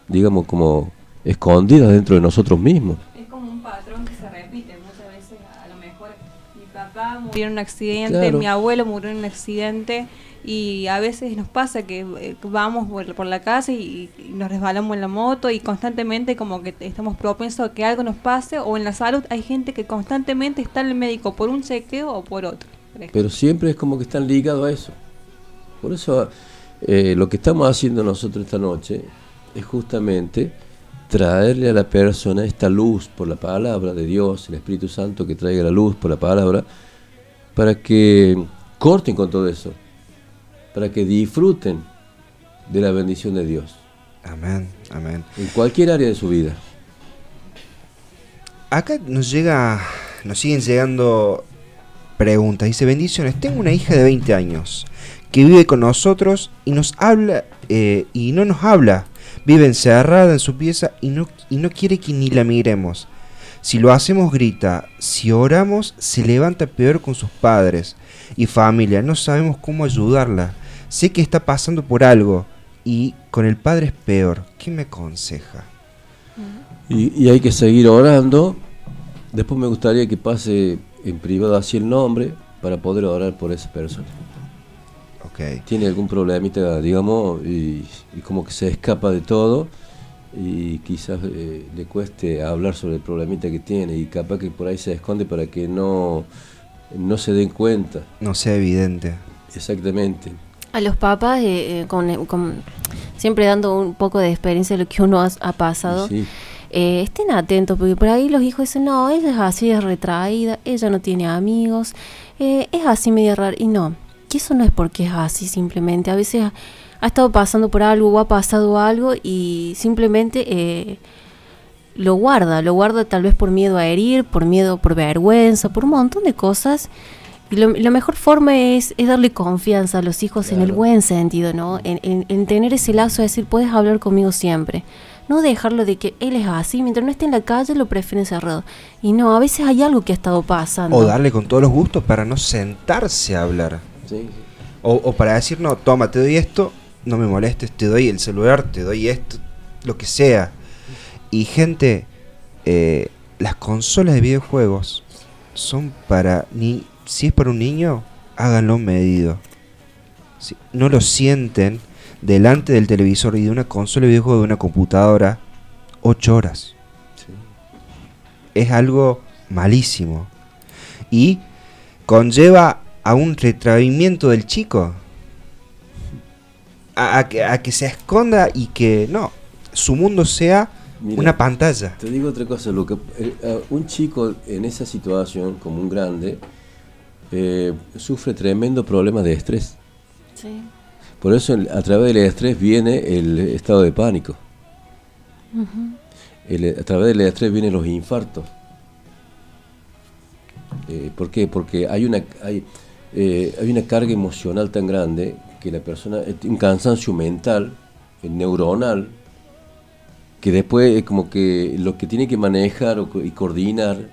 Speaker 1: digamos, como escondidas dentro de nosotros mismos.
Speaker 4: Es como un patrón murió en un accidente, mi abuelo murió en un accidente y a veces nos pasa que eh, vamos por, la casa y, nos resbalamos en la moto y constantemente como que estamos propensos a que algo nos pase o en la salud hay gente que constantemente está en el médico por un chequeo o por otro.
Speaker 1: Pero siempre es como que están ligados a eso. Por eso eh, lo que estamos haciendo nosotros esta noche es justamente traerle a la persona esta luz por la palabra de Dios, el Espíritu Santo que traiga la luz por la palabra, para que corten con todo eso, para que disfruten de la bendición de Dios.
Speaker 3: Amén, amén.
Speaker 1: En cualquier área de su vida.
Speaker 3: Acá nos llega, nos siguen llegando preguntas. Dice, bendiciones, tengo una hija de 20 años que vive con nosotros y nos habla eh, y no nos habla. Vive encerrada en su pieza y no, y no quiere que ni la miremos. Si lo hacemos grita, si oramos se levanta peor con sus padres y familia, no sabemos cómo ayudarla. Sé que está pasando por algo y con el padre es peor. ¿Qué me aconseja?
Speaker 1: Y, hay que seguir orando. Después me gustaría que pase en privado así el nombre para poder orar por esa persona.
Speaker 3: Okay.
Speaker 1: Tiene algún problemita, digamos, y como que se escapa de todo y quizás eh, le cueste hablar sobre el problemita que tiene y capaz que por ahí se esconde para que no, no se den cuenta.
Speaker 3: No sea evidente.
Speaker 1: Exactamente.
Speaker 2: A los papás, eh, eh, con, eh, con- siempre dando un poco de experiencia de lo que uno ha, ha pasado,
Speaker 1: Sí,
Speaker 2: eh, estén atentos, porque por ahí los hijos dicen, no, ella es así, es retraída, ella no tiene amigos, eh, es así media rara. Y no, que eso no es porque es así simplemente. A veces ha, estado pasando por algo o ha pasado algo y simplemente eh, lo guarda, lo guarda tal vez por miedo a herir, por miedo, por vergüenza, por un montón de cosas. Y lo- la mejor forma es, es darle confianza a los hijos en el buen sentido, ¿no? En, en- en tener ese lazo de decir, puedes hablar conmigo siempre. No dejarlo de que él es así, mientras no esté en la calle lo prefieren cerrado. Y no, a veces hay algo que ha estado pasando.
Speaker 3: O darle con todos los gustos para no sentarse a hablar.
Speaker 1: sí, sí.
Speaker 3: O, o para decir, no, toma, te doy esto, no me molestes, te doy el celular, te doy esto, lo que sea. Y gente, eh, las consolas de videojuegos son para, ni si es para un niño, háganlo medido. Si no lo sienten delante del televisor y de una consola de videojuegos de una computadora, 8 horas.
Speaker 1: sí.
Speaker 3: Es algo malísimo. Y conlleva a un retraimiento del chico. A, a que, a que se esconda y que no, su mundo sea
Speaker 1: Mira,
Speaker 3: una pantalla.
Speaker 1: Te digo otra cosa, Luca. Eh, eh, un chico en esa situación, como un grande, eh, sufre tremendo problema de estrés.
Speaker 2: Sí.
Speaker 1: Por eso el- a través del estrés viene el estado de pánico. El- a través del estrés vienen los infartos. Eh, ¿Por qué? Porque hay una, hay, eh, hay una carga emocional tan grande que la persona, eh, un cansancio mental, eh, neuronal, que después es como que lo que tiene que manejar y coordinar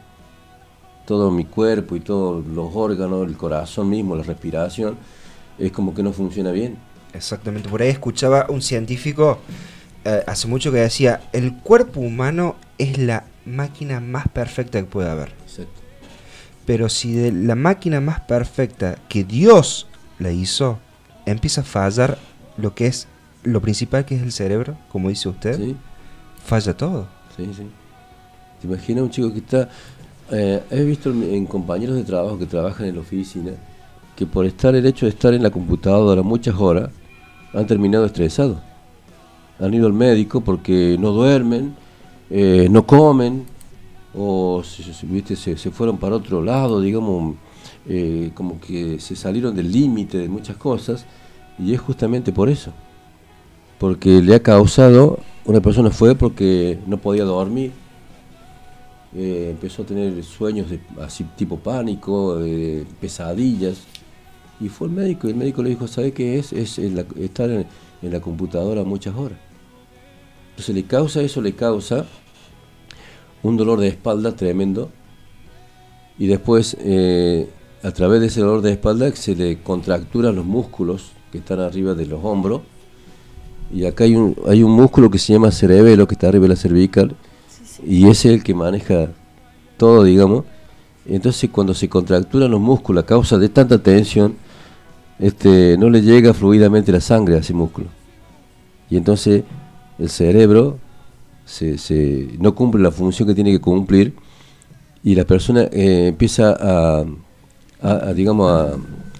Speaker 1: todo mi cuerpo y todos los órganos, el corazón mismo, la respiración, es como que no funciona bien.
Speaker 3: Exactamente, por ahí escuchaba un científico eh, hace mucho que decía, el cuerpo humano es la máquina más perfecta que puede haber.
Speaker 1: Exacto.
Speaker 3: Pero si de la máquina más perfecta que Dios la hizo, empieza a fallar lo que es lo principal que es el cerebro, como dice usted,
Speaker 1: ¿Sí?
Speaker 3: falla todo.
Speaker 1: Sí, sí. ¿Te imaginas un chico que está... Eh, he visto en, compañeros de trabajo que trabajan en la oficina que por estar el hecho de estar en la computadora muchas horas han terminado estresados. Han ido al médico porque no duermen, eh, no comen o se, se- viste, se, se fueron para otro lado, digamos, eh, como que se salieron del límite de muchas cosas y es justamente por eso porque le ha causado, una persona fue porque no podía dormir, eh, empezó a tener sueños de, así tipo pánico, de pesadillas, y fue el médico, y el médico le dijo, ¿sabe qué es? Es estar en, en la computadora muchas horas. Entonces le causa eso, le causa un dolor de espalda tremendo, y después eh, a través de ese dolor de espalda se le contracturan los músculos que están arriba de los hombros, y acá hay un, hay un músculo que se llama cerebelo, que está arriba de la cervical, y es el que maneja todo, digamos. Entonces, cuando se contracturan los músculos a causa de tanta tensión, este, no le llega fluidamente la sangre a ese músculo. Y entonces el cerebro se, se- no cumple la función que tiene que cumplir y la persona eh, empieza a, a- a, digamos, a,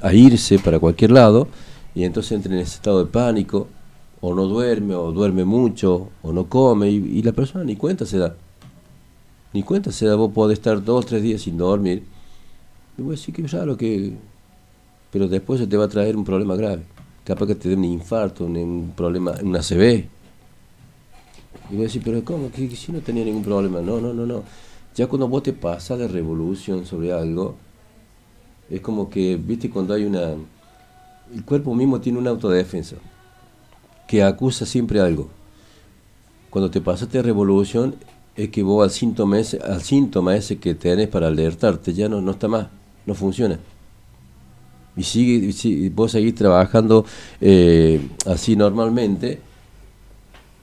Speaker 1: a irse para cualquier lado y entonces entra en ese estado de pánico o no duerme o duerme mucho o no come y, la persona ni cuenta se da. Ni cuenta se da, vos podés estar dos tres días sin dormir. Y vos decís que raro que... Pero después se te va a traer un problema grave. Capaz que te dé un infarto, un, problema, una ACV. Y vos decís, pero ¿cómo? Que si no tenía ningún problema. No, no, no, no. Ya cuando vos te pasas de revolución sobre algo, es como que, viste, cuando hay una... El cuerpo mismo tiene una autodefensa que acusa siempre algo. Cuando te pasaste revolución, es que vos al síntoma ese, al síntoma ese que tenés para alertarte ya no, no está más, no funciona. Y sigue, vos seguís trabajando eh, así normalmente,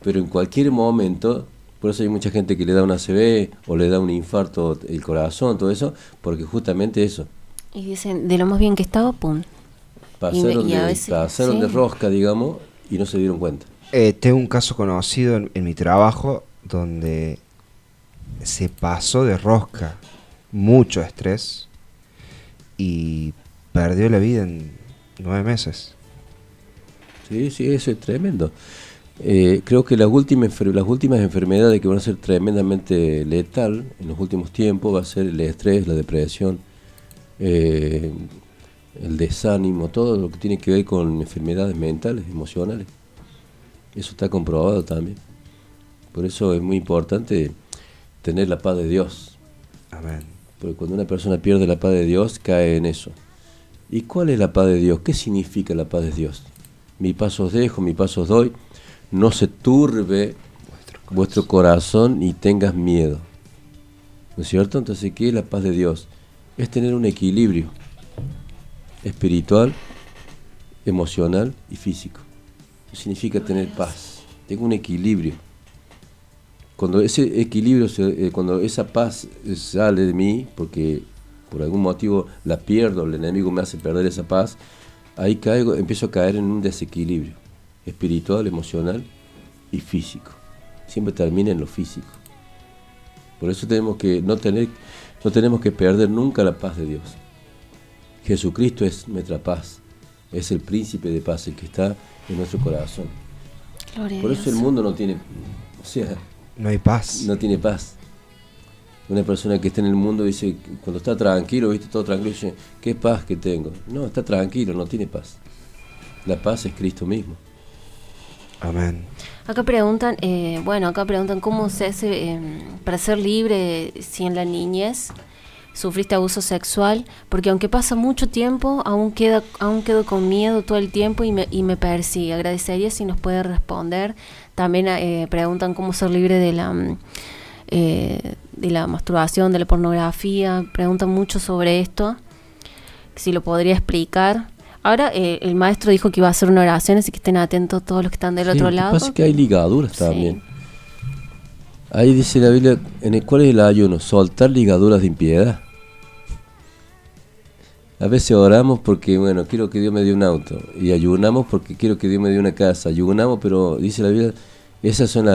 Speaker 1: pero en cualquier momento, por eso hay mucha gente que le da una ACV o le da un infarto el corazón, todo eso, porque justamente eso,
Speaker 2: Y dicen, de lo más bien que estaba, pum.
Speaker 1: pasaron,
Speaker 2: y a
Speaker 1: de,
Speaker 2: veces-
Speaker 1: pasaron de
Speaker 2: sí.
Speaker 1: rosca, digamos, y no se dieron cuenta.
Speaker 3: Eh, tengo un caso conocido en, en mi trabajo donde se pasó de rosca, mucho estrés y perdió la vida en nueve meses.
Speaker 1: Sí, sí, eso es tremendo. Eh, creo que las últimas, las últimas enfermedades que van a ser tremendamente letal en los últimos tiempos va a ser el estrés, la depresión, eh, el desánimo, todo lo que tiene que ver con enfermedades mentales, emocionales. Eso está comprobado también. Por eso es muy importante tener la paz de Dios.
Speaker 3: Amén.
Speaker 1: Porque cuando una persona pierde la paz de Dios, cae en eso. ¿Y cuál es la paz de Dios? ¿Qué significa la paz de Dios? Mi paso os dejo, mi paso os doy. No se turbe vuestro corazón y tengas miedo. ¿No es cierto? Entonces, ¿qué es la paz de Dios? Es tener un equilibrio espiritual, emocional y físico. Significa tener paz. Tengo un equilibrio. Cuando ese equilibrio, eh, cuando esa paz sale de mí, porque por algún motivo la pierdo, el enemigo me hace perder esa paz, ahí caigo, empiezo a caer en un desequilibrio espiritual, emocional y físico. Siempre termina en lo físico. Por eso tenemos que no tener, no tenemos que perder nunca la paz de Dios. Jesucristo es nuestra paz, es el príncipe de paz, el que está en nuestro corazón. Por eso el mundo no tiene, o sea,
Speaker 3: no hay paz.
Speaker 1: No tiene paz. Una persona que está en el mundo dice, cuando está tranquilo, viste, todo tranquilo, dice, qué paz que tengo. No, está tranquilo, no tiene paz. La paz es Cristo mismo.
Speaker 3: Amén.
Speaker 2: Acá preguntan, eh, bueno, acá preguntan cómo se hace eh, para ser libre si en la niñez sufriste abuso sexual, porque aunque pasa mucho tiempo, aún queda, aún quedo con miedo todo el tiempo y me, y me persigue. Agradecería si nos puede responder. También eh, preguntan cómo ser libre de la eh, de la masturbación, de la pornografía. Preguntan mucho sobre esto. Si lo podría explicar. Ahora eh, el maestro dijo que iba a hacer una oración, así que estén atentos todos los que están del otro lado.
Speaker 1: Pasa que hay ligaduras también. Ahí dice la Biblia, ¿en el, ¿cuál es el ayuno? Soltar ligaduras de impiedad. A veces oramos porque, bueno, quiero que Dios me dé un auto. Y ayunamos porque quiero que Dios me dé una casa. Ayunamos, pero dice la Biblia, esas son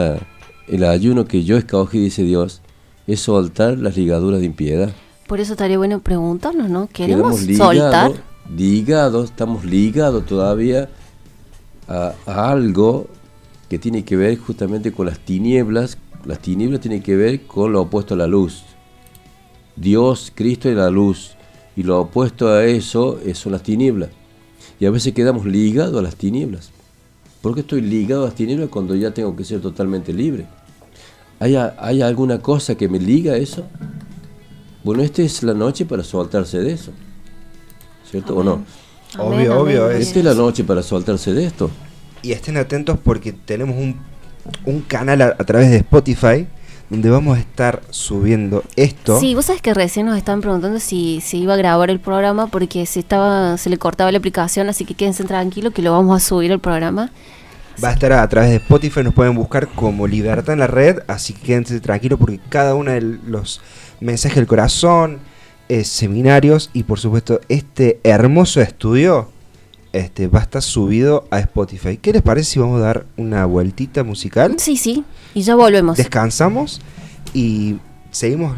Speaker 1: el ayuno que yo escogí, dice Dios, es soltar las ligaduras de impiedad.
Speaker 2: Por eso estaría bueno preguntarnos, ¿no? ¿Queremos soltar?
Speaker 1: Ligados, estamos ligados todavía a, algo que tiene que ver justamente con las tinieblas. Las tinieblas tienen que ver con lo opuesto a la luz. Dios, Cristo y la luz y lo opuesto a eso son las tinieblas. Y a veces quedamos ligados a las tinieblas. ¿Por qué estoy ligado a las tinieblas cuando ya tengo que ser totalmente libre? ¿Hay, ¿Hay alguna cosa que me liga a eso? Bueno, esta es la noche para soltarse de eso. ¿Cierto o no?
Speaker 3: obvio, obvio.
Speaker 1: Esta es la noche para soltarse de esto.
Speaker 3: Y estén atentos porque tenemos un, un canal a través de Spotify donde vamos a estar subiendo esto.
Speaker 2: Sí, vos sabés que recién nos estaban preguntando si se iba a grabar el programa porque se estaba se le cortaba la aplicación, así que quédense tranquilos que lo vamos a subir el programa.
Speaker 3: Va a estar a través de Spotify, nos pueden buscar como Libertad en la Red, así que quédense tranquilos porque cada uno de los mensajes del corazón, eh, seminarios y por supuesto este hermoso estudio este, va a estar subido a Spotify. ¿Qué les parece si vamos a dar una vueltita musical?
Speaker 2: Sí, sí, y ya volvemos.
Speaker 3: Descansamos y seguimos.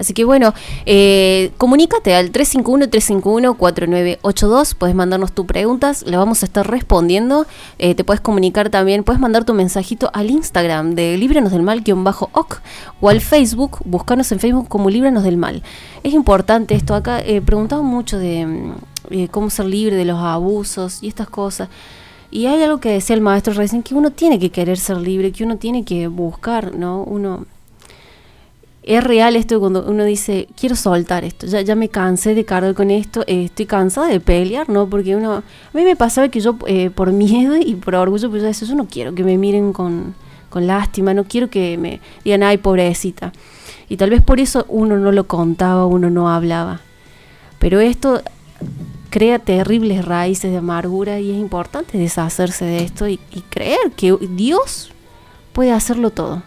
Speaker 2: Así que bueno, eh, comunícate al 351-351-4982, puedes mandarnos tus preguntas, le vamos a estar respondiendo, eh, te puedes comunicar también, puedes mandar tu mensajito al Instagram de Líbranos del Mal-OC o al Facebook, buscarnos en Facebook como Líbranos del Mal. Es importante esto, acá eh, preguntamos mucho de mm, eh, cómo ser libre de los abusos y estas cosas. Y hay algo que decía el maestro recién, que uno tiene que querer ser libre, que uno tiene que buscar, ¿no? Uno... Es real esto cuando uno dice, quiero soltar esto, ya, ya me cansé de cargar con esto, eh, estoy cansada de pelear, ¿no? Porque uno... A mí me pasaba que yo eh, por miedo y por orgullo, pues eso, yo no quiero que me miren con, con lástima, no quiero que me digan, ay, pobrecita. Y tal vez por eso uno no lo contaba, uno no hablaba. Pero esto crea terribles raíces de amargura y es importante deshacerse de esto y, creer que Dios puede hacerlo todo.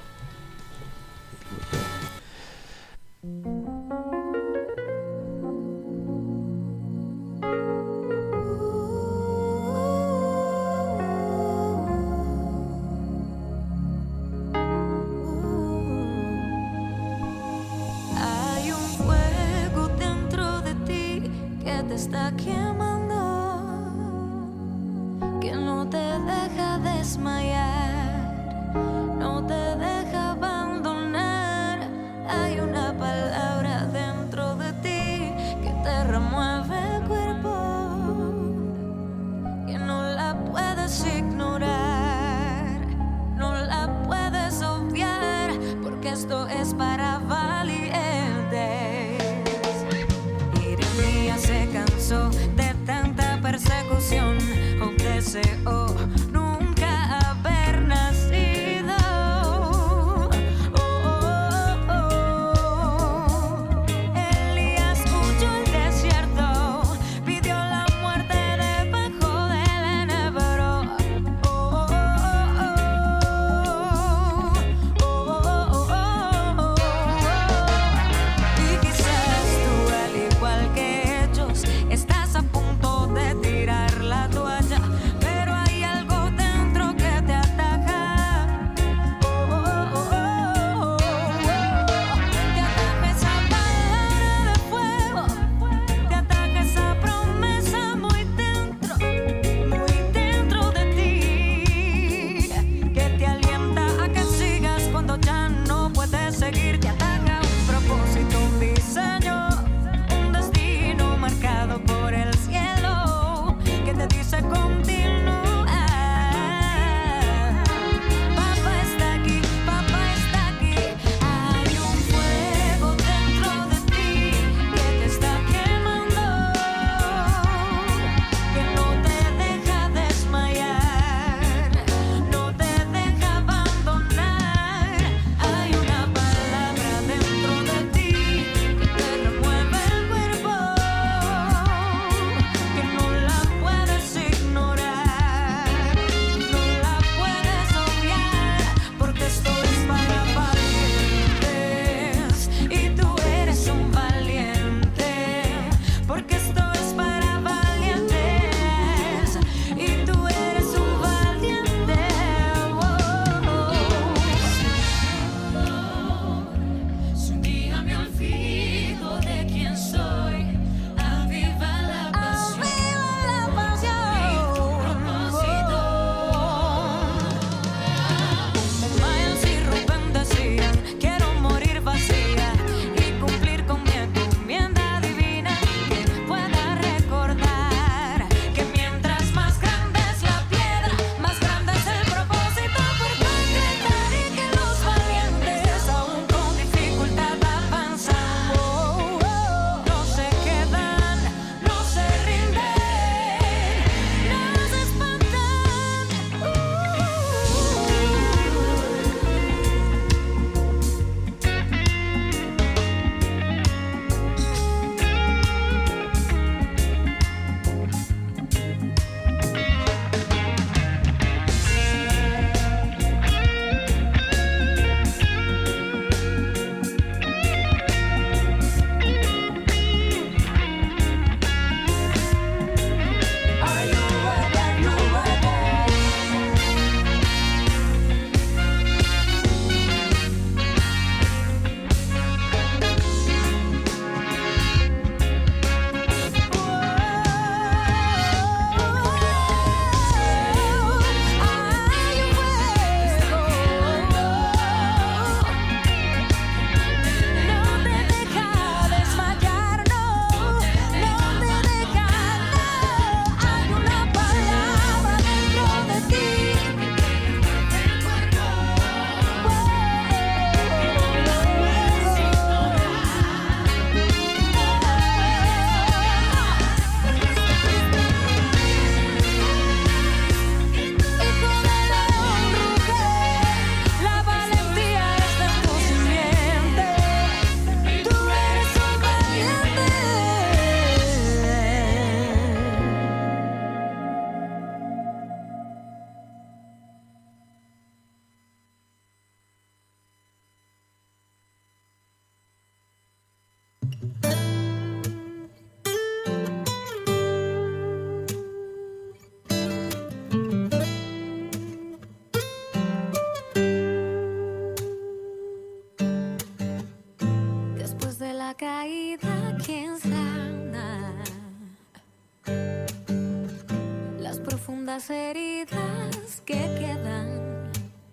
Speaker 5: heridas que quedan,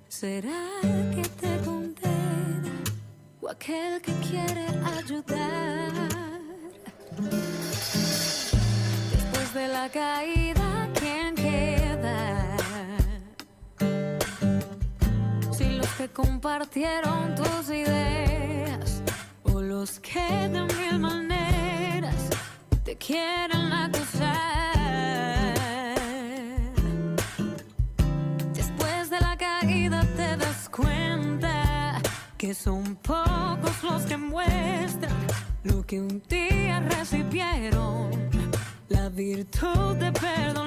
Speaker 5: será que te condena o aquel que quiere ayudar. Después de la caída, ¿quién queda? Si los que compartieron tus ideas virtud de perdonar.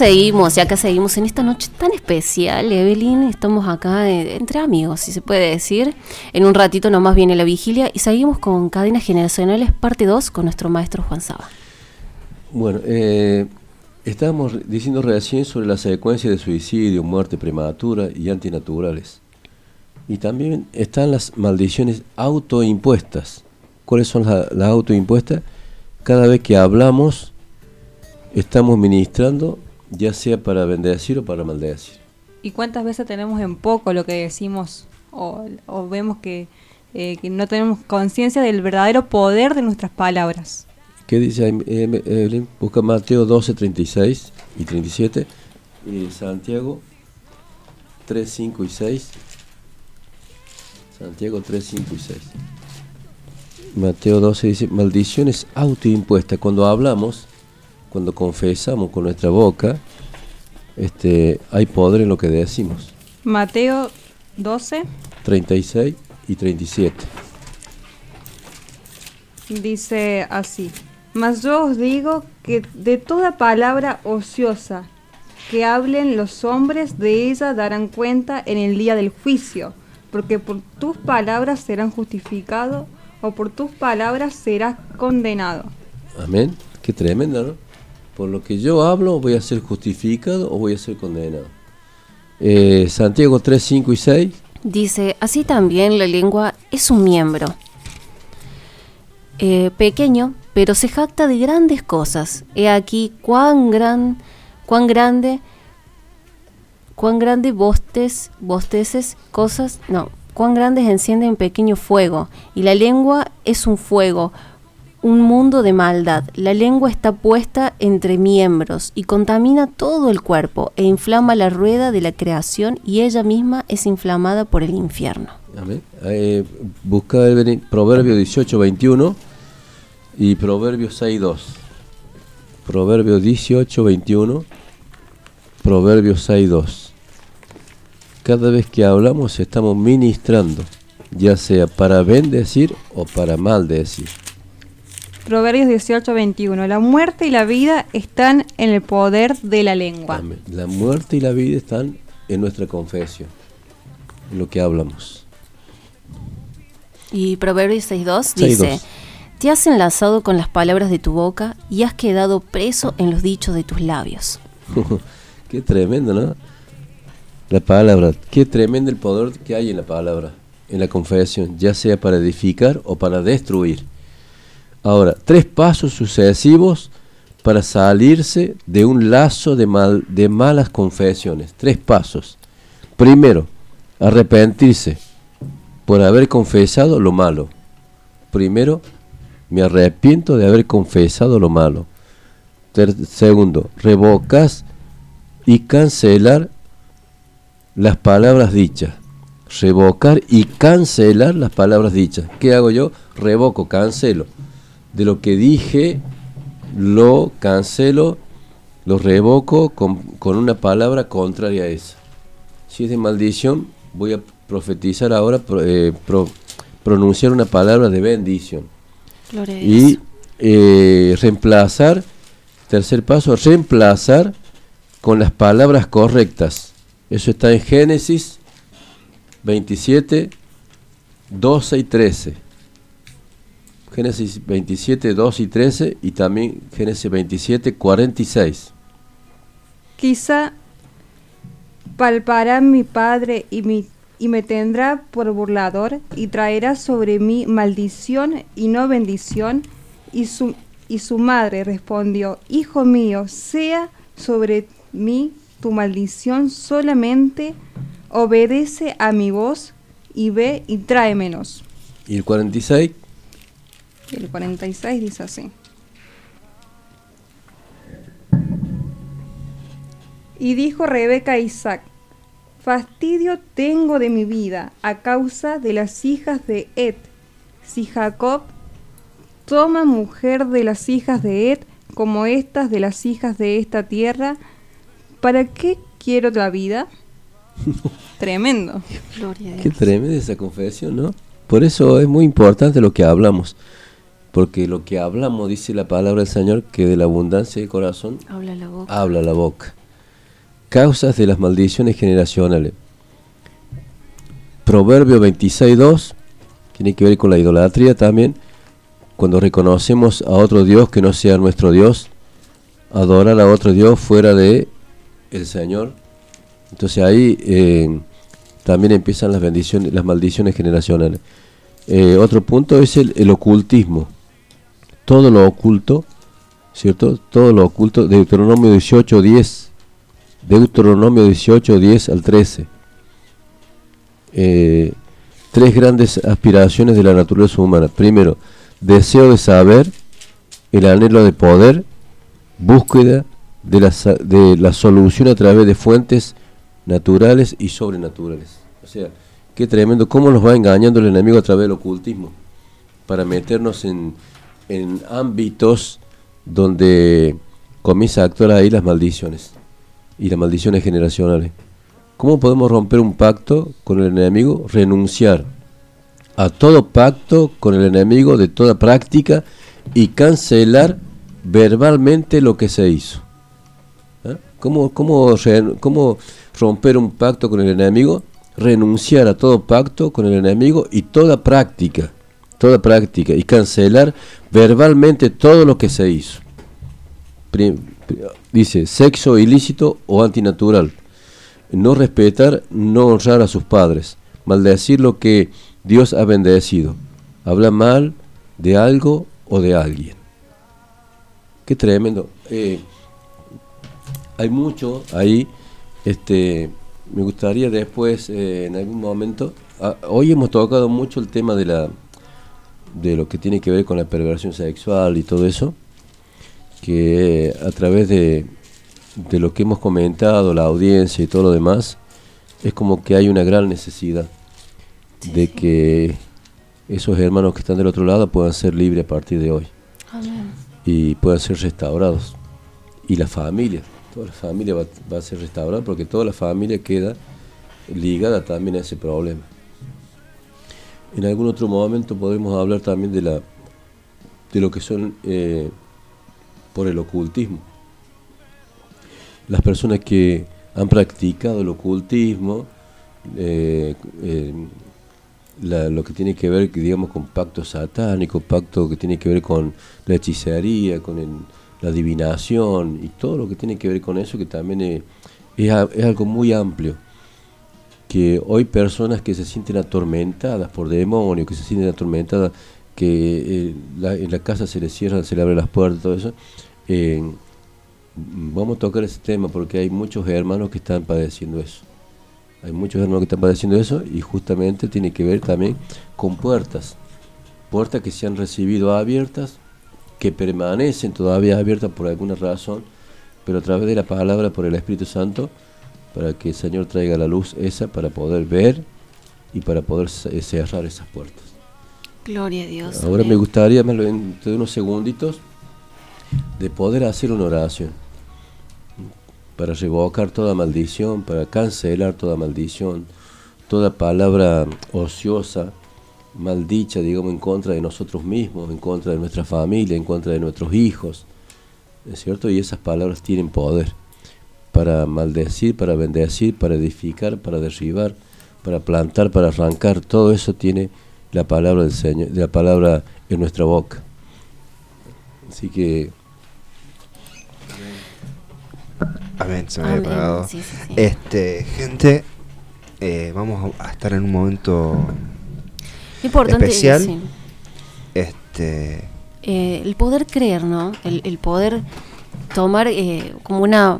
Speaker 2: Seguimos, y acá seguimos en esta noche tan especial, Evelyn. Estamos acá eh, entre amigos, si se puede decir. En un ratito nomás viene la vigilia y seguimos con Cadenas Generacionales, parte 2, con nuestro maestro Juan Saba.
Speaker 1: Bueno, eh, estábamos diciendo recién sobre la secuencia de suicidio, muerte prematura y antinaturales. Y también están las maldiciones autoimpuestas. ¿Cuáles son las, autoimpuestas? Cada vez que hablamos, estamos ministrando, ya sea para bendecir o para maldecir.
Speaker 4: ¿Y cuántas veces tenemos en poco lo que decimos o, o vemos que, eh, que no tenemos conciencia del verdadero poder de nuestras palabras?
Speaker 1: ¿Qué dice eh, Evelyn? Busca Mateo 12, 36 y 37. Y Santiago 3, 5 y 6. Santiago 3, 5 y 6. Mateo 12 dice, maldiciones autoimpuestas. Cuando hablamos, cuando confesamos con nuestra boca, este, hay poder en lo que decimos.
Speaker 4: Mateo 12
Speaker 1: 36 y 37.
Speaker 4: dice así, mas yo os digo que de toda palabra ociosa que hablen los hombres de ella darán cuenta en el día del juicio, porque por tus palabras serán justificados o por tus palabras serás condenado.
Speaker 1: Amén. Qué tremendo, ¿no? Por lo que yo hablo, voy a ser justificado o voy a ser condenado. Eh, Santiago 3, 5 y 6.
Speaker 2: Dice, así también la lengua es un miembro. Eh, pequeño, pero se jacta de grandes cosas. He aquí cuán gran, cuán grande, cuán grande bostes, bosteces, cosas, no, cuán grandes encienden pequeño fuego. Y la lengua es un fuego, un mundo de maldad. La lengua está puesta entre miembros y contamina todo el cuerpo e inflama la rueda de la creación y ella misma es inflamada por el infierno.
Speaker 1: Eh, busca Evelyn, Proverbio 18, 21 y Proverbio 6, 2. Proverbio 18, 21. Proverbio 6, 2. Cada vez que hablamos estamos ministrando, ya sea para bendecir o para maldecir.
Speaker 4: Proverbios 18, 21. La muerte y la vida están en el poder de la lengua.
Speaker 1: Amén. La muerte y la vida están en nuestra confesión, en lo que hablamos.
Speaker 2: Y Proverbios 6.2
Speaker 1: 6:2.
Speaker 2: dice, te has enlazado con las palabras de tu boca y has quedado preso en los dichos de tus labios. [LAUGHS]
Speaker 1: qué tremendo, ¿no? La palabra, qué tremendo el poder que hay en la palabra, en la confesión, ya sea para edificar o para destruir. Ahora, tres pasos sucesivos para salirse de un lazo de, mal, de malas confesiones. Tres pasos. Primero, arrepentirse por haber confesado lo malo. Primero, me arrepiento de haber confesado lo malo. Segundo, revocas y cancelar las palabras dichas. Revocar y cancelar las palabras dichas. ¿Qué hago yo? Revoco, cancelo. De lo que dije, lo cancelo, lo revoco con, con una palabra contraria a esa. Si es de maldición, voy a profetizar ahora, pro- eh, pro- pronunciar una palabra de bendición
Speaker 2: Gloria
Speaker 1: y eh, reemplazar, tercer paso, reemplazar con las palabras correctas. Eso está en Génesis 27, 12 y 13. Génesis 27, 12 y 13 y también Génesis 27, 46.
Speaker 4: Quizá palparán mi padre y mi y me tendrá por burlador y traerá sobre mí maldición y no bendición. Y su, y su madre respondió, Hijo mío, sea sobre mí tu maldición solamente, obedece a mi voz y ve y tráemenos.
Speaker 1: Y el 46,
Speaker 4: Y el 46 dice así. Y dijo Rebeca a Isaac, fastidio tengo de mi vida a causa de las hijas de Ed. Si Jacob toma mujer de las hijas de Ed, como estas de las hijas de esta tierra, ¿para qué quiero la vida? [LAUGHS] Tremendo.
Speaker 2: Gloria a
Speaker 1: qué tremenda esa confesión, ¿no? Por eso es muy importante lo que hablamos. Porque lo que hablamos, dice la palabra del Señor, que de la abundancia del corazón
Speaker 2: Habla la boca.
Speaker 1: habla la boca. Causas de las maldiciones generacionales. Proverbio 26.2 tiene que ver con la idolatría también. Cuando reconocemos a otro Dios que no sea nuestro Dios, adorar a otro Dios fuera de el Señor. Entonces ahí eh, también empiezan las bendiciones, las maldiciones generacionales. Eh, otro punto es el, el ocultismo. Todo lo oculto, ¿cierto? Todo lo oculto. Deuteronomio 18.10. Deuteronomio 18, 10 al 13. Eh, tres grandes aspiraciones de la naturaleza humana. Primero, deseo de saber, el anhelo de poder, búsqueda de la, de la solución a través de fuentes naturales y sobrenaturales. O sea, qué tremendo, cómo nos va engañando el enemigo a través del ocultismo, para meternos en, en ámbitos donde comienza a actuar ahí las maldiciones y las maldiciones generacionales. ¿Cómo podemos romper un pacto con el enemigo? Renunciar a todo pacto con el enemigo de toda práctica y cancelar verbalmente lo que se hizo. ¿Ah? ¿Cómo, cómo, cómo romper un pacto con el enemigo? Renunciar a todo pacto con el enemigo y toda práctica, toda práctica, y cancelar verbalmente todo lo que se hizo. Dice, sexo ilícito o antinatural. No respetar, no honrar a sus padres. Maldecir lo que Dios ha bendecido. Habla mal de algo o de alguien. Qué tremendo. Eh, hay mucho ahí. Este, me gustaría después, eh, en algún momento. ah, hoy hemos tocado mucho el tema de la de lo que tiene que ver con la perversión sexual y todo eso que a través de, de lo que hemos comentado, la audiencia y todo lo demás, es como que hay una gran necesidad de que esos hermanos que están del otro lado puedan ser libres a partir de hoy
Speaker 2: Amén.
Speaker 1: y puedan ser restaurados. Y la familia, toda la familia va, va a ser restaurada porque toda la familia queda ligada también a ese problema. En algún otro momento podremos hablar también de la de lo que son eh, por el ocultismo. Las personas que han practicado el ocultismo, eh, eh, lo que tiene que ver, digamos, con pacto satánico, pacto que tiene que ver con la hechicería, con la adivinación y todo lo que tiene que ver con eso, que también es, es algo muy amplio. Que hoy personas que se sienten atormentadas por demonios, que se sienten atormentadas, que eh, en la casa se les cierran, se le abren las puertas, todo eso. vamos a tocar ese tema porque hay muchos hermanos que están padeciendo eso. Hay muchos hermanos que están padeciendo eso y justamente tiene que ver también con puertas. Puertas que se han recibido abiertas, que permanecen todavía abiertas por alguna razón, pero a través de la palabra, por el Espíritu Santo, para que el Señor traiga la luz esa para poder ver y para poder ce- cerrar esas puertas.
Speaker 2: Gloria a Dios.
Speaker 1: Ahora me gustaría, me lo de unos segunditos, de poder hacer una oración para revocar toda maldición, para cancelar toda maldición, toda palabra ociosa, maldicha, digamos, en contra de nosotros mismos, en contra de nuestra familia, en contra de nuestros hijos, ¿es cierto? Y esas palabras tienen poder para maldecir, para bendecir, para edificar, para derribar, para plantar, para arrancar, todo eso tiene la palabra del Señor, la palabra en nuestra boca. Así que
Speaker 3: Amén, se me había apagado.
Speaker 2: Sí, sí, sí.
Speaker 3: Este, gente, eh, vamos a estar en un momento
Speaker 2: Importante,
Speaker 3: especial.
Speaker 2: sí.
Speaker 3: este
Speaker 2: Eh, el poder creer, ¿no? El, el poder tomar eh, como una,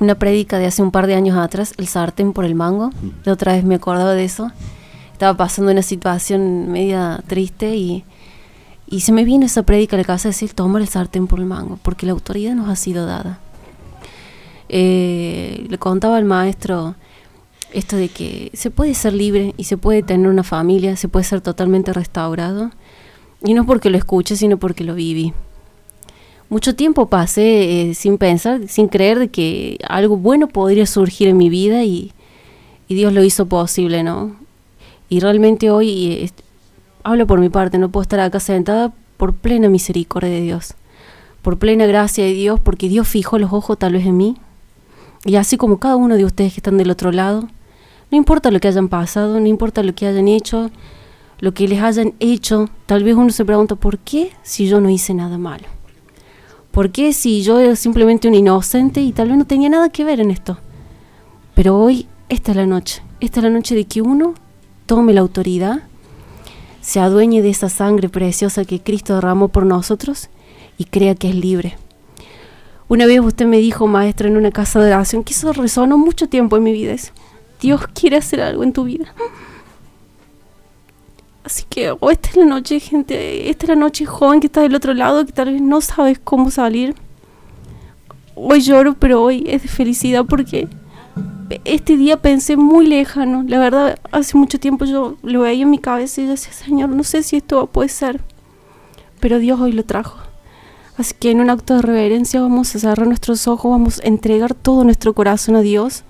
Speaker 2: una prédica de hace un par de años atrás, el sartén por el mango. De otra vez me acordaba de eso. Estaba pasando una situación media triste y, y se me vino esa prédica a la casa de decir tomar el sartén por el mango, porque la autoridad nos ha sido dada. Eh, le contaba al maestro esto de que se puede ser libre y se puede tener una familia, se puede ser totalmente restaurado. Y no porque lo escuche, sino porque lo viví. Mucho tiempo pasé eh, sin pensar, sin creer de que algo bueno podría surgir en mi vida y, Dios lo hizo posible, ¿no? Y realmente hoy eh, hablo por mi parte, no puedo estar acá sentada por plena misericordia de Dios, por plena gracia de Dios, porque Dios fijó los ojos tal vez en mí. Y así como cada uno de ustedes que están del otro lado, no importa lo que hayan pasado, no importa lo que hayan hecho, lo que les hayan hecho, tal vez uno se pregunta, ¿por qué si yo no hice nada malo? ¿Por qué si yo era simplemente un inocente y tal vez no tenía nada que ver en esto? Pero hoy, esta es la noche, esta es la noche de que uno tome la autoridad, se adueñe de esa sangre preciosa que Cristo derramó por nosotros y crea que es libre. Una vez usted me dijo, maestra, en una casa de oración, que eso resonó mucho tiempo en mi vida. Es, Dios quiere hacer algo en tu vida. Así que o esta es la noche, gente, esta es la noche joven que está del otro lado, que tal vez no sabes cómo salir. Hoy lloro, pero hoy es de felicidad porque este día pensé muy lejano. La verdad, hace mucho tiempo yo lo veía en mi cabeza y yo decía, Señor, no sé si esto puede ser. Pero Dios hoy lo trajo. Así que en un acto de reverencia vamos a cerrar nuestros ojos, vamos a entregar todo nuestro corazón a Dios.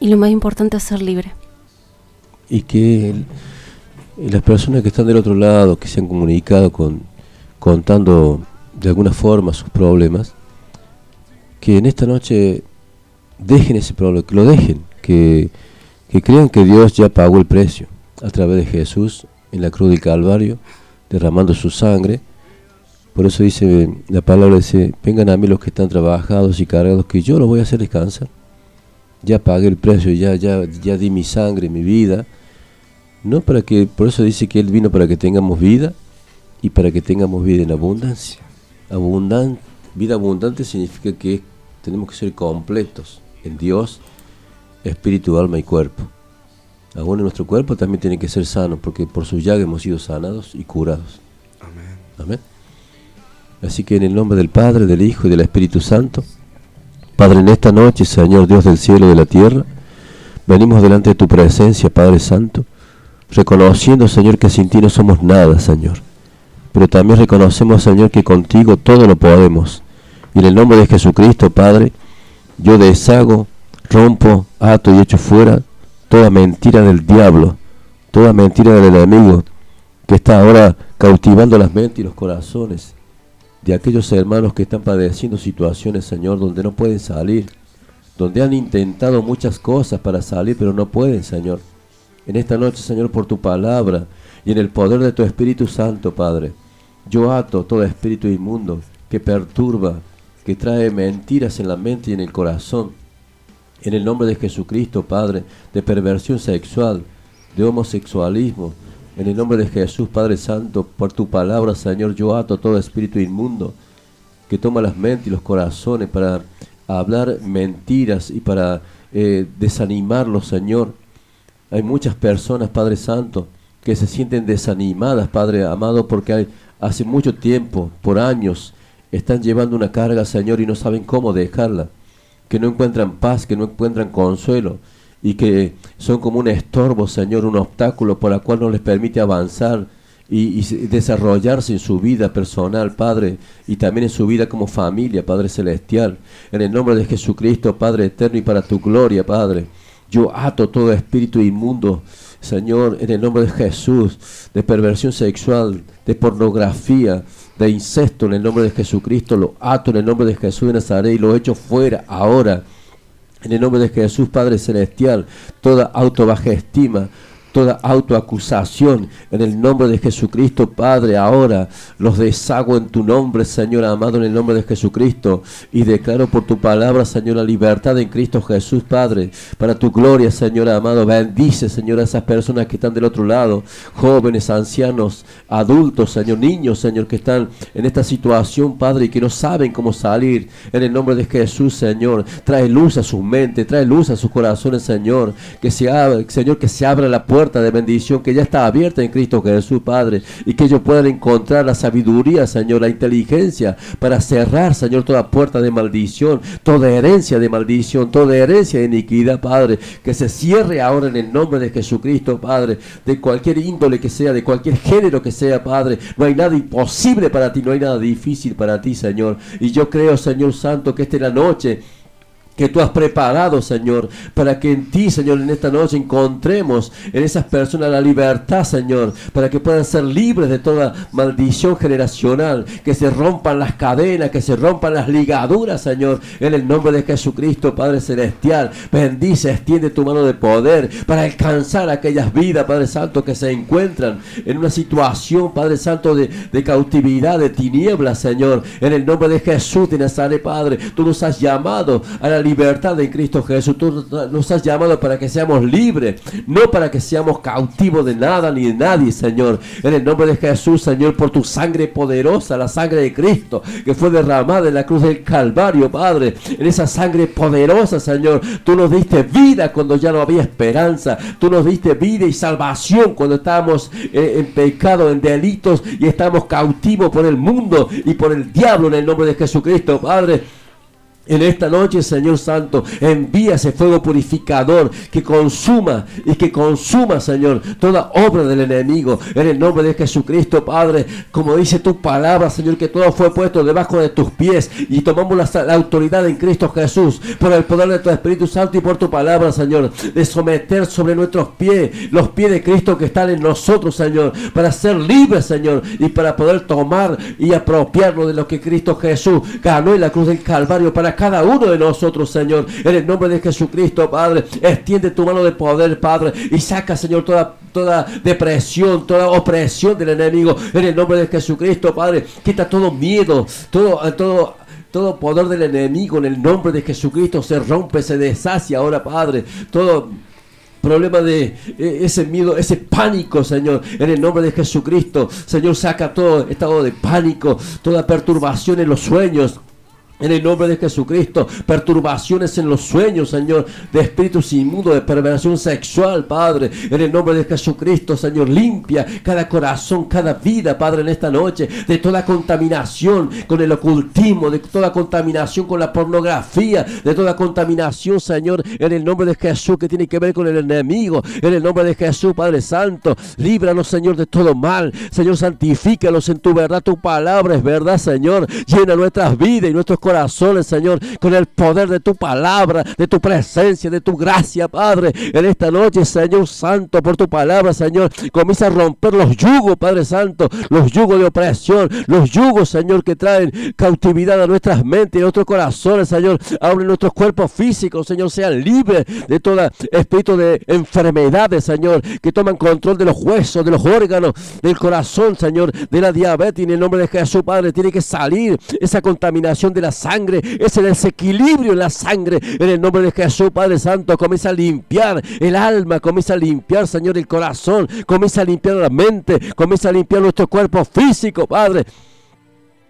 Speaker 2: Y lo más importante es ser libre.
Speaker 1: y que el- y las personas que están del otro lado, que se han comunicado con contando de alguna forma sus problemas, que en esta noche dejen ese problema, que lo dejen, que, que crean que Dios ya pagó el precio a través de Jesús en la cruz del Calvario, derramando su sangre. Por eso dice la palabra dice, vengan a mí los que están trabajados y cargados, que yo los voy a hacer descansar. Ya pagué el precio, ya, ya, ya di mi sangre, mi vida. No para que, por eso dice que Él vino para que tengamos vida y para que tengamos vida en abundancia. Abundan, vida abundante significa que tenemos que ser completos en Dios, espíritu, alma y cuerpo. Aún en nuestro cuerpo también tiene que ser sano, porque por su llaga hemos sido sanados y curados.
Speaker 3: amén.
Speaker 1: Amén. Así que en el nombre del Padre, del Hijo y del Espíritu Santo, Padre, en esta noche, Señor Dios del cielo y de la tierra, venimos delante de tu presencia, Padre Santo, reconociendo, Señor, que sin ti no somos nada, Señor. Pero también reconocemos, Señor, que contigo todo lo podemos. Y en el nombre de Jesucristo, Padre, yo deshago, rompo, ato y echo fuera toda mentira del diablo, toda mentira del enemigo, que está ahora cautivando las mentes y los corazones de aquellos hermanos que están padeciendo situaciones, Señor, donde no pueden salir, donde han intentado muchas cosas para salir, pero no pueden, Señor. En esta noche, Señor, por tu palabra y en el poder de tu Espíritu Santo, Padre, yo ato todo espíritu inmundo que perturba, que trae mentiras en la mente y en el corazón. En el nombre de Jesucristo, Padre, de perversión sexual, de homosexualismo, en el nombre de Jesús, Padre Santo, por tu palabra, Señor, yo ato todo espíritu inmundo que toma las mentes y los corazones para hablar mentiras y para eh, desanimarlos, Señor. Hay muchas personas, Padre Santo, que se sienten desanimadas, Padre amado, porque hay, hace mucho tiempo, por años, están llevando una carga, Señor, y no saben cómo dejarla, que no encuentran paz, que no encuentran consuelo, y que son como un estorbo, Señor, un obstáculo por el cual no les permite avanzar y, y se- desarrollarse en su vida personal, Padre, y también en su vida como familia, Padre Celestial. En el nombre de Jesucristo, Padre eterno, y para tu gloria, Padre. Yo ato todo espíritu inmundo, Señor, en el nombre de Jesús, de perversión sexual, de pornografía, de incesto, en el nombre de Jesucristo, lo ato en el nombre de Jesús de Nazaret y lo echo fuera ahora. En el nombre de Jesús, Padre Celestial, toda autobaja estima, toda autoacusación en el nombre de Jesucristo, Padre. Ahora los deshago en tu nombre, Señor amado, en el nombre de Jesucristo. Y declaro por tu palabra, Señor, la libertad en Cristo Jesús, Padre. Para tu gloria, Señor amado. Bendice, Señor, a esas personas que están del otro lado, jóvenes, ancianos, adultos, Señor, niños, Señor, que están en esta situación, Padre, y que no saben cómo salir. En el nombre de Jesús, Señor, trae luz a sus mentes, trae luz a sus corazones, Señor. Que se abra, Señor, que se abra la puerta de bendición que ya está abierta en Cristo Jesús, Padre, y que ellos puedan encontrar la sabiduría, Señor, la inteligencia para cerrar, Señor, toda puerta de maldición, toda herencia de maldición, toda herencia de iniquidad, Padre, que se cierre ahora en el nombre de Jesucristo, Padre, de cualquier índole que sea, de cualquier género que sea, Padre. No hay nada imposible para ti, no hay nada difícil para ti, Señor. Y yo creo, Señor Santo, que esta es la noche que tú has preparado, Señor, para que en ti, Señor, en esta noche encontremos en esas personas la libertad, Señor, para que puedan ser libres de toda maldición generacional, que se rompan las cadenas, que se rompan las ligaduras, Señor, en el nombre de Jesucristo, Padre Celestial. Bendice, extiende tu mano de poder para alcanzar aquellas vidas, Padre Santo, que se encuentran en una situación, Padre Santo, de, cautividad, de tinieblas, Señor, en el nombre de Jesús de Nazaret, Padre. Tú nos has llamado a la libertad en Cristo Jesús. Tú nos has llamado para que seamos libres, no para que seamos cautivos de nada ni de nadie, Señor. En el nombre de Jesús, Señor, por tu sangre poderosa, la sangre de Cristo, que fue derramada en la cruz del Calvario, Padre. En esa sangre poderosa, Señor, tú nos diste vida cuando ya no había esperanza. Tú nos diste vida y salvación cuando estábamos eh, en pecado, en delitos y estamos cautivos por el mundo y por el diablo en el nombre de Jesucristo, Padre. En esta noche, Señor Santo, envía ese fuego purificador que consuma y que consuma, Señor, toda obra del enemigo. En el nombre de Jesucristo, Padre, como dice tu palabra, Señor, que todo fue puesto debajo de tus pies y tomamos la, la autoridad en Cristo Jesús por el poder de tu Espíritu Santo y por tu palabra, Señor, de someter sobre nuestros pies los pies de Cristo que están en nosotros, Señor, para ser libres, Señor, y para poder tomar y apropiarnos de lo que Cristo Jesús ganó en la cruz del Calvario para cada uno de nosotros, Señor. En el nombre de Jesucristo, Padre, extiende tu mano de poder, Padre, y saca, Señor, toda, toda depresión, toda opresión del enemigo. En el nombre de Jesucristo, Padre, quita todo miedo, todo, todo todo poder del enemigo en el nombre de Jesucristo se rompe, se deshace ahora, Padre. Todo problema de eh, ese miedo, ese pánico, Señor, en el nombre de Jesucristo. Señor, saca todo estado de pánico, toda perturbación en los sueños. En el nombre de Jesucristo, perturbaciones en los sueños, Señor, de espíritus inmundos, de perversión sexual, Padre. En el nombre de Jesucristo, Señor, limpia cada corazón, cada vida, Padre, en esta noche, de toda contaminación con el ocultismo, de toda contaminación con la pornografía, de toda contaminación, Señor, en el nombre de Jesús, que tiene que ver con el enemigo. En el nombre de Jesús, Padre Santo, líbranos, Señor, de todo mal. Señor, santifícalos en tu verdad. Tu palabra es verdad, Señor. Llena nuestras vidas y nuestros corazones, Señor, con el poder de tu palabra, de tu presencia, de tu gracia, Padre. En esta noche, Señor Santo, por tu palabra, Señor, comienza a romper los yugos, Padre Santo, los yugos de opresión, los yugos, Señor, que traen cautividad a nuestras mentes y a nuestros corazones, Señor. Abre nuestros cuerpos físicos, Señor, sean libres de todo espíritu de enfermedades, Señor, que toman control de los huesos, de los órganos, del corazón, Señor, de la diabetes. En el nombre de Jesús, Padre, tiene que salir esa contaminación de la sangre, ese desequilibrio en la sangre. En el nombre de Jesús, Padre Santo, comienza a limpiar el alma, comienza a limpiar, Señor, el corazón, comienza a limpiar la mente, comienza a limpiar nuestro cuerpo físico, Padre.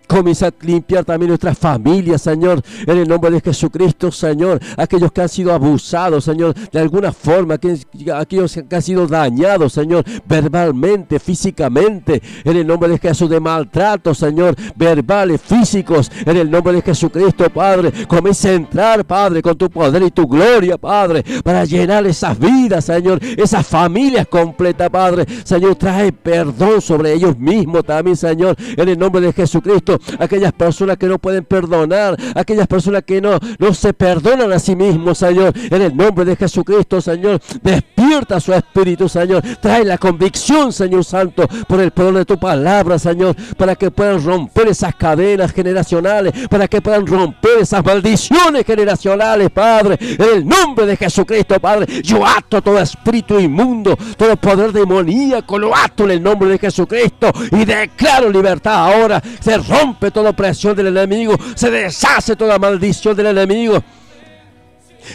Speaker 1: Comienza a limpiar también nuestras familias, Señor, en el nombre de Jesucristo, Señor. Aquellos que han sido abusados, Señor, de alguna forma, aquellos que han sido dañados, Señor, verbalmente, físicamente, en el nombre de Jesús, de maltrato, Señor, verbales, físicos, en el nombre de Jesucristo, Padre. Comienza a entrar, Padre, con tu poder y tu gloria, Padre, para llenar esas vidas, Señor, esas familias completas, Padre. Señor, trae perdón sobre ellos mismos también, Señor, en el nombre de Jesucristo Aquellas personas que no pueden perdonar, aquellas personas que no, no se perdonan a sí mismos, Señor. En el nombre de Jesucristo, Señor, despierta su espíritu, Señor. Trae la convicción, Señor Santo, por el poder de tu palabra, Señor, para que puedan romper esas cadenas generacionales, para que puedan romper esas maldiciones generacionales, Padre. En el nombre de Jesucristo, Padre, yo ato todo espíritu inmundo, todo poder demoníaco, lo ato en el nombre de Jesucristo y declaro libertad ahora. Se rompe toda opresión del enemigo, se deshace toda maldición del enemigo.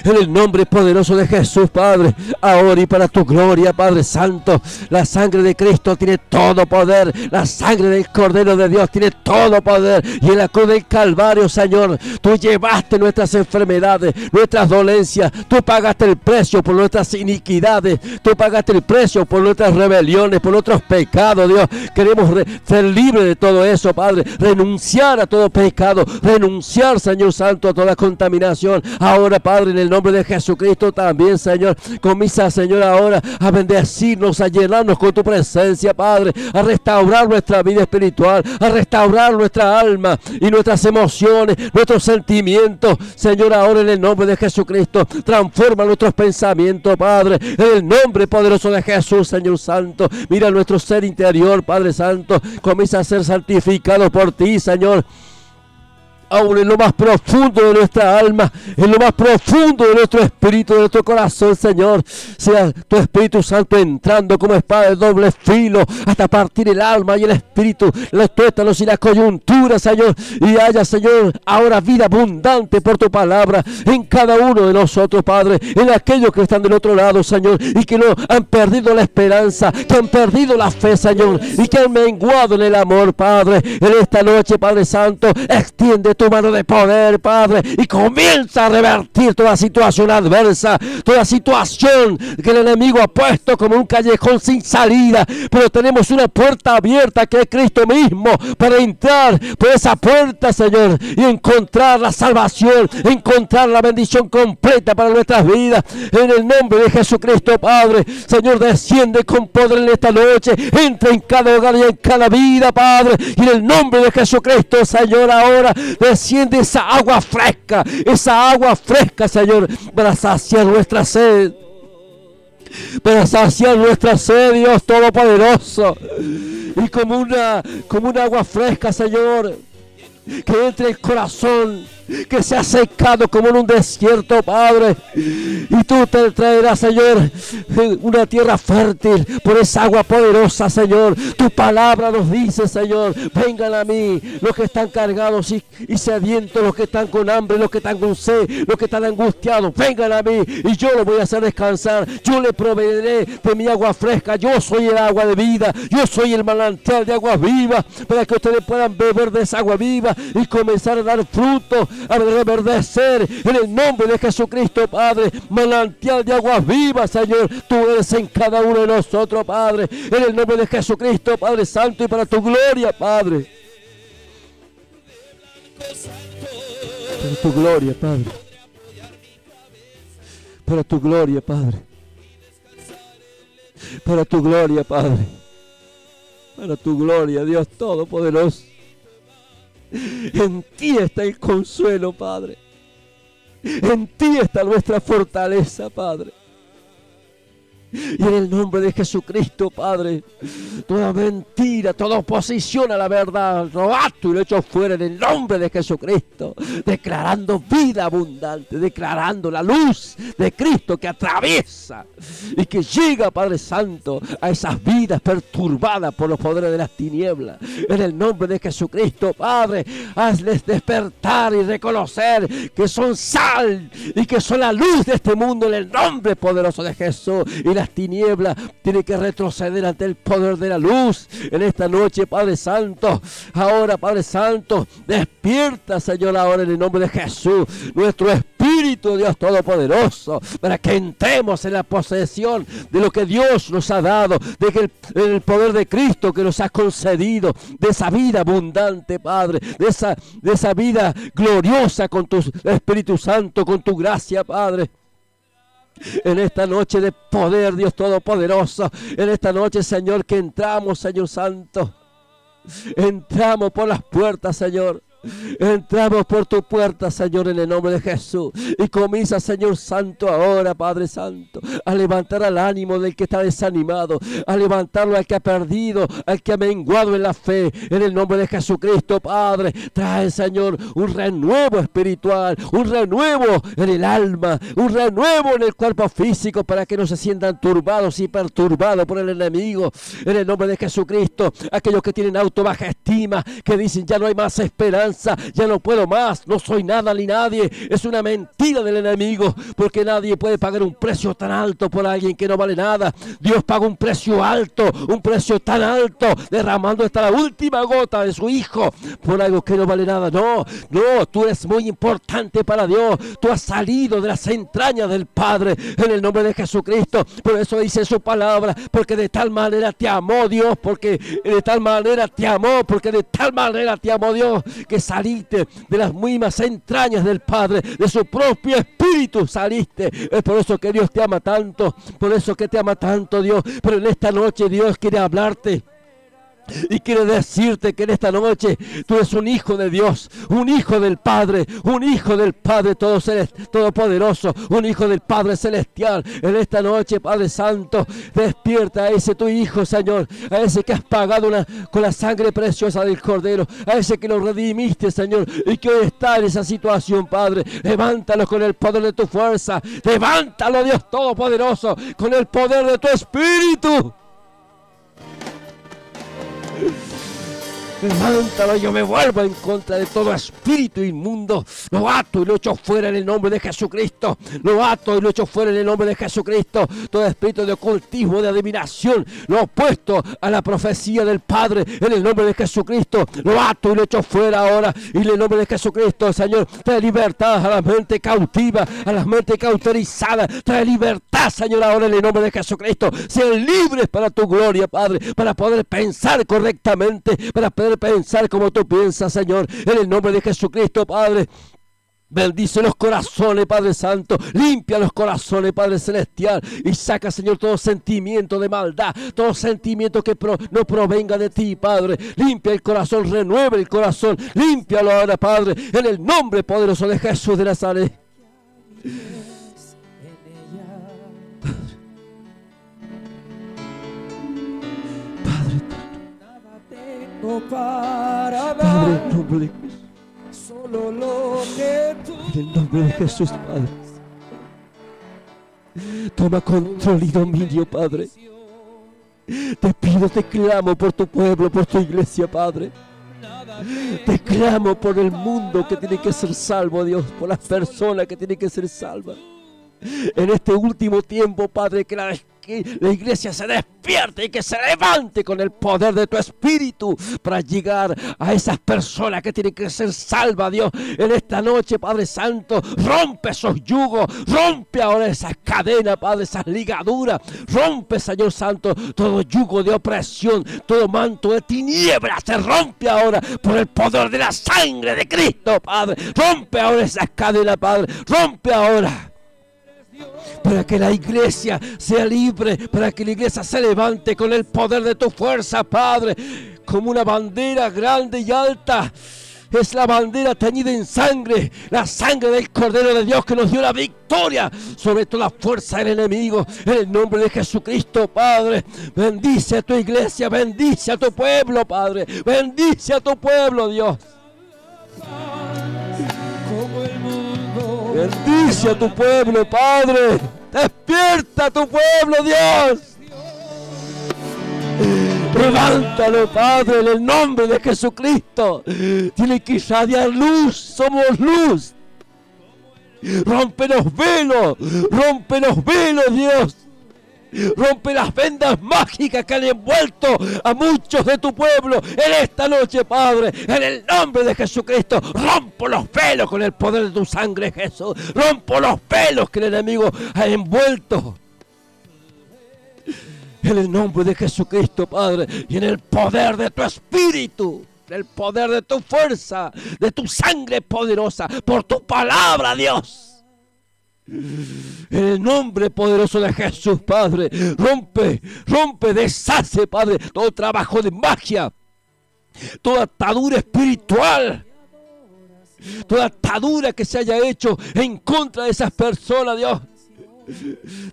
Speaker 1: En el nombre poderoso de Jesús, Padre, ahora y para tu gloria, Padre Santo, la sangre de Cristo tiene todo poder, la sangre del Cordero de Dios tiene todo poder. Y en la cruz del Calvario, Señor, tú llevaste nuestras enfermedades, nuestras dolencias, tú pagaste el precio por nuestras iniquidades, tú pagaste el precio por nuestras rebeliones, por nuestros pecados, Dios. Queremos re- ser libres de todo eso, Padre, renunciar a todo pecado, renunciar, Señor Santo, a toda contaminación. Ahora, Padre, el nombre de Jesucristo también, Señor. Comienza, Señor, ahora a bendecirnos, a llenarnos con tu presencia, Padre, a restaurar nuestra vida espiritual, a restaurar nuestra alma y nuestras emociones, nuestros sentimientos. Señor, ahora en el nombre de Jesucristo, transforma nuestros pensamientos, Padre, en el nombre poderoso de Jesús, Señor Santo. Mira nuestro ser interior, Padre Santo, comienza a ser santificado por ti, Señor aún en lo más profundo de nuestra alma, en lo más profundo de nuestro espíritu, de nuestro corazón, Señor. Sea tu Espíritu Santo entrando como espada de doble filo hasta partir el alma y el espíritu, los tuétanos y la coyuntura, Señor. Y haya, Señor, ahora vida abundante por tu palabra en cada uno de nosotros, Padre, en aquellos que están del otro lado, Señor, y que no han perdido la esperanza, que han perdido la fe, Señor, y que han menguado en el amor, Padre. En esta noche, Padre Santo, extiende tu mano de poder, Padre, y comienza a revertir toda situación adversa, toda situación que el enemigo ha puesto como un callejón sin salida. Pero tenemos una puerta abierta que es Cristo mismo para entrar por esa puerta, Señor, y encontrar la salvación, encontrar la bendición completa para nuestras vidas. En el nombre de Jesucristo, Padre, Señor, desciende con poder en esta noche, entra en cada hogar y en cada vida, Padre, y en el nombre de Jesucristo, Señor, ahora desciende esa agua fresca, esa agua fresca, Señor, para saciar nuestra sed. Para saciar nuestra sed, Dios Todopoderoso. Y como una, como un agua fresca, Señor, que entre el corazón, que se ha secado como en un desierto, Padre. Y tú te traerás, Señor, una tierra fértil por esa agua poderosa, Señor. Tu palabra nos dice, Señor, vengan a mí los que están cargados y, y sedientos, los que están con hambre, los que están con sed, los que están angustiados, vengan a mí y yo los voy a hacer descansar. Yo le proveeré de mi agua fresca. Yo soy el agua de vida. Yo soy el manantial de agua viva para que ustedes puedan beber de esa agua viva y comenzar a dar fruto, a reverdecer en el nombre de Jesucristo, Padre. Manantial de agua viva, Señor. Tú eres en cada uno de nosotros, Padre. En el nombre de Jesucristo, Padre Santo, y para tu gloria, Padre. Para tu gloria, Padre. Para tu gloria, Padre. Para tu gloria, Padre. Para tu gloria, Dios Todopoderoso. En ti está el consuelo, Padre. En ti está nuestra fortaleza, Padre. Y en el nombre de Jesucristo, Padre, toda mentira, toda oposición a la verdad, lo ato y lo echo fuera en el nombre de Jesucristo, declarando vida abundante, declarando la luz de Cristo que atraviesa y que llega, Padre Santo, a esas vidas perturbadas por los poderes de las tinieblas. En el nombre de Jesucristo, Padre, hazles despertar y reconocer que son sal y que son la luz de este mundo en el nombre poderoso de Jesús. Las tinieblas tienen que retroceder ante el poder de la luz en esta noche, Padre Santo. Ahora, Padre Santo, despierta, Señor, ahora en el nombre de Jesús, nuestro Espíritu, Dios Todopoderoso, para que entremos en la posesión de lo que Dios nos ha dado, de que el, el poder de Cristo que nos ha concedido, de esa vida abundante, Padre, de esa, de esa vida gloriosa con tu Espíritu Santo, con tu gracia, Padre en esta noche de poder, Dios Todopoderoso, en esta noche, Señor, que entramos, Señor Santo. Entramos por las puertas, Señor. Entramos por tu puerta, Señor, en el nombre de Jesús. Y comienza, Señor Santo, ahora, Padre Santo, a levantar al ánimo del que está desanimado, a levantarlo al que ha perdido, al que ha menguado en la fe, en el nombre de Jesucristo, Padre. Trae, Señor, un renuevo espiritual, un renuevo en el alma, un renuevo en el cuerpo físico para que no se sientan turbados y perturbados por el enemigo. En el nombre de Jesucristo, aquellos que tienen auto baja estima, que dicen ya no hay más esperanza ya no puedo más, no soy nada ni nadie. Es una mentira del enemigo, porque nadie puede pagar un precio tan alto por alguien que no vale nada. Dios paga un precio alto, un precio tan alto, derramando hasta la última gota de su Hijo por algo que no vale nada. No, no, tú eres muy importante para Dios. Tú has salido de las entrañas del Padre en el nombre de Jesucristo. Por eso dice su palabra, porque de tal manera te amó Dios, porque de tal manera te amó, porque de tal manera te amó Dios, que saliste de las mismas entrañas del Padre, de su propio espíritu saliste. Es por eso que Dios te ama tanto, por eso que te ama tanto Dios. Pero en esta noche Dios quiere hablarte. Y quiere decirte que en esta noche tú eres un hijo de Dios, un hijo del Padre, un hijo del Padre todo todopoderoso, un hijo del Padre celestial. En esta noche, Padre Santo, despierta a ese tu hijo, Señor, a ese que has pagado con la sangre preciosa del Cordero, a ese que lo redimiste, Señor, y que hoy está en esa situación, Padre. Levántalo con el poder de tu fuerza, levántalo, Dios Todopoderoso, con el poder de tu Espíritu. Levántalo, yo me vuelvo en contra de todo espíritu inmundo. Lo ato y lo echo fuera en el nombre de Jesucristo. Lo ato y lo echo fuera en el nombre de Jesucristo. Todo espíritu de ocultismo, de adivinación, lo opuesto a la profecía del Padre en el nombre de Jesucristo. Lo ato y lo echo fuera ahora. Y en el nombre de Jesucristo, Señor, trae libertad a la mente cautiva, a la mente cauterizada. Trae libertad, Señor, ahora en el nombre de Jesucristo. Sean libres para tu gloria, Padre, para poder pensar correctamente, para poder pensar como tú piensas, Señor, en el nombre de Jesucristo, Padre. Bendice los corazones, Padre Santo. Limpia los corazones, Padre Celestial. Y saca, Señor, todo sentimiento de maldad. Todo sentimiento que no provenga de ti, Padre. Limpia el corazón, renueve el corazón. Límpialo ahora, Padre. En el nombre poderoso de Jesús de Nazaret. [LAUGHS]
Speaker 6: para
Speaker 1: Padre, en nombre de Jesús.
Speaker 6: solo lo que tú
Speaker 1: En el nombre de Jesús, Padre. Toma control y dominio, Padre. Te pido, te clamo por tu pueblo, por tu iglesia, Padre. Te clamo por el mundo que tiene que ser salvo, Dios, por las personas que tienen que ser salvas. En este último tiempo, Padre, que la, la iglesia se despierte y que se levante con el poder de tu espíritu para llegar a esas personas que tienen que ser salvas, Dios. En esta noche, Padre Santo, rompe esos yugos, rompe ahora esas cadenas, Padre, esas ligaduras, rompe, Señor Santo, todo yugo de opresión, todo manto de tinieblas, se rompe ahora por el poder de la sangre de Cristo, Padre. Rompe ahora esas cadenas, Padre, rompe ahora para que la iglesia sea libre, para que la iglesia se levante con el poder de tu fuerza, Padre, como una bandera grande y alta. Es la bandera teñida en sangre, la sangre del Cordero de Dios que nos dio la victoria sobre toda fuerza del enemigo. En el nombre de Jesucristo, Padre, bendice a tu iglesia, bendice a tu pueblo, Padre, bendice a tu pueblo, Dios. Bendice a tu pueblo, Padre. Despierta a tu pueblo, Dios. Levántalo, Padre, en el nombre de Jesucristo. Tiene que irradiar luz. Somos luz. Rompe los velos. Rompe los velos, Dios. Rompe las vendas mágicas que han envuelto a muchos de tu pueblo en esta noche, Padre. En el nombre de Jesucristo, rompo los velos con el poder de tu sangre, Jesús. Rompo los velos que el enemigo ha envuelto. En el nombre de Jesucristo, Padre, y en el poder de tu espíritu, el poder de tu fuerza, de tu sangre poderosa, por tu palabra, Dios. En el nombre poderoso de Jesús, Padre, rompe, rompe, deshace, Padre, todo trabajo de magia, toda atadura espiritual, toda atadura que se haya hecho en contra de esas personas, Dios.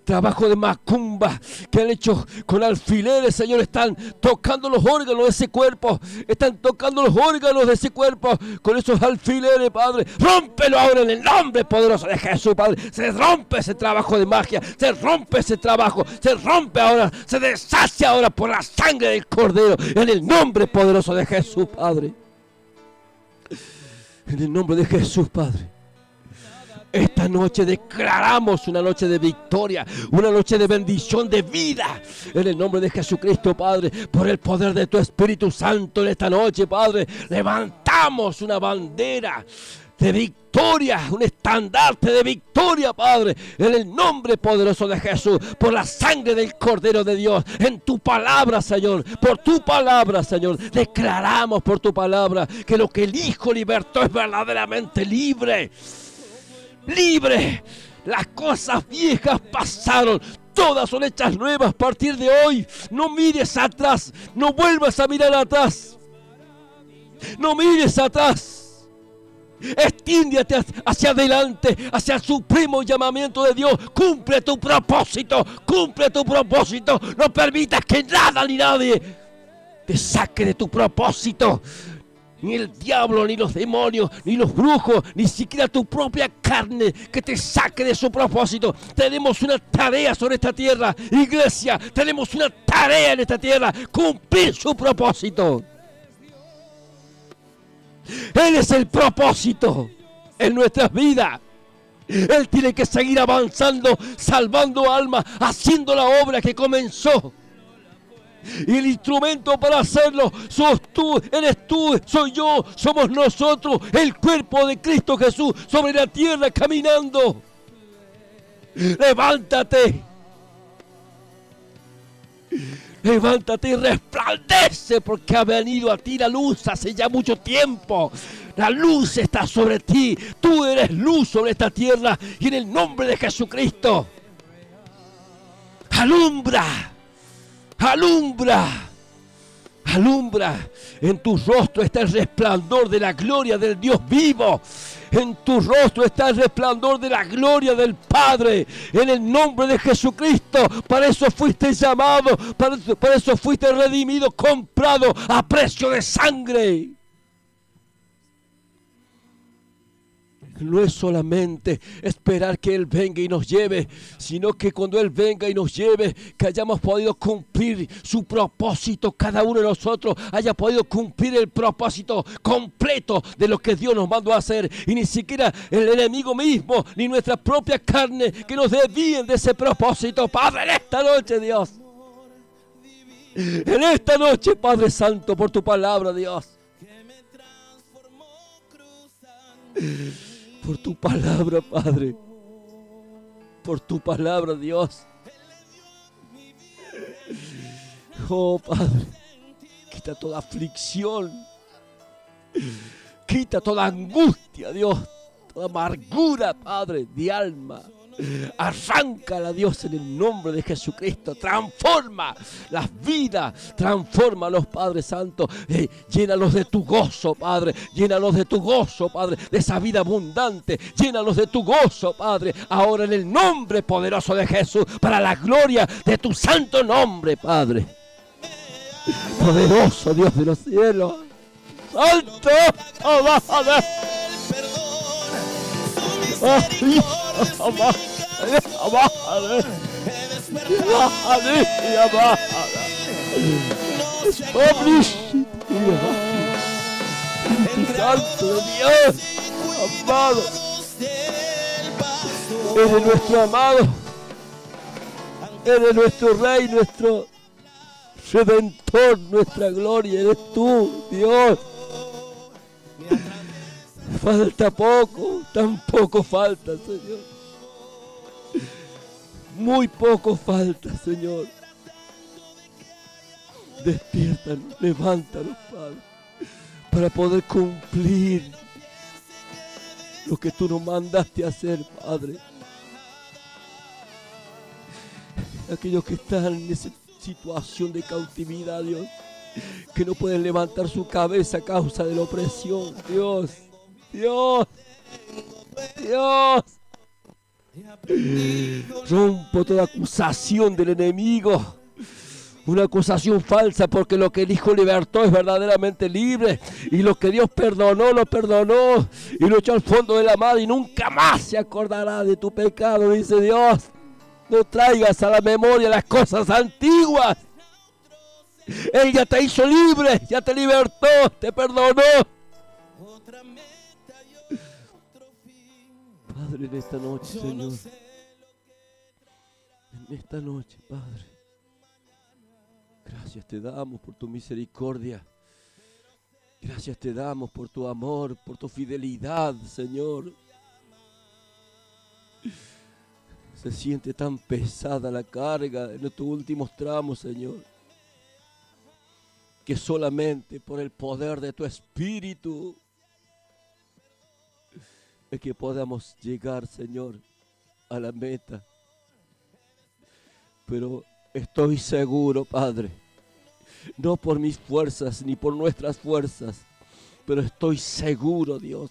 Speaker 1: Trabajo de macumba que han hecho con alfileres, Señor. Están tocando los órganos de ese cuerpo. Están tocando los órganos de ese cuerpo con esos alfileres, Padre. Rómpelo ahora en el nombre poderoso de Jesús, Padre. Se rompe ese trabajo de magia. Se rompe ese trabajo. Se rompe ahora. Se deshace ahora por la sangre del Cordero. En el nombre poderoso de Jesús, Padre. En el nombre de Jesús, Padre. Esta noche declaramos una noche de victoria, una noche de bendición de vida. En el nombre de Jesucristo, Padre, por el poder de tu Espíritu Santo en esta noche, Padre, levantamos una bandera de victoria, un estandarte de victoria, Padre, en el nombre poderoso de Jesús, por la sangre del Cordero de Dios, en tu palabra, Señor, por tu palabra, Señor, declaramos por tu palabra que lo que el Hijo libertó es verdaderamente libre libre. Las cosas viejas pasaron. Todas son hechas nuevas a partir de hoy. No mires atrás. No vuelvas a mirar atrás. No mires atrás. Extiéndete hacia adelante, hacia el supremo llamamiento de Dios. Cumple tu propósito. Cumple tu propósito. No permitas que nada ni nadie te saque de tu propósito ni el diablo, ni los demonios, ni los brujos, ni siquiera tu propia carne que te saque de su propósito. Tenemos una tarea sobre esta tierra, iglesia, tenemos una tarea en esta tierra, cumplir su propósito. Él es el propósito en nuestras vidas. Él tiene que seguir avanzando, salvando almas, haciendo la obra que comenzó. Y el instrumento para hacerlo sos tú, eres tú, soy yo, somos nosotros, el cuerpo de Cristo Jesús sobre la tierra caminando. Levántate. Levántate y resplandece porque ha venido a ti la luz hace ya mucho tiempo. La luz está sobre ti. Tú eres luz sobre esta tierra y en el nombre de Jesucristo. Alumbra alumbra, alumbra. En tu rostro está el resplandor de la gloria del Dios vivo. En tu rostro está el resplandor de la gloria del Padre. En el nombre de Jesucristo. Para eso fuiste llamado. Para, eso fuiste redimido, comprado a precio de sangre. No es solamente esperar que Él venga y nos lleve, sino que cuando Él venga y nos lleve, que hayamos podido cumplir su propósito, cada uno de nosotros haya podido cumplir el propósito completo de lo que Dios nos mandó a hacer. Y ni siquiera el enemigo mismo, ni nuestra propia carne, que nos desvíen de ese propósito. Padre, en esta noche, Dios. En esta noche, Padre Santo, por tu palabra, Dios por tu palabra, Padre. Por tu palabra, Dios. Oh, Padre, quita toda aflicción. Quita toda angustia, Dios. Toda amargura, Padre, de alma. Arráncala, Dios, en el nombre de Jesucristo. Transforma las vidas. Transforma los Padre Santo. Eh, llénalos de tu gozo, Padre. Llénalos de tu gozo, Padre. De esa vida abundante. Llénalos de tu gozo, Padre. Ahora en el nombre poderoso de Jesús. Para la gloria de tu santo nombre, Padre. Poderoso Dios de los cielos. Santo. Santo de Dios, amado, eres nuestro amado, eres nuestro Rey, nuestro Redentor, nuestra gloria, eres tú, Dios. Falta poco, tan poco falta, Señor. Muy poco falta, Señor. Despiértanos, levántanos, Padre, para poder cumplir lo que tú nos mandaste hacer, Padre. Aquellos que están en esa situación de cautividad, Dios, que no pueden levantar su cabeza a causa de la opresión. Dios, Dios, Dios. Rompo toda acusación del enemigo. Una acusación falsa porque lo que el Hijo libertó es verdaderamente libre. Y lo que Dios perdonó, lo perdonó. Y lo echó al fondo de la mar y nunca más se acordará de tu pecado, dice Dios. No traigas a la memoria las cosas antiguas. Él ya te hizo libre, ya te libertó, te perdonó. Padre, en esta noche, Señor. En esta noche, Padre. Gracias te damos por tu misericordia. Gracias te damos por tu amor, por tu fidelidad, Señor. Se siente tan pesada la carga en estos últimos tramos, Señor. Que solamente por el poder de tu Espíritu es que podamos llegar, Señor, a la meta. Pero estoy seguro, Padre, no por mis fuerzas ni por nuestras fuerzas, pero estoy seguro, Dios,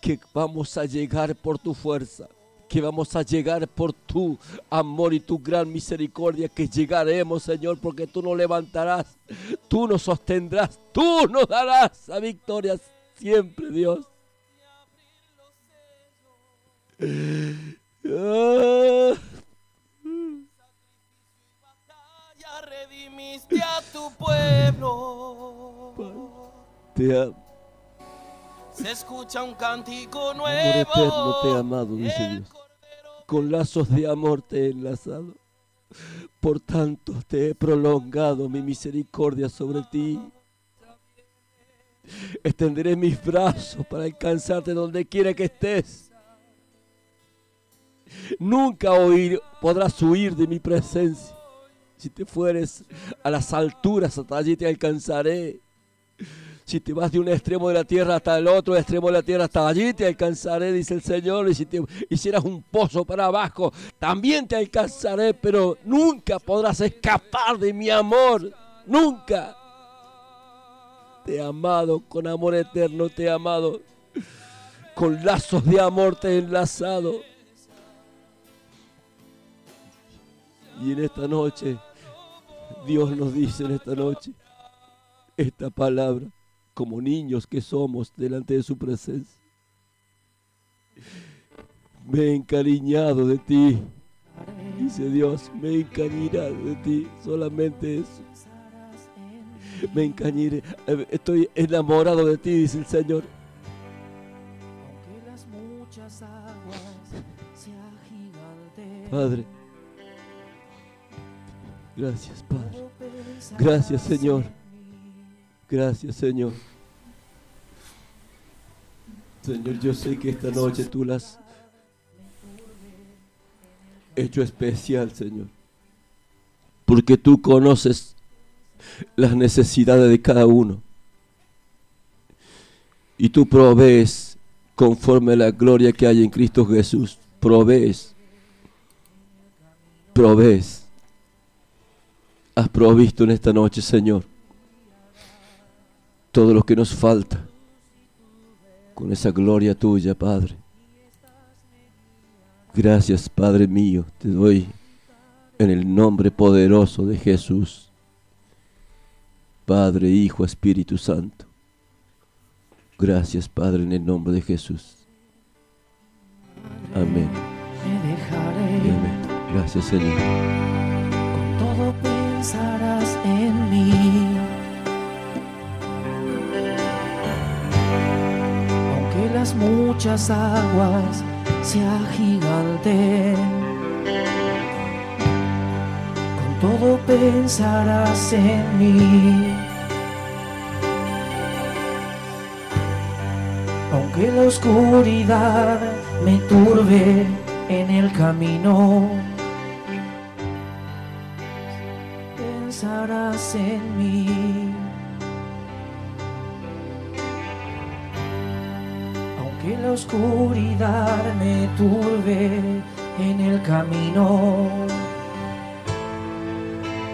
Speaker 1: que vamos a llegar por tu fuerza, que vamos a llegar por tu amor y tu gran misericordia, que llegaremos, Señor, porque tú nos levantarás, tú nos sostendrás, tú nos darás la victoria siempre, Dios.
Speaker 6: Redimiste a tu pueblo.
Speaker 1: Te amo.
Speaker 6: Se escucha un cántico
Speaker 1: Amor
Speaker 6: nuevo.
Speaker 1: eterno te he amado, dice Dios. Con lazos de amor te he enlazado. Por tanto te he prolongado mi misericordia sobre ti. Extenderé mis brazos para alcanzarte donde quiera que estés. Nunca oír, podrás huir de mi presencia. Si te fueres a las alturas, hasta allí te alcanzaré. Si te vas de un extremo de la tierra hasta el otro extremo de la tierra, hasta allí te alcanzaré, dice el Señor. Y si te hicieras un pozo para abajo, también te alcanzaré, pero nunca podrás escapar de mi amor. Nunca. Te he amado con amor eterno, te he amado. Con lazos de amor te he enlazado. Y en esta noche, Dios nos dice en esta noche, esta palabra, como niños que somos delante de su presencia. Me he encariñado de ti, dice Dios, me he encariñado de ti, solamente eso. Me encañiré, eh, estoy enamorado de ti, dice el Señor.
Speaker 6: Aunque las muchas aguas se agiganten,
Speaker 1: Padre, gracias, Padre. Gracias, Señor. Gracias, Señor. Señor, yo sé que esta noche tú la has hecho especial, Señor. Porque tú conoces las necesidades de cada uno. Y tú provees conforme a la gloria que hay en Cristo Jesús. Provees. Provees. Has provisto en esta noche, Señor todo lo que nos falta con esa gloria tuya, Padre. Gracias, Padre mío, te doy en el nombre poderoso de Jesús. Padre, Hijo, Espíritu Santo. Gracias, Padre, en el nombre de Jesús. Amén. Gracias, Señor.
Speaker 6: Las muchas aguas se agiganten, con todo pensarás en mí. Aunque la oscuridad me turbe en el camino, pensarás en mí. Aunque la oscuridad me turbe en el camino,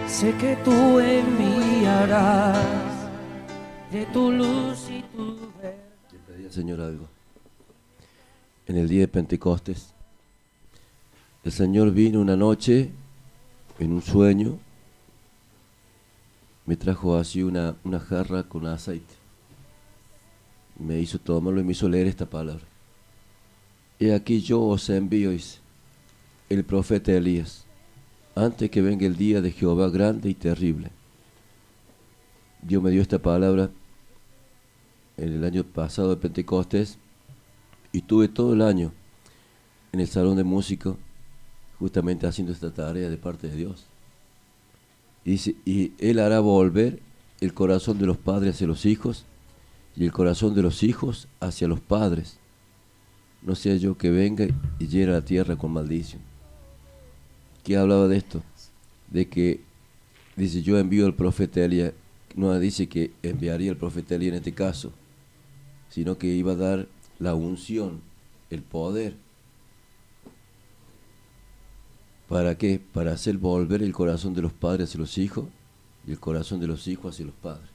Speaker 6: sé que tú enviarás de tu luz y tu verdad.
Speaker 1: Señor algo. En el día de Pentecostes, el Señor vino una noche en un sueño, me trajo así una jarra con aceite. Me hizo tomarlo y me hizo leer esta palabra. Y aquí yo os envío, el profeta Elías, antes que venga el día de Jehová grande y terrible. Dios me dio esta palabra en el año pasado de Pentecostés y tuve todo el año en el salón de música justamente haciendo esta tarea de parte de Dios. Y y Él hará volver el corazón de los padres hacia los hijos y el corazón de los hijos hacia los padres. No sea yo que venga y llene la tierra con maldición. ¿Qué hablaba de esto? De que, dice, yo envío al profeta Elías, no dice que enviaría al profeta Elías en este caso, sino que iba a dar la unción, el poder. ¿Para qué? Para hacer volver el corazón de los padres hacia los hijos y el corazón de los hijos hacia los padres.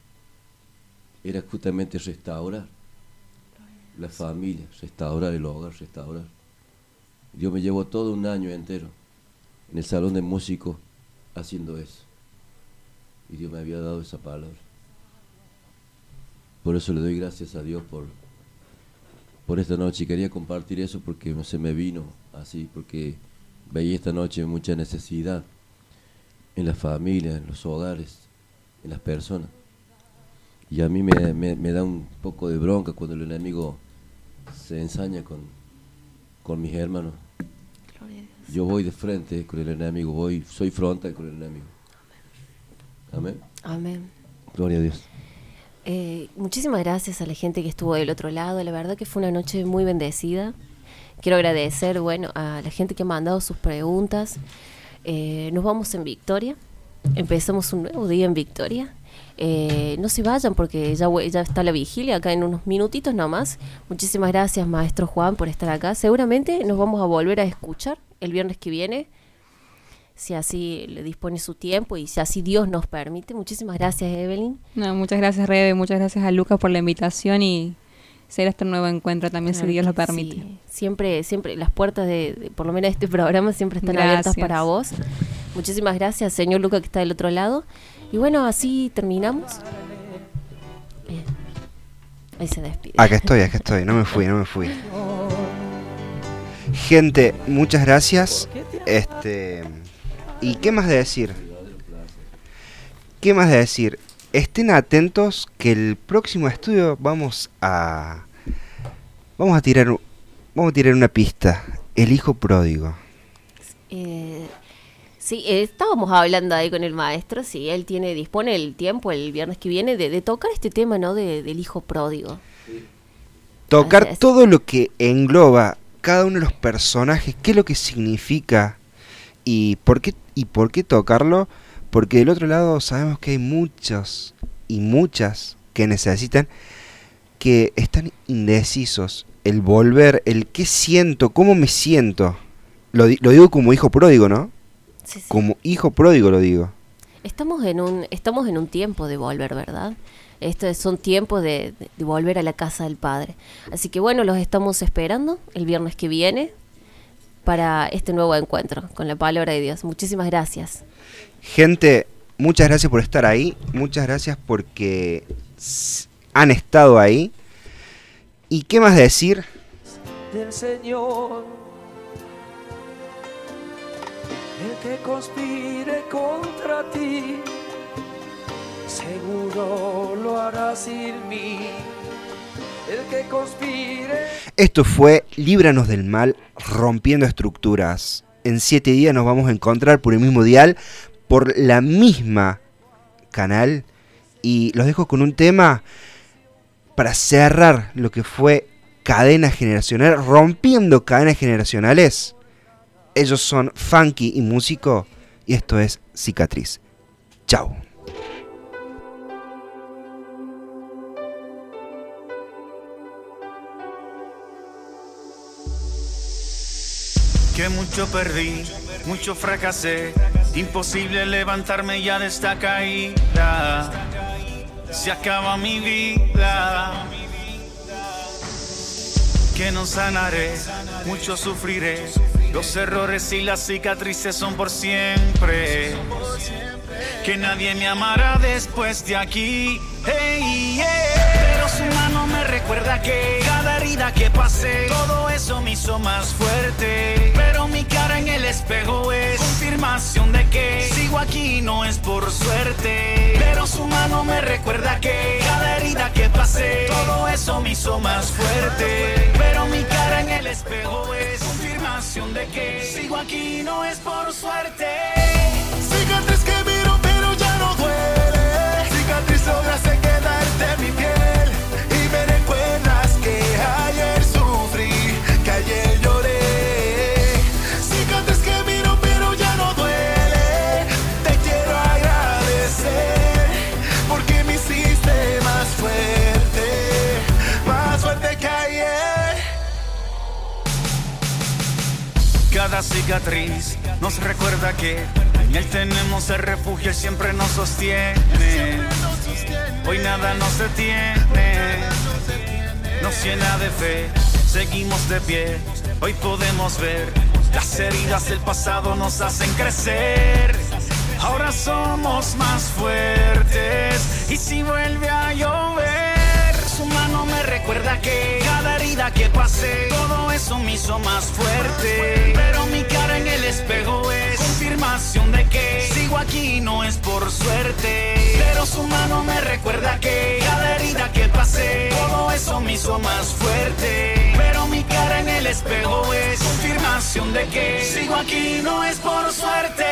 Speaker 1: Era justamente restaurar la familia, restaurar el hogar, restaurar. Dios me llevó todo un año entero en el salón de músicos haciendo eso. Y Dios me había dado esa palabra. Por eso le doy gracias a Dios por, por esta noche. Quería compartir eso porque se me vino así, porque veía esta noche mucha necesidad en la familia, en los hogares, en las personas. Y a mí me, me- me da un poco de bronca cuando el enemigo se ensaña con, con mis hermanos.
Speaker 2: Gloria a Dios.
Speaker 1: Yo voy de frente con el enemigo, voy, soy frontal con el enemigo. Amén.
Speaker 2: Amén.
Speaker 1: Gloria a Dios.
Speaker 2: Eh, muchísimas gracias a la gente que estuvo del otro lado. La verdad que fue una noche muy bendecida. Quiero agradecer, bueno, a la gente que ha mandado sus preguntas. Eh, nos vamos en victoria. Empezamos un nuevo día en victoria. Eh, no se vayan porque ya, está la vigilia acá en unos minutitos nomás. Muchísimas gracias, maestro Juan, por estar acá. Seguramente nos vamos a volver a escuchar el viernes que viene si así le dispone su tiempo y si así Dios nos permite. Muchísimas gracias, Evelyn.
Speaker 4: No, muchas gracias, Rebe, muchas gracias a Lucas por la invitación y será este nuevo encuentro también, si
Speaker 2: Claro
Speaker 4: Dios lo permite.
Speaker 2: sí. Siempre, siempre las puertas de, de- por lo menos este programa, siempre están abiertas para vos. Muchísimas gracias, señor Luca, que está del otro lado. Y bueno, así terminamos. Bien. Ahí se despide.
Speaker 3: Acá estoy, acá estoy, no me fui, no me fui. Gente, muchas gracias. Este. ¿Y qué más de decir? ¿Qué más de decir? Estén atentos que el próximo estudio vamos a. Vamos a tirar. Vamos a tirar una pista. El hijo pródigo.
Speaker 2: Eh, sí, estábamos hablando ahí con el maestro, si él tiene, dispone el tiempo el viernes que viene de, de tocar este tema, ¿no? De- del hijo pródigo.
Speaker 3: Tocar todo lo que engloba cada uno de los personajes, qué es lo que significa y por qué, y por qué tocarlo, porque del otro lado sabemos que hay muchos y muchas que necesitan que están indecisos, el volver, el qué siento, cómo me siento. Lo, lo digo como hijo pródigo, ¿no?
Speaker 2: Sí, sí.
Speaker 3: Como hijo pródigo lo digo.
Speaker 2: Estamos en un, estamos en un tiempo de volver, ¿verdad? Estos son tiempos de, de- de volver a la casa del Padre. Así que bueno, los estamos esperando el viernes que viene para este nuevo encuentro con la palabra de Dios. Muchísimas gracias.
Speaker 3: Gente, muchas gracias por estar ahí. Muchas gracias porque han estado ahí. ¿Y qué más decir?
Speaker 6: del Señor. El que conspire contra ti, seguro lo hará sin mí. El que conspire.
Speaker 3: Esto fue Líbranos del Mal, rompiendo estructuras. En siete días nos vamos a encontrar por el mismo dial, por la misma canal. Y los dejo con un tema para cerrar lo que fue cadena generacional, rompiendo cadenas generacionales. Ellos son Funky y Músico, y esto es Cicatriz. Chao.
Speaker 7: Que mucho perdí, mucho fracasé, Imposible levantarme ya de esta caída. Se acaba mi vida. Que no sanaré, mucho sufriré. Los errores y las cicatrices son por siempre. Que nadie me amará después de aquí. Hey, yeah. Pero su mano me recuerda que cada herida que pasé, todo eso me hizo más fuerte. Pero mi cara en el espejo es confirmación de que sigo aquí no es por suerte. Pero su mano me recuerda que cada herida que pasé, todo eso me hizo más fuerte. Pero mi cara en el espejo es confirmación de que sigo aquí no es por suerte.
Speaker 8: Cicatriz que Cicatriz lograste quedarte en mi piel
Speaker 7: Cada cicatriz nos recuerda que en él tenemos el refugio, él siempre nos sostiene. Hoy nada nos detiene, nos llena de fe, seguimos de pie. Hoy podemos ver las heridas del pasado nos hacen crecer. Ahora somos más fuertes y si vuelve a llover su mano me recuerda que herida que pasé, todo eso me hizo más fuerte. Pero mi cara en el espejo es confirmación de que sigo aquí no es por suerte. Pero su mano me recuerda que cada herida que pasé, todo eso me hizo más fuerte. Pero mi cara en el espejo es confirmación de que sigo aquí no es por suerte.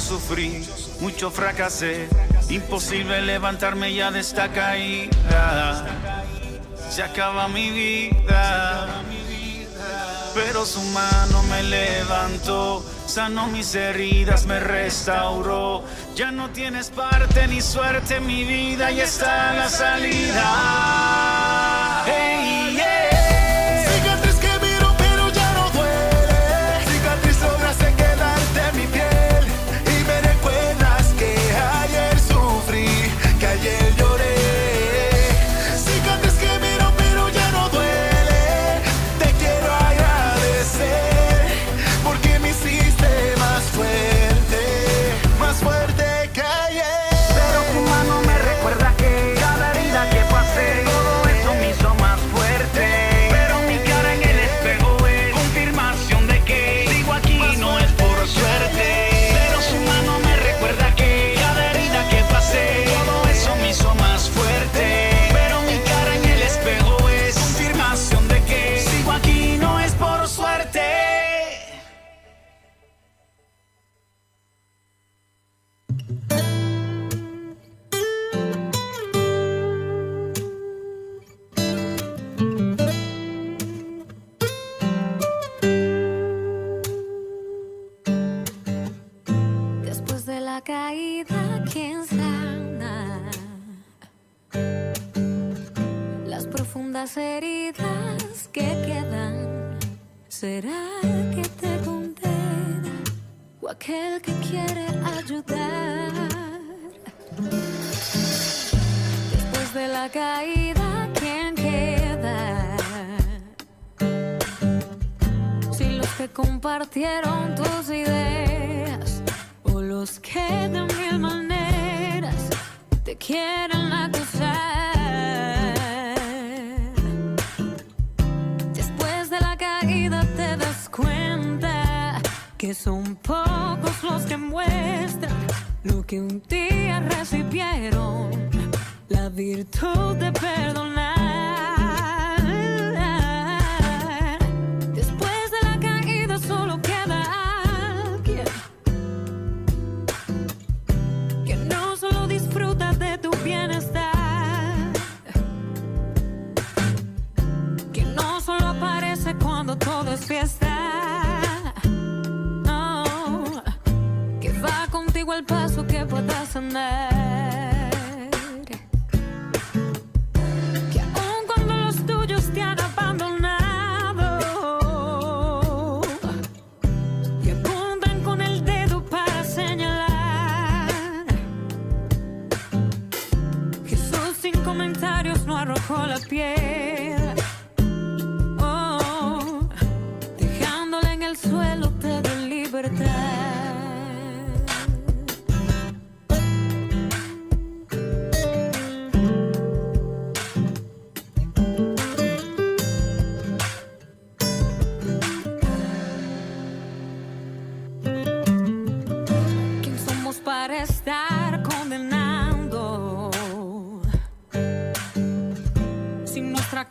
Speaker 8: Sufrí,
Speaker 7: mucho fracasé. Imposible levantarme ya de esta caída. Se acaba mi vida. Pero su mano me levantó, sanó mis heridas, me restauró. Ya no tienes parte ni suerte en mi vida y está la salida.
Speaker 5: Profundas heridas que quedan. ¿Será que te condena o aquel que quiere ayudar? Después de la caída, ¿quién queda? Si los que compartieron tus ideas o los que de mil maneras te quieren acusar. son pocos los que muestran lo que un día recibieron, la virtud de perdonar. Después de la caída solo queda alguien que no solo disfruta de tu bienestar, que no solo aparece cuando todo es fiesta contigo al paso que puedas andar. Que aun cuando los tuyos te han abandonado y apuntan con el dedo para señalar. Jesús sin comentarios no arrojó la piedra.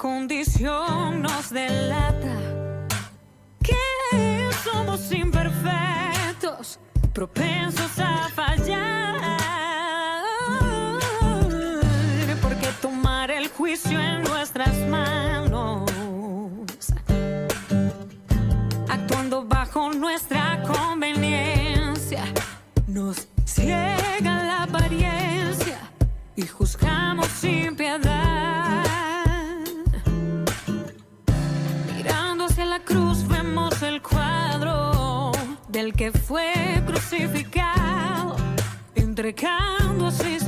Speaker 5: Condición nos delata que somos imperfectos, propensos a fallar. Porque tomar el juicio en nuestras manos actuando bajo nuestra conveniencia. Nos ciega la apariencia y juzgamos que fue crucificado, entregando para el